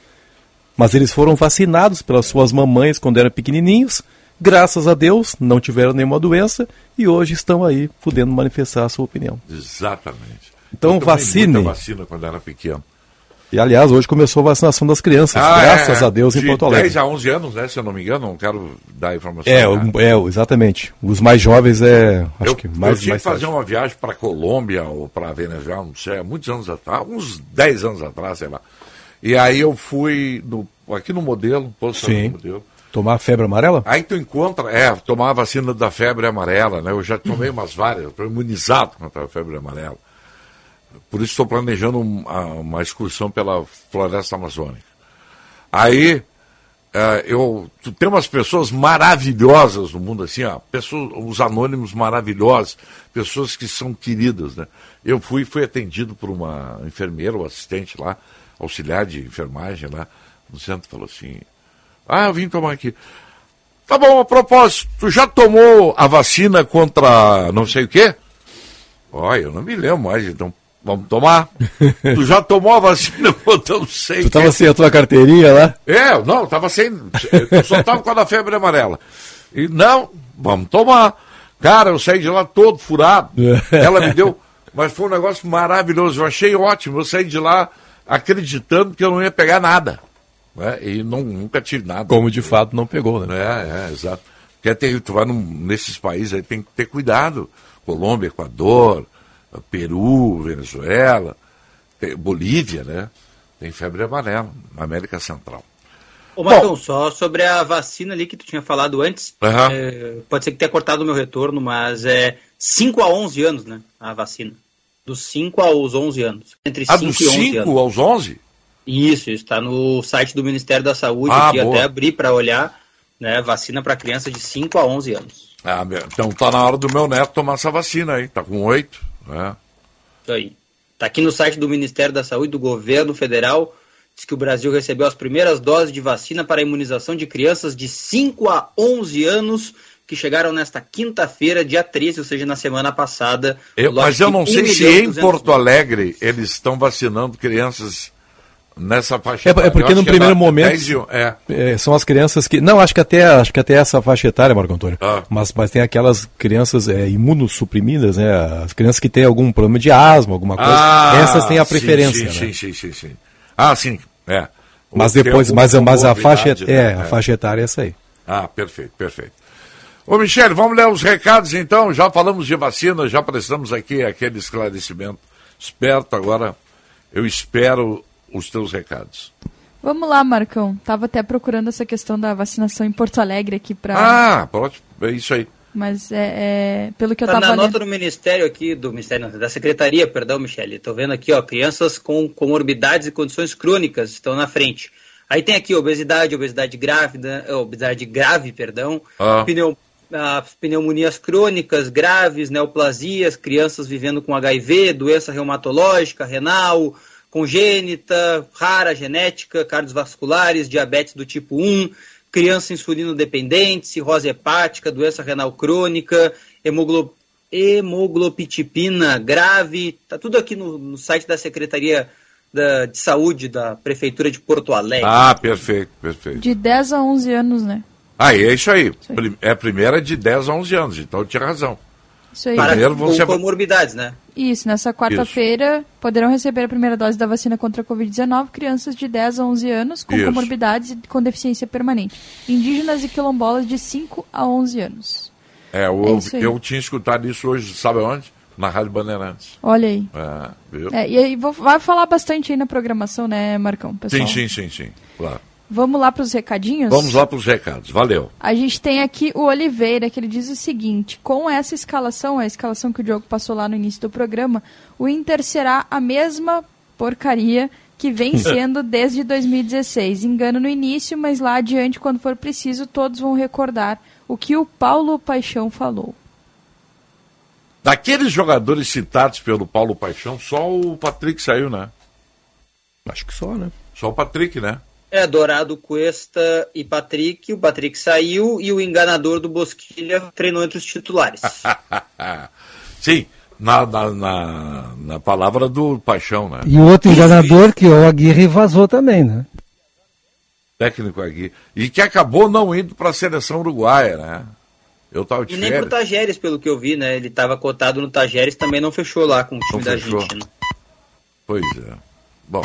Mas eles foram vacinados pelas suas mamães quando eram pequenininhos, graças a Deus não tiveram nenhuma doença e hoje estão aí podendo manifestar a sua opinião. Exatamente. Então vacine. muita vacina quando era pequeno. E aliás, hoje começou a vacinação das crianças, Ah, graças é, a Deus em de Porto Alegre. 10 a 11 anos, né? Se eu não me engano, não quero dar informação. É, o- é, exatamente. Os mais jovens é, acho eu, que mais eu tive mais que fazer tarde. uma viagem para Colômbia ou para Venezuela, não sei, há muitos anos atrás, uns 10 anos atrás, sei lá. E aí eu fui no, aqui no modelo, posto Sim. no modelo. Tomar febre amarela? Aí tu encontra, é, tomar a vacina da febre amarela, né? Eu já tomei umas várias, estou imunizado contra a febre amarela. Por isso estou planejando um- a- uma excursão pela floresta amazônica. Aí, eh, eu, tem umas pessoas maravilhosas no mundo, assim, ó, pessoas, os anônimos maravilhosos, pessoas que são queridas, né? Eu fui, fui atendido por uma enfermeira ou assistente lá, auxiliar de enfermagem lá, no centro, falou assim, ah, eu vim tomar aqui. Tá bom, a propósito, tu já tomou a vacina contra não sei o quê? Olha, eu não me lembro mais, então vamos tomar. tu já tomou a vacina contra não sei o Tu tava sem a tua carteirinha lá? É, não, tava sem. Eu só tava com a da febre amarela. E não, vamos tomar. Cara, eu saí de lá todo furado. Ela me deu. Mas foi um negócio maravilhoso. Eu achei ótimo. Eu saí de lá acreditando que eu não ia pegar nada. Né? E não, nunca tive nada. Como de fato não pegou, né? É, é, exato. Porque é ter, tu vai num, nesses países aí tem que ter cuidado. Colômbia, Equador, Peru, Venezuela, Bolívia, né? Tem febre amarela na América Central. Ô, Marcão, só sobre a vacina ali que tu tinha falado antes, Aham. é, pode ser que tenha cortado o meu retorno, mas é 5 a 11 anos, né, a vacina. Dos 5 aos 11 anos. Entre Ah, 5 dos e 11 5 anos. aos 11? Isso, está no site do Ministério da Saúde, Ah, boa. até abri para olhar, né, vacina para crianças de 5 a 11 anos. Ah, então tá na hora do meu neto tomar essa vacina aí. Tá com 8. Né? Isso aí. Tá aqui no site do Ministério da Saúde do Governo Federal, diz que o Brasil recebeu as primeiras doses de vacina para a imunização de crianças de 5 a 11 anos que chegaram nesta quinta-feira, dia 13, ou seja, na semana passada. Eu- mas eu não 1 sei se em 200 Porto Alegre eles estão vacinando crianças nessa faixa. É, é etária. Eu porque acho no primeiro da- momento 10 é. é, são as crianças que não acho que até acho que até essa faixa etária, Marco Antônio. Ah. Mas mas tem aquelas crianças é, imunossuprimidas, né? As crianças que têm algum problema de asma, alguma coisa. Ah, essas têm a sim, preferência, sim, né? sim, sim, sim, sim. Ah, sim, é. Mas Ou tem depois, mas, mas a faixa comorbidade, é, né? a faixa etária é essa aí. Ah, perfeito, perfeito. Ô, Michele, vamos ler os recados então. Já falamos de vacina, já prestamos aqui aquele esclarecimento esperto. Agora eu espero os teus recados. Vamos lá, Marcão. Tava até procurando essa questão da vacinação em Porto Alegre aqui para. Ah, pronto, é isso aí. Mas é, é, pelo que eu Tá tava na lendo. nota do Ministério aqui, do Ministério, da Secretaria, perdão, Michele. Estou vendo aqui, ó, crianças com comorbidades e condições crônicas estão na frente. Aí tem aqui obesidade, obesidade grávida, eh, obesidade grave, perdão, Ah. pneu- ah, pneumonias crônicas graves, neoplasias, crianças vivendo com HIV, doença reumatológica, renal, congênita, rara, genética, cardiovasculares, diabetes do tipo 1, criança insulino dependente, cirrose hepática, doença renal crônica, hemoglo- hemoglobitipina grave, tá tudo aqui no, no site da Secretaria da- de Saúde da Prefeitura de Porto Alegre. Ah, perfeito, perfeito. De 10 a 11 anos, né? Ah, e é isso aí. Prim- É a primeira de 10 a 11 anos, então eu tinha razão. Isso aí. Para Primeiro com comorbidades, né? Isso, nessa quarta-feira poderão receber a primeira dose da vacina contra a Covid-19 crianças de 10 a 11 anos com Isso. comorbidades e com deficiência permanente. Indígenas e quilombolas de 5 a 11 anos. É, eu, É eu tinha escutado isso hoje, sabe onde? Na Rádio Bandeirantes. Olha aí. É, viu? É, e aí vou, vai falar bastante aí na programação, né, Marcão, pessoal? sim, sim, sim, sim, claro. Vamos lá para os recadinhos? Vamos lá para os recados, valeu. A gente tem aqui o Oliveira, que ele diz o seguinte: com essa escalação, a escalação que o Diogo passou lá no início do programa, o Inter será a mesma porcaria que vem sendo desde 2016. Engano no início, mas lá adiante, quando for preciso, todos vão recordar o que o Paulo Paixão falou. Daqueles jogadores citados pelo Paulo Paixão, só o Patrick saiu, né? Acho que só, né? Só o Patrick, né? É, Dourado, Cuesta e Patrick. O Patrick saiu e o enganador do Bosquilha treinou entre os titulares. Sim, na, na, na, na palavra do Paixão, né? E o outro enganador, que é o Aguirre, vazou também, né? Técnico aqui. E que acabou não indo para a seleção uruguaia, né? Eu tava de E nem pro férias. Tajeres, pelo que eu vi, né? Ele estava cotado no Tajeres, também não fechou lá com o time Não da fechou. Argentina. Pois é. Bom,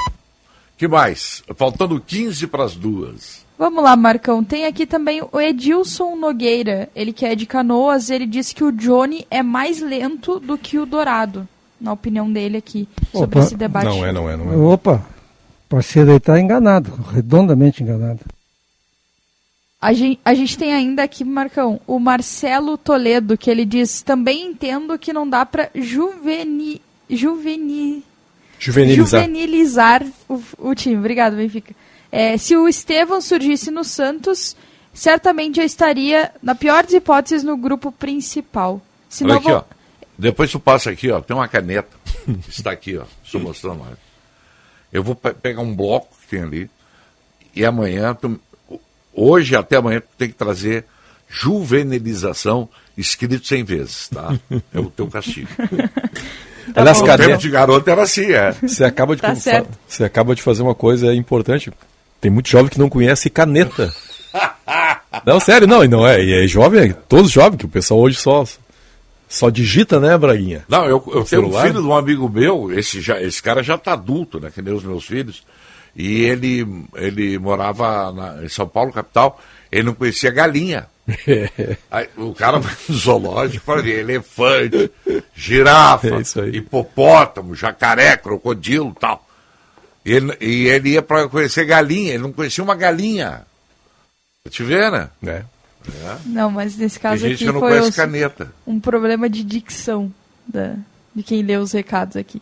que mais? Faltando 15 para as duas. Vamos lá, Marcão. Tem aqui também o Edilson Nogueira. Ele que é de Canoas, ele disse que o Johnny é mais lento do que o Dourado. Na opinião dele aqui, sobre Opa. esse debate. Não é, não é, não é. Opa, o parceiro aí está enganado, redondamente enganado. A gente, a gente tem ainda aqui, Marcão, o Marcelo Toledo, que ele diz: também entendo que não dá pra juveni, juveni, Juvenilizar. juvenilizar o, o time. Obrigado, Benfica. É, se o Estevão surgisse no Santos, certamente já estaria, na pior das hipóteses, no grupo principal. Se Olha não, aqui, vou- ó. Depois tu passa aqui, ó. Tem uma caneta. Está aqui, ó. Estou mostrando. Olha. Eu vou pe- pegar um bloco que tem ali. E amanhã, tu- hoje até amanhã, tu tem que trazer juvenilização escrito 100 vezes, tá? É o teu castigo. Aliás, o cadê? tempo de garoto era assim, é. Você acaba de Tá fa- você acaba de fazer uma coisa importante. Tem muito jovem que não conhece caneta. não, sério, não, e não é, e é jovem, é todos jovens, que o pessoal hoje só Só digita, né, Braguinha? Não, eu, eu tenho um celular? filho de um amigo meu, esse, já, esse cara já tá adulto, né? Que nem os meus filhos. E ele, ele morava na- em São Paulo, capital, ele não conhecia galinha. Aí, o cara vai no zoológico fala de elefante, girafa, É hipopótamo, jacaré, crocodilo e tal. E ele, e ele ia para conhecer galinha, ele não conhecia uma galinha. Pra te ver, né? É. Não, mas nesse caso gente aqui que não foi conhece os- caneta. um problema de dicção da, de quem lê os recados aqui.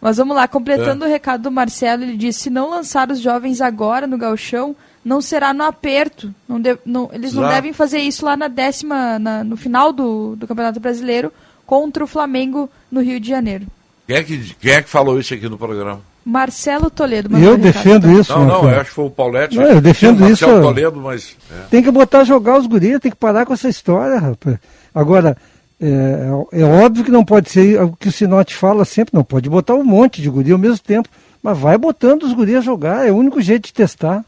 Mas vamos lá, completando É. o recado do Marcelo, ele diz: se não lançar os jovens agora no galchão, não será no aperto. Não de- não- eles não devem fazer isso lá na décima, na- no final do, do Campeonato Brasileiro contra o Flamengo no Rio de Janeiro. Quem é que, quem é que falou isso aqui no programa? Marcelo Toledo. Eu defendo isso, Não, não, Marcelo. eu acho que foi o Paulette. Não, eu defendo Tinha o isso. Marcelo Toledo, mas. é. Tem que botar a jogar os gurias, tem que parar com essa história, rapaz. Agora, é, é óbvio que não pode ser o que o Sinote fala sempre, não pode botar um monte de guria ao mesmo tempo, mas vai botando os gurias a jogar, é o único jeito de testar.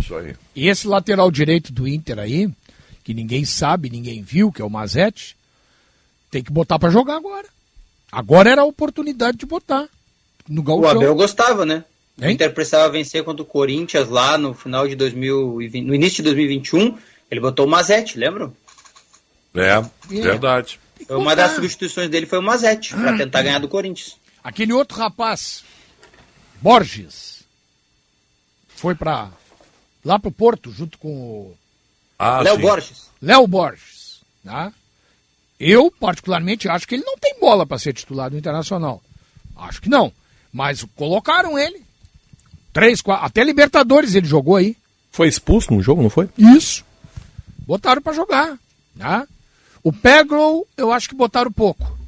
Isso aí. E esse lateral direito do Inter aí, que ninguém sabe, ninguém viu, que é o Mazete, tem que botar pra jogar agora. Agora era a oportunidade de botar. No O Gauchão. Abel gostava, né? O Hein? Inter precisava vencer contra o Corinthians lá no final de 2020, no início de 2021. Ele botou o Mazete, lembram? É, verdade. Foi Uma das substituições dele foi o Mazete, pra tentar ganhar do Corinthians. Aquele outro rapaz, Borges, foi pra lá pro Porto junto com o Ah, Léo sim. Borges. Léo Borges. Tá? Eu, particularmente, acho que ele não tem bola para ser titular do Internacional. Acho que não. Mas colocaram ele. Três, quatro, até Libertadores ele jogou aí. Foi expulso num jogo, não foi? Isso. Botaram para jogar. Tá? O Peglow, eu acho que botaram pouco.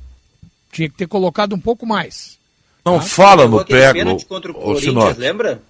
Tinha que ter colocado um pouco mais. Não Tá? fala no contra o Corinthians, lembra?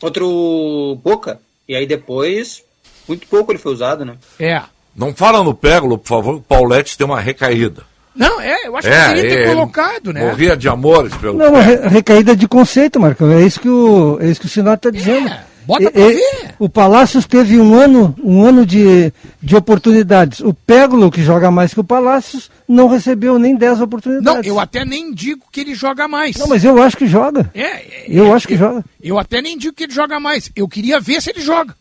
Contra o Boca. E aí depois, muito pouco ele foi usado, né? É. Não fala no Pégolo, por favor, que o Paulette tem uma recaída. Não, é, eu acho É, que teria que ter ele colocado, né? Morria de amores pelo Não, uma re- recaída de conceito, Marcão, é isso que o, é isso que o Sinote está dizendo. Bota pra e- ver. O Palácios teve um ano, um ano de, de oportunidades. O Pégolo, que joga mais que o Palácios, não recebeu nem 10 Não, oportunidades. eu até nem digo que ele joga mais. Não, mas eu acho que joga. É, eu acho que joga. Eu até nem digo que ele joga mais. Eu queria ver se ele joga.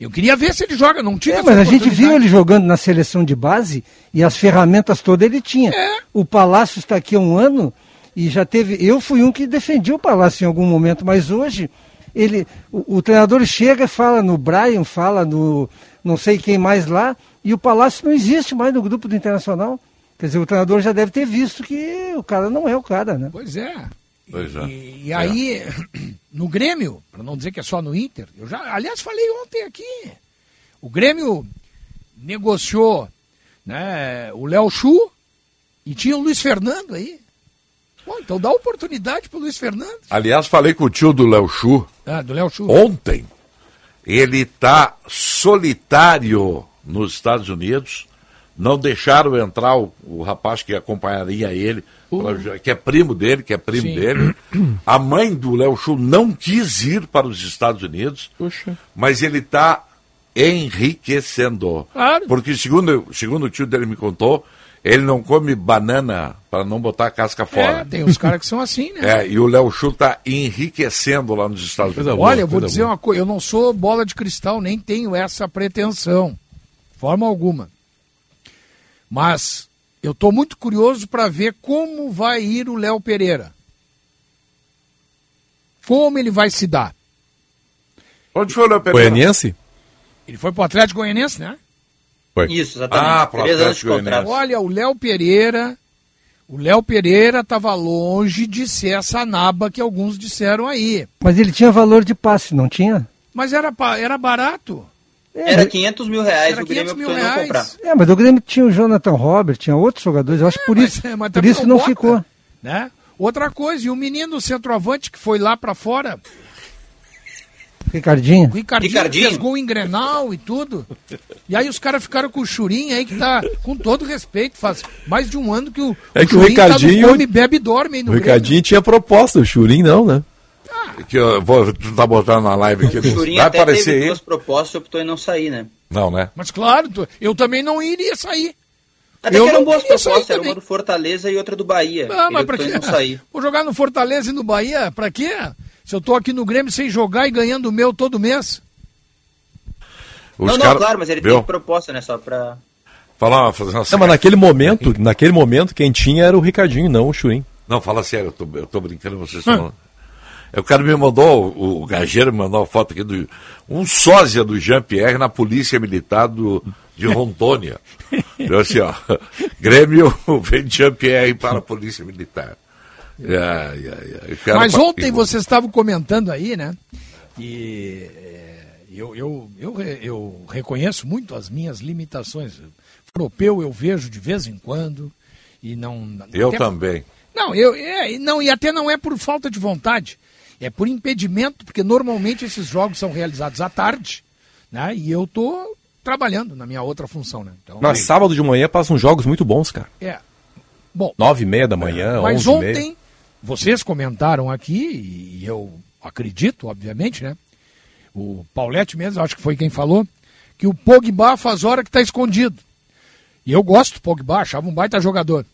Eu queria ver se ele joga. Não tive É, mas a gente viu ele jogando na seleção de base e as ferramentas todas ele tinha. É. O Palácio está aqui há um ano e já teve. Eu fui um que defendi o Palácio em algum momento, mas hoje ele, o, o treinador chega e fala no Brian, fala no não sei quem mais lá, e o Palácio não existe mais no grupo do Internacional. Quer dizer, o treinador já deve ter visto que o cara não é o cara, né? Pois é. Pois é. E, e aí, no Grêmio, para não dizer que é só no Inter, eu já, aliás, falei ontem aqui. O Grêmio negociou né, o Léo Chu e tinha o Luiz Fernando aí. Pô, então dá oportunidade pro Luiz Fernando. Aliás, falei com o tio do Léo Chu Ah, do Léo Chu. ontem. Ele está solitário nos Estados Unidos. Não deixaram entrar o, o rapaz que acompanharia ele, pra- que é primo dele, que é primo Sim. dele. A mãe do Léo Chu não quis ir para os Estados Unidos, mas ele está enriquecendo. Claro. Porque, segundo, segundo o tio dele me contou, ele não come banana para não botar a casca fora. É, tem uns caras que são assim, né? É, e o Léo Chu está enriquecendo lá nos Estados Unidos. Olha, eu vou dizer uma coisa, eu não sou bola de cristal, nem tenho essa pretensão, forma alguma. Mas eu estou muito curioso para ver como vai ir o Léo Pereira. Como ele vai se dar. Onde foi o Léo Pereira? Goianiense? Ele foi pro Atlético Goianiense, né? Foi. Isso, exatamente. Ah, pro Três anos de contrato. Olha, o Léo Pereira, o Léo Pereira estava longe de ser essa naba que alguns disseram aí. Mas ele tinha valor de passe, não tinha? Mas era, era barato. Era 500 mil reais, Era o Grêmio 500 mil reais. comprar. É, mas o Grêmio tinha o Jonathan Robert, tinha outros jogadores, eu acho que por mas- isso, mas por isso não não bota. ficou. né? Outra coisa, e o menino centroavante que foi lá pra fora, Ricardinho. o Ricardinho, Ricardinho. fez gol em Grenal e tudo. E aí os caras ficaram com o Churinho aí que tá, com todo respeito, faz mais de um ano que o, É que o Churinho Ricardinho- tá no come, bebe e dorme aí no O Ricardinho tinha proposta, o Churim não, né? Que eu vou tu tá botando na live aqui. O Churinho Vai até aparecer teve aí? duas propostas e optou em não sair, né? Não, né? Mas claro, eu também não iria sair. Até Eu que eram não boas propostas, era uma do Fortaleza e outra do Bahia. Ah, mas pra quê? não sair. Vou jogar no Fortaleza e no Bahia, pra quê? Se eu tô aqui no Grêmio sem jogar e ganhando o meu todo mês. Os não, não, cara- claro, mas ele Viu? tem proposta, né? Só pra. Falar, fazer uma Não, mas naquele momento, naquele momento, quem tinha era o Ricardinho, não o Churim. Não, fala sério, eu tô, eu tô brincando, vocês estão. O cara me mandou, o, o Gageiro me mandou uma foto aqui do. Um sósia do Jean-Pierre na Polícia Militar do, de Rondônia. Eu assim, ó. Grêmio vem de Jean-Pierre para a Polícia Militar. Ai, ai, ai. O cara Mas ontem vocês estavam comentando aí, né? E é, eu, eu, eu, eu reconheço muito as minhas limitações. Europeu eu vejo de vez em quando. E não. Eu até- também. Não, eu, é, e não, e até não é por falta de vontade. É por impedimento, porque normalmente esses jogos são realizados à tarde, né? E eu tô trabalhando na minha outra função, né? Então, Mas sábado de manhã passam jogos muito bons, cara. é. Bom, Nove e meia da manhã, mas onze e meia. ontem, vocês comentaram aqui, e eu acredito, obviamente, né? O Paulette mesmo, acho que foi quem falou, que o Pogba faz hora que está escondido. E eu gosto do Pogba, achava um baita jogador.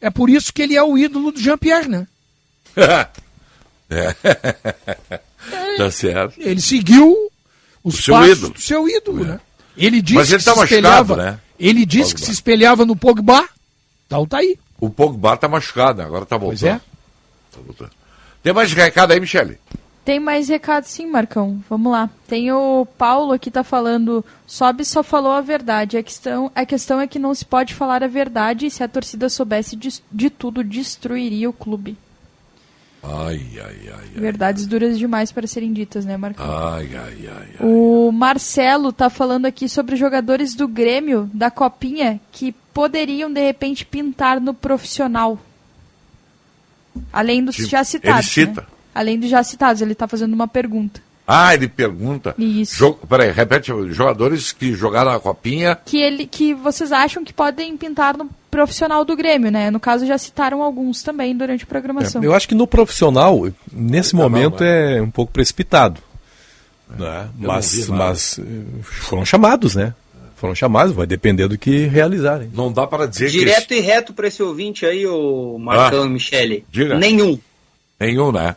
É por isso que ele é o ídolo do Jean-Pierre, né? É. tá certo. Ele seguiu os O seu passos ídolo. do seu ídolo, né? Ele disse Mas ele que tá se machucado, espelhava, né? Ele disse que Pogba. se espelhava no Pogba. Então tá aí. O Pogba tá machucado, agora tá voltando. Pois é. Tá voltando. Tem mais recado aí, Michele? Tem mais recado sim, Marcão. Vamos lá. Tem o Paulo aqui tá falando, Sobe só falou a verdade. A questão, a questão é que não se pode falar a verdade e se a torcida soubesse de, de tudo, destruiria o clube. Ai, ai, ai, Verdades duras demais para serem ditas, né, Marcão? ai, ai, ai. O Marcelo tá falando aqui sobre jogadores do Grêmio, da Copinha, que poderiam, de repente, pintar no profissional. Além dos Tipo, já citados. ele cita. né? Além dos já citados, ele tá fazendo uma pergunta. Ah, ele pergunta. Isso. Jo... Peraí, repete, jogadores que jogaram a copinha. Que, ele, que vocês acham que podem pintar no profissional do Grêmio, né? No caso, já citaram alguns também durante a programação. Eu acho que no profissional, nesse Tá momento, vai. é um pouco precipitado. Né? Eu não Mas, mas eh, foram chamados, né? Foram chamados, vai depender do que realizarem. Não dá para dizer Direto e reto pra esse ouvinte aí, o Marcão Ah, e Michele. diga. Nenhum. Nenhum, né?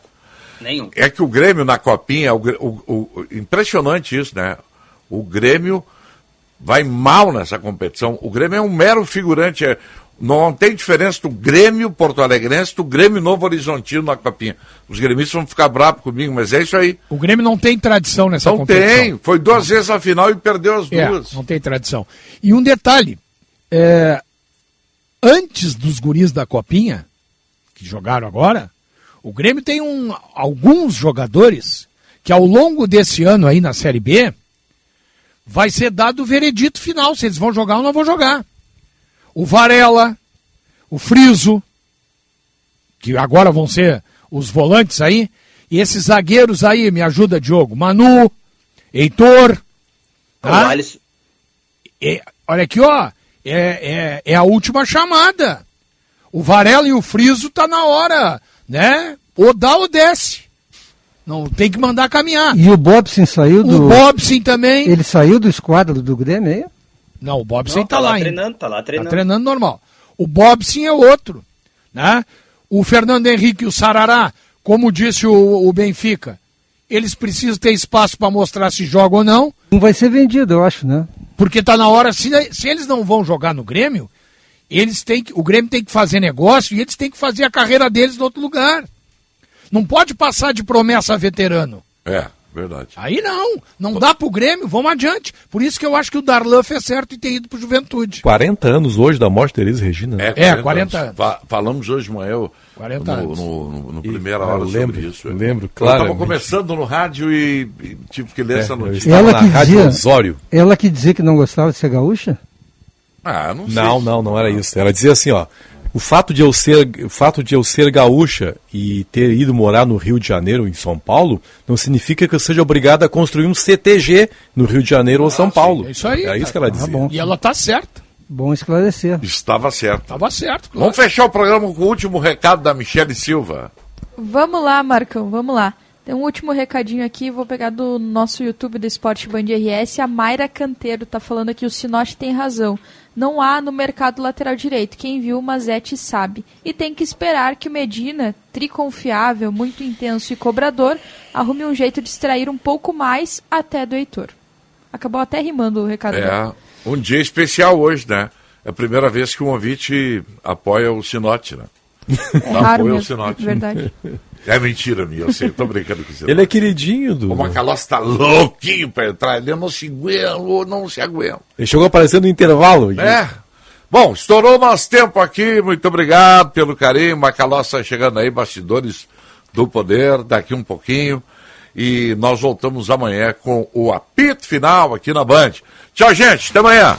Nenhum. É que o Grêmio na copinha, o, o- o- impressionante isso, né? O Grêmio vai mal nessa competição. O Grêmio é um mero figurante. é- não tem diferença do Grêmio Porto Alegrense do Grêmio Novo Horizontino na copinha. Os gremistas vão ficar bravos comigo, mas é isso aí. O Grêmio não tem tradição nessa Não competição. tem. Foi duas vezes a final e perdeu as É, duas. não tem tradição. E um detalhe, é, antes dos guris da Copinha, que jogaram agora, o Grêmio tem um, alguns jogadores que ao longo desse ano aí na Série B, vai ser dado o veredito final, se eles vão jogar ou não vão jogar. O Varela, o Friso, que agora vão ser os volantes aí, e esses zagueiros aí, me ajuda, Diogo, Manu, Heitor, tá? É, olha aqui, ó. É, é, é a última chamada. O Varela e o Friso tá na hora, né? Ou dá ou desce. Não tem que mandar caminhar. E o Bobson saiu do. O Bobson também. Ele saiu do esquadro do Grêmio aí? Não, o Bobson Não, tá, tá lá lá ainda. treinando, tá lá treinando. Tá treinando normal. O Bobson é outro, né? O Fernando Henrique e o Sarará, como disse o, o Benfica, eles precisam ter espaço para mostrar se jogam ou não. Não vai ser vendido, eu acho, né? Porque tá na hora, se, se eles não vão jogar no Grêmio, eles têm que, o Grêmio tem que fazer negócio e eles têm que fazer a carreira deles em outro lugar. Não pode passar de promessa a veterano. É, verdade. Aí não, não dá pro Grêmio, vamos adiante. Por isso que eu acho que o Darlan fez certo em ter ido pro Juventude. 40 anos hoje da morte de Teresa Regina. né? É, 40 anos. Fa- falamos hoje de manhã eu- 40 no, anos. no, no- no E- primeira ah, hora eu sobre lembro, isso. eu lembro, Eu claramente. estava começando no rádio e, e tive que ler É, essa eu notícia. estava Ela na que Rádio dizia. Osório. Ela que dizia que não gostava de ser gaúcha? Ah, não sei. Não, não, não era isso. Ela dizia assim, ó. O fato de eu ser, o fato de eu ser gaúcha e ter ido morar no Rio de Janeiro, em São Paulo, não significa que eu seja obrigado a construir um CTG no Rio de Janeiro ou São Paulo. é isso aí, É isso que ela Ah, dizia. bom. E ela tá certa. Bom esclarecer. Estava certo. Tava certo, claro. Vamos fechar o programa com o último recado da Michele Silva. Vamos lá, Marcão, vamos lá. Tem um último recadinho aqui, vou pegar do nosso YouTube do Esporte Band RS. A Mayra Canteiro tá falando aqui, o Sinote tem razão. Não há no mercado lateral direito. Quem viu o Mazete sabe. E tem que esperar que o Medina, triconfiável, muito intenso e cobrador, arrume um jeito de extrair um pouco mais até do Heitor. Acabou até rimando o recado. dele. É um dia especial hoje, né? É a primeira vez que um ouvinte apoia o Sinote, né? É raro apoia o mesmo, Sinote. verdade. É mentira minha, eu sei, tô brincando com você. Ele é queridinho do. O Macalossi tá louquinho pra entrar, ele não se aguenta, não se aguenta. Ele chegou aparecendo no intervalo. É. Bom, estourou nosso tempo aqui, muito obrigado pelo carinho. Macalossi tá chegando aí, bastidores do poder, daqui um pouquinho. E nós voltamos amanhã com o apito final aqui na Band. Tchau, gente, até amanhã.